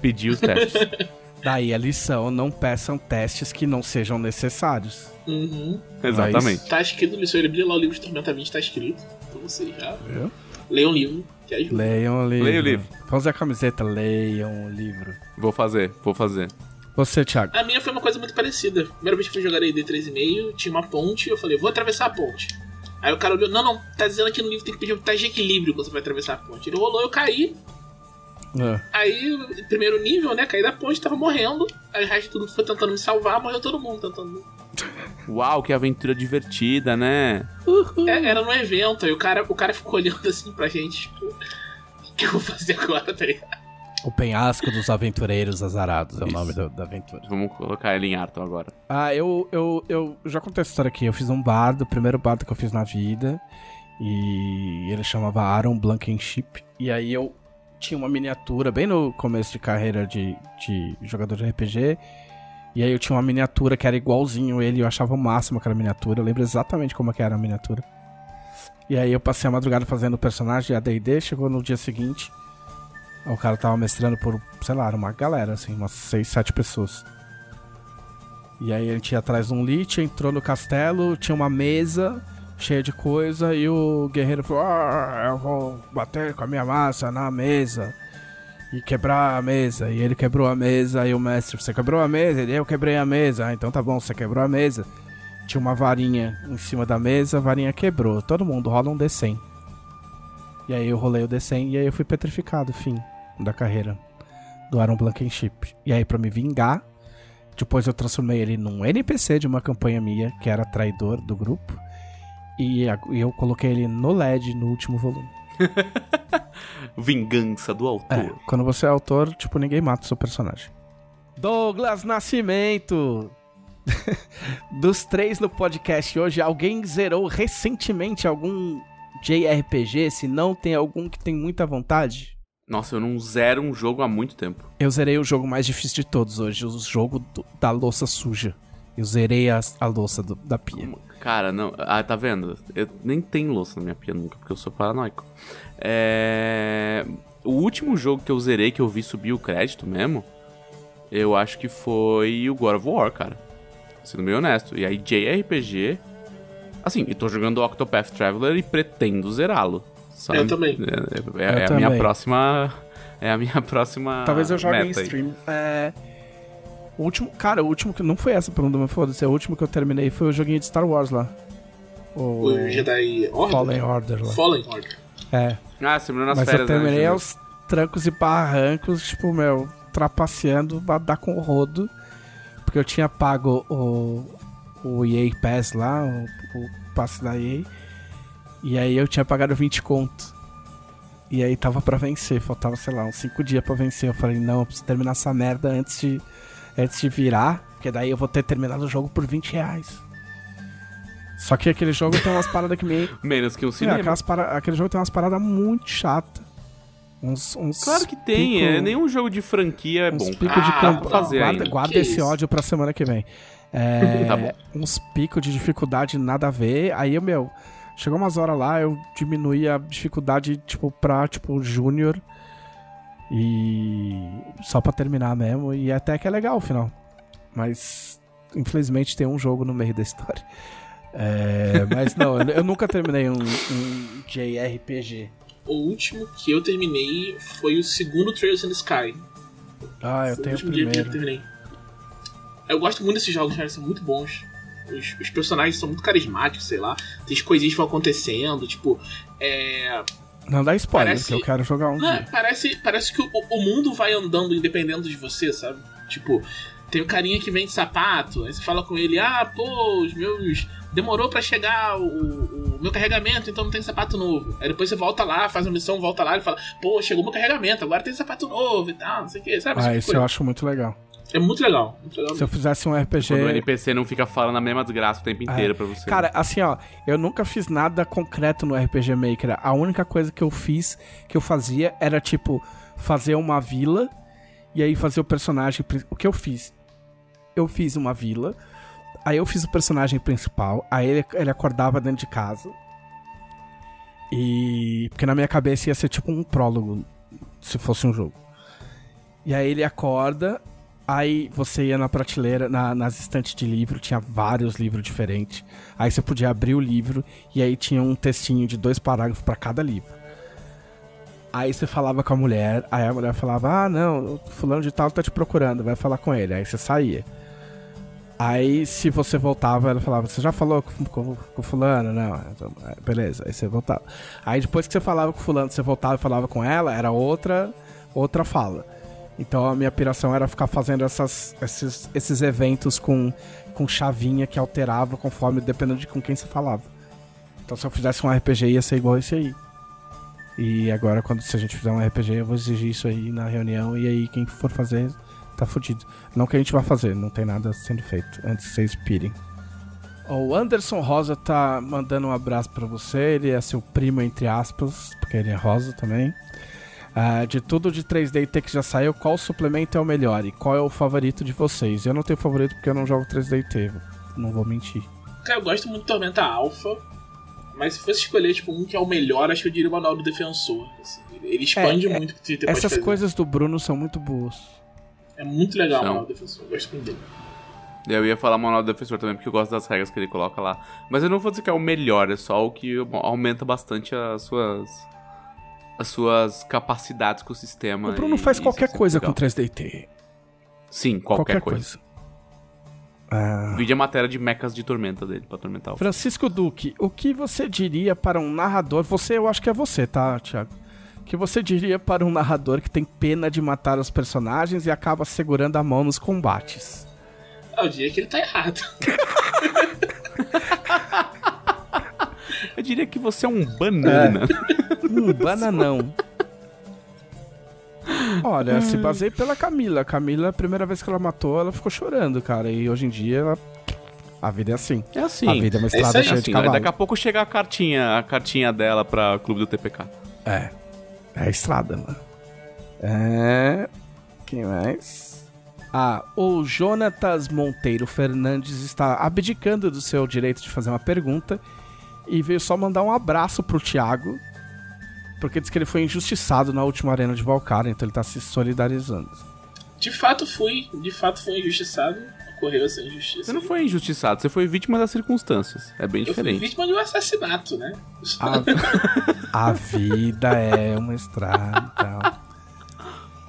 B: pedir os testes.
A: Daí a lição, não peçam testes que não sejam necessários.
C: Uhum.
B: Exatamente.
C: Tá escrito no seu livro, lá o livro de Tormenta 20 tá escrito. Então você já leia um livro que ajuda.
A: Leiam o livro.
B: Leia o livro.
A: Vamos a camiseta, leiam o livro.
B: Vou fazer, vou fazer.
A: Você, Thiago.
C: A minha foi uma coisa muito parecida. Primeira vez que fui jogar AD 3,5, tinha uma ponte, eu falei, vou atravessar a ponte. Aí o cara olhou, não, não, tá dizendo aqui no livro tem que pedir um teste de equilíbrio quando você vai atravessar a ponte. Ele rolou, eu caí.
A: É.
C: Aí, primeiro nível, né? Caí da ponte, tava morrendo. Aí o resto de tudo foi tentando me salvar, morreu todo mundo tentando.
D: Uau, que aventura divertida, né?
C: É, era num evento, aí o cara, o cara ficou olhando assim pra gente, tipo, o que eu vou fazer agora, tá ligado?
A: O penhasco dos aventureiros azarados é o
D: Isso.
A: nome da, da aventura.
D: Vamos colocar ele em Arton agora.
A: Ah, eu, eu, eu já contei essa história aqui. Eu fiz um bardo, o primeiro bardo que eu fiz na vida. E ele chamava Aaron Blankenship. E aí eu tinha uma miniatura bem no começo de carreira de, de jogador de RPG. E aí eu tinha uma miniatura que era igualzinho ele. Eu achava o máximo aquela miniatura. Eu lembro exatamente como que era a miniatura. E aí eu passei a madrugada fazendo o personagem AD&D. Chegou no dia seguinte. O cara tava mestrando por, sei lá, uma galera, assim, umas 6, 7 pessoas. E aí a gente ia atrás de um lich, entrou no castelo, tinha uma mesa cheia de coisa e o guerreiro falou: ah, eu vou bater com a minha massa na mesa e quebrar a mesa. E ele quebrou a mesa e o mestre, você quebrou a mesa? Ele, eu quebrei a mesa. Ah, então tá bom, você quebrou a mesa. Tinha uma varinha em cima da mesa, a varinha quebrou. Todo mundo rola um D100. E aí eu rolei o D100 e aí eu fui petrificado, fim da carreira do Aaron Blankenship. E aí pra me vingar, depois eu transformei ele num NPC de uma campanha minha, que era traidor do grupo. E e eu coloquei ele no LED no último volume.
D: Vingança do autor.
A: É, quando você é autor, tipo, ninguém mata o seu personagem. Douglas Nascimento! Dos três no podcast hoje, alguém zerou recentemente algum JRPG? Se não, tem algum que tem muita vontade?
D: Nossa, eu não zero um jogo há muito tempo.
A: Eu zerei o jogo mais difícil de todos hoje, o jogo do- da louça suja. Eu zerei a, a louça do- da pia.
D: Cara, não. Ah, tá vendo? Eu nem tenho louça na minha pia nunca, porque eu sou paranoico. É. O último jogo que eu zerei, que eu vi subir o crédito mesmo, eu acho que foi o God of War, cara. Sendo bem honesto. E aí, JRPG. Assim, eu tô jogando Octopath Traveler e pretendo zerá-lo. sabe?
C: Eu também.
D: É, é-
A: Eu
D: é a minha
A: também.
D: próxima. É a minha próxima.
A: Talvez eu jogue em stream. É. O último. Cara, o último que. Não foi essa pergunta, mas foda-se. O último que eu terminei foi o joguinho de Star Wars lá. O.
C: O Jedi Order?
A: Fallen Order lá.
C: Fallen Order.
A: É.
D: Ah, você nas
A: mas
D: férias,
A: eu terminei
D: né?
A: aos trancos e barrancos, tipo, meu, trapaceando, vai dar com o rodo. Porque eu tinha pago o. O EA Pass lá, o, o passe da EA. E aí eu tinha pagado 20 conto. E aí tava pra vencer, faltava, sei lá, uns 5 dias pra vencer. Eu falei, não, eu preciso terminar essa merda antes de, antes de virar, porque daí eu vou ter terminado o jogo por 20 reais. Só que aquele jogo tem umas paradas que me.
D: Menos que um
A: É,
D: cinema.
A: aquelas para- Aquele jogo tem umas paradas muito chatas. Uns, uns
D: Claro que tem,
A: pico-
D: é, nenhum jogo de franquia é
A: uns
D: bom.
A: picos de
C: Ah,
A: campo.
C: não,
D: fazer
A: guarda guarda esse
C: isso?
A: ódio pra semana que vem. É,
D: Tá bom.
A: Uns picos de dificuldade nada a ver. Aí, meu, chegou umas horas lá, eu diminuí a dificuldade, tipo, pra, tipo, júnior. E. Só pra terminar mesmo. E até que é legal o final. Mas, infelizmente, tem um jogo no meio da história. É, mas não, eu, eu nunca terminei um, um JRPG.
C: O último que eu terminei foi o segundo Trails in the Sky.
A: Ah, eu
C: Foi
A: tenho o
C: último dia que eu
A: primeiro.
C: terminei. Eu gosto muito desses jogos, cara, são muito bons. Os, os personagens são muito carismáticos, sei lá. Tem as coisinhas que vão acontecendo, tipo. É.
A: Não dá spoiler,
C: Parece-
A: que eu quero jogar um
C: Não,
A: dia.
C: parece, parece que o, o mundo vai andando independendo de você, sabe? Tipo, tem o carinha que vende sapato, aí você fala com ele, ah, pô, os meus. Demorou pra chegar o, o meu carregamento, então não tem sapato novo. Aí depois você volta lá, faz uma missão, volta lá e fala, pô, chegou meu carregamento, agora tem sapato novo e tal, não sei o que, sabe?
A: Ah,
C: Esse tipo
A: isso eu
C: coisa.
A: acho muito legal.
C: É muito legal, muito legal.
A: Se eu fizesse um RPG.
D: Quando o NPC não fica falando a mesma desgraça o tempo inteiro pra você.
A: É. Cara, assim, ó, eu nunca fiz nada concreto no RPG Maker. A única coisa que eu fiz, que eu fazia, era tipo fazer uma vila e aí fazer o personagem. O que eu fiz? Eu fiz uma vila, aí eu fiz o personagem principal, aí ele, ele acordava dentro de casa. E. Porque na minha cabeça ia ser tipo um prólogo, se fosse um jogo. E aí ele acorda, Aí você ia na prateleira, na- nas estantes de livro, tinha vários livros diferentes. Aí você podia abrir o livro e aí tinha um textinho de dois parágrafos pra cada livro. Aí você falava com a mulher, aí a mulher falava: Ah, não, fulano de tal tá te procurando, vai falar com ele. Aí você saía. Aí, se você voltava, ela falava, você já falou com, com, com fulano? Não, então, beleza, aí você voltava. Aí depois que você falava com fulano, você voltava e falava com ela, era outra, outra fala. Então a minha piração era ficar fazendo essas, esses, esses eventos com, com chavinha que alterava conforme, dependendo de com quem você falava. Então se eu fizesse um RPG ia ser igual esse aí. E agora, quando se a gente fizer um RPG, eu vou exigir isso aí na reunião e aí quem for fazer tá fudido. Não que a gente vai fazer, não tem nada sendo feito antes que vocês pirem. O Anderson Rosa tá mandando um abraço para você. Ele é seu primo, entre aspas, porque ele é rosa também. Uh, de tudo de 3D que já saiu, qual suplemento é o melhor e qual é o favorito de vocês? Eu não tenho favorito porque eu não jogo 3D não vou mentir.
C: Cara, eu gosto muito de Tormenta Alpha, mas se fosse escolher tipo, um que é o melhor, acho que eu diria o Manual do Defensor. Assim. Ele expande é, muito o que
A: você Essas coisas do Bruno são muito boas.
C: É muito legal o Manual do Defensor, eu gosto muito dele.
B: Eu ia falar Manual do Defensor também, porque eu gosto das regras que ele coloca lá. Mas eu não vou dizer que é o melhor, é só o que aumenta bastante as suas as suas capacidades com o sistema.
A: O Bruno faz qualquer é coisa legal. com 3DT.
B: Sim, qualquer, qualquer coisa. coisa. Ah. Vídeo a matéria de mechas de tormenta dele, pra tormentar o
A: Francisco Duque, o que você diria para um narrador? Você, eu acho que é você, tá, Thiago? O que você diria para um narrador que tem pena de matar os personagens e acaba segurando a mão nos combates?
C: Eu diria que ele tá errado.
B: eu diria que você é um banana. É.
A: Um bananão. Olha, se basei pela Camila. A Camila, a primeira vez que ela matou, ela ficou chorando, cara. E hoje em dia, ela... a vida é assim.
B: É assim.
A: A vida é uma estrada é cheia assim, de cavalo.
B: Daqui a pouco chega a cartinha, a cartinha dela pra Clube do TPK.
A: É. É a estrada, mano. É... Quem mais? Ah, o Jonatas Monteiro Fernandes está abdicando do seu direito de fazer uma pergunta e veio só mandar um abraço pro Thiago, porque diz que ele foi injustiçado na última arena de Valkyria, então ele tá se solidarizando.
C: De fato fui, de fato fui injustiçado, ocorreu essa injustiça.
B: Você não foi injustiçado, você foi vítima das circunstâncias. É bem
C: eu
B: diferente.
C: Fui vítima de um assassinato, né?
A: A, a vida é uma estrada.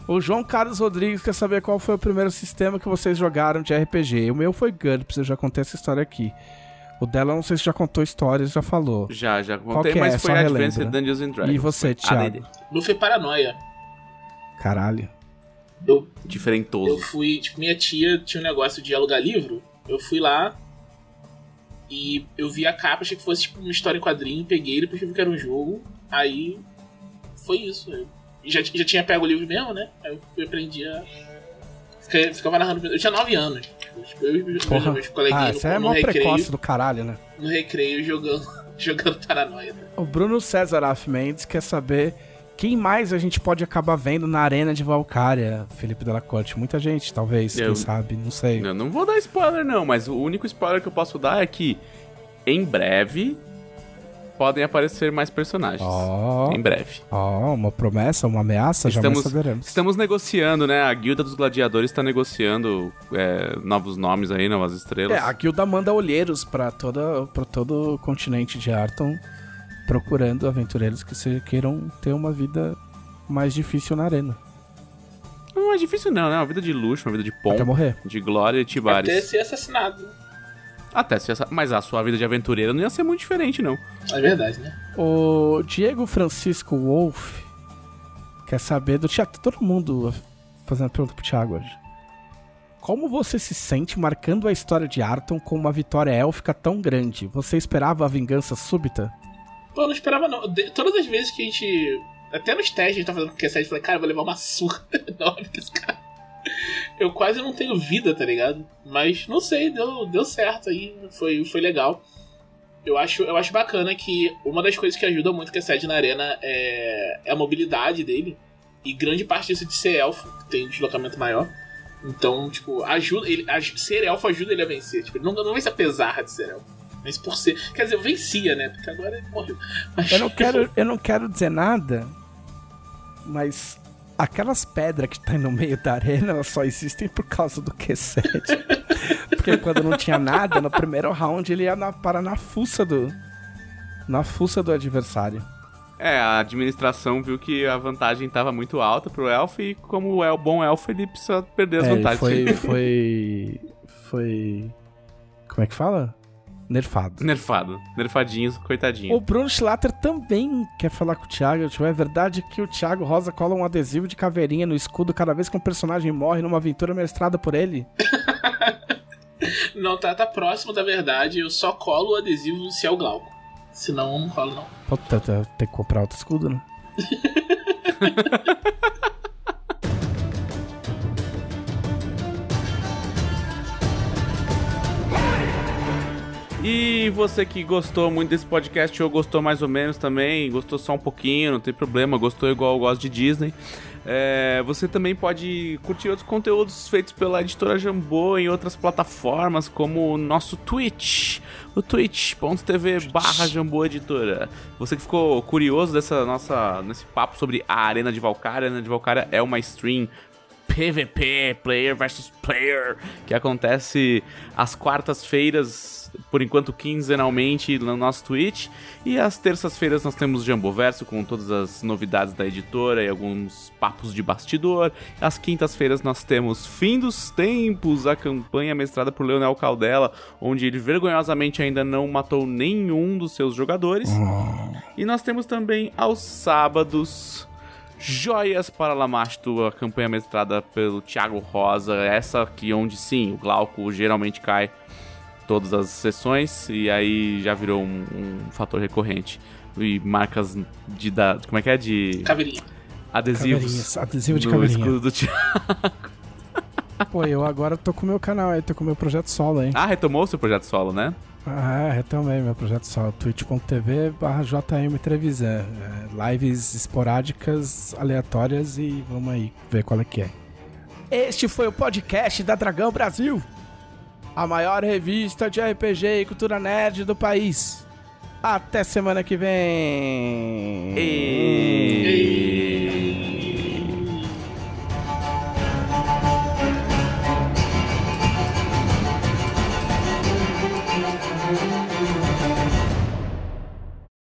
A: O João Carlos Rodrigues quer saber qual foi o primeiro sistema que vocês jogaram de RPG. O meu foi GURPS, eu já contei essa história aqui. O dela, não sei se já contou histórias, já falou.
B: Já, já contei, é? mas foi Só Advanced relembra. Dungeons and Dragons.
A: E você, Thiago?
C: Não foi Paranoia.
A: Caralho.
C: Eu,
B: Diferentoso.
C: Eu fui, tipo, minha tia tinha um negócio de alugar livro. Eu fui lá e eu vi a capa, achei que fosse tipo uma história em quadrinho, peguei, depois vi que era um jogo. Aí foi isso. Eu já, já tinha pego o livro mesmo, né? Aí eu aprendi a. Ficava narrando. Eu tinha 9 anos. Tipo, eu e meus, meus
A: coleguinhas ah, você é no, no recreio. precoce do caralho, né?
C: No recreio jogando, jogando paranoia. Né?
A: O Bruno César Af Mendes quer saber quem mais a gente pode acabar vendo na arena de Valkyria, Felipe Della Corte? Muita gente, talvez, eu, quem sabe, não sei.
B: Eu não vou dar spoiler, não, mas o único spoiler que eu posso dar é que em breve podem aparecer mais personagens. Oh, em breve.
A: Oh, uma promessa, uma ameaça, estamos, jamais saberemos.
B: Estamos negociando, né? A Guilda dos Gladiadores está negociando é, novos nomes aí, novas estrelas.
A: É, a Guilda manda olheiros para todo o continente de Arton, procurando aventureiros que se queiram ter uma vida mais difícil na arena.
B: Não é difícil não, né? Uma vida de luxo, uma vida de pompa.
A: Até morrer.
B: De glória e tibares.
C: Até ser assassinado.
B: Até se essa... Mas a sua vida de aventureira não ia ser muito diferente, não.
C: É verdade, né?
A: O Diego Francisco Wolf quer saber do Thiago. Todo mundo fazendo pergunta pro Thiago hoje. Como você se sente marcando a história de Arton com uma vitória élfica tão grande? Você esperava a vingança súbita?
C: Pô, não esperava não. De... Todas as vezes que a gente. Até nos testes a gente tá fazendo com o Q7, eu falei, cara, eu vou levar uma surra enorme esse cara eu quase não tenho vida, tá ligado? Mas não sei, deu, deu certo aí, foi, foi legal. Eu acho, eu acho bacana que uma das coisas que ajuda muito a sede na arena é, é a mobilidade dele. E grande parte disso de ser elfo, que tem um deslocamento maior. Então, tipo, ajuda ele, ser elfo ajuda ele a vencer. Tipo, ele não, não vence apesar de ser elfo. Mas por ser. Quer dizer, eu vencia, né? Porque agora ele morreu.
A: Mas... Eu, não quero, eu não quero dizer nada, mas aquelas pedras que tá no meio da arena, elas só existem por causa do Q7. Porque quando não tinha nada, no primeiro round ele ia na, parar na fuça do. Na fuça do adversário.
B: É, a administração viu que a vantagem estava muito alta pro elfo e como é o bom elfo, ele precisa perder as é, vantagens.
A: Foi, foi. Foi Como é que fala? Nerfado.
B: Nerfado. Nerfadinhos, coitadinho.
A: O Bruno Schlatter também quer falar com o Thiago. Tipo, é verdade que o Thiago Rosa cola um adesivo de caveirinha no escudo cada vez que um personagem morre numa aventura mestrada por ele?
C: Não, tá, tá próximo da verdade. Eu só colo o adesivo se é o Glauco. Senão eu não colo, não.
A: Puta, tá, tem que comprar outro escudo, né?
B: E você que gostou muito desse podcast ou gostou mais ou menos também, gostou só um pouquinho, não tem problema, gostou igual eu gosto de Disney. É, você também pode curtir outros conteúdos feitos pela editora Jambô em outras plataformas, como o nosso Twitch, o twitch.tv barra Jambô Editora. Você que ficou curioso dessa nossa, nesse papo sobre a Arena de Valkyria, a Arena de Valkyria é uma stream PVP, player versus player, que acontece às quartas-feiras, por enquanto quinzenalmente no nosso Twitch. E às terças-feiras nós temos Jamboverso com todas as novidades da editora e alguns papos de bastidor. Às quintas-feiras nós temos Fim dos Tempos, a campanha mestrada por Leonel Caldela, onde ele vergonhosamente ainda não matou nenhum dos seus jogadores. E nós temos também aos sábados Joias para Lamasto, a campanha mestrada pelo Thiago Rosa. Essa aqui onde sim, o Glauco geralmente cai todas as sessões e aí já virou um, um fator recorrente. E marcas de da, como é que é de
C: Caveirinha.
B: adesivos
A: Caveirinhas, adesivo de caveirinha.
B: escudo do Thiago.
A: Pô, eu agora tô com o meu canal aí, tô com o meu projeto solo, hein?
B: Ah, retomou o seu projeto solo, né?
A: Ah, retomei meu projeto solo. twitch.tv barra JM Trevisan. É, lives esporádicas, aleatórias e vamos aí ver qual é que é. Este foi o podcast da Dragão Brasil a maior revista de RPG e cultura nerd do país. Até semana que vem! E... E...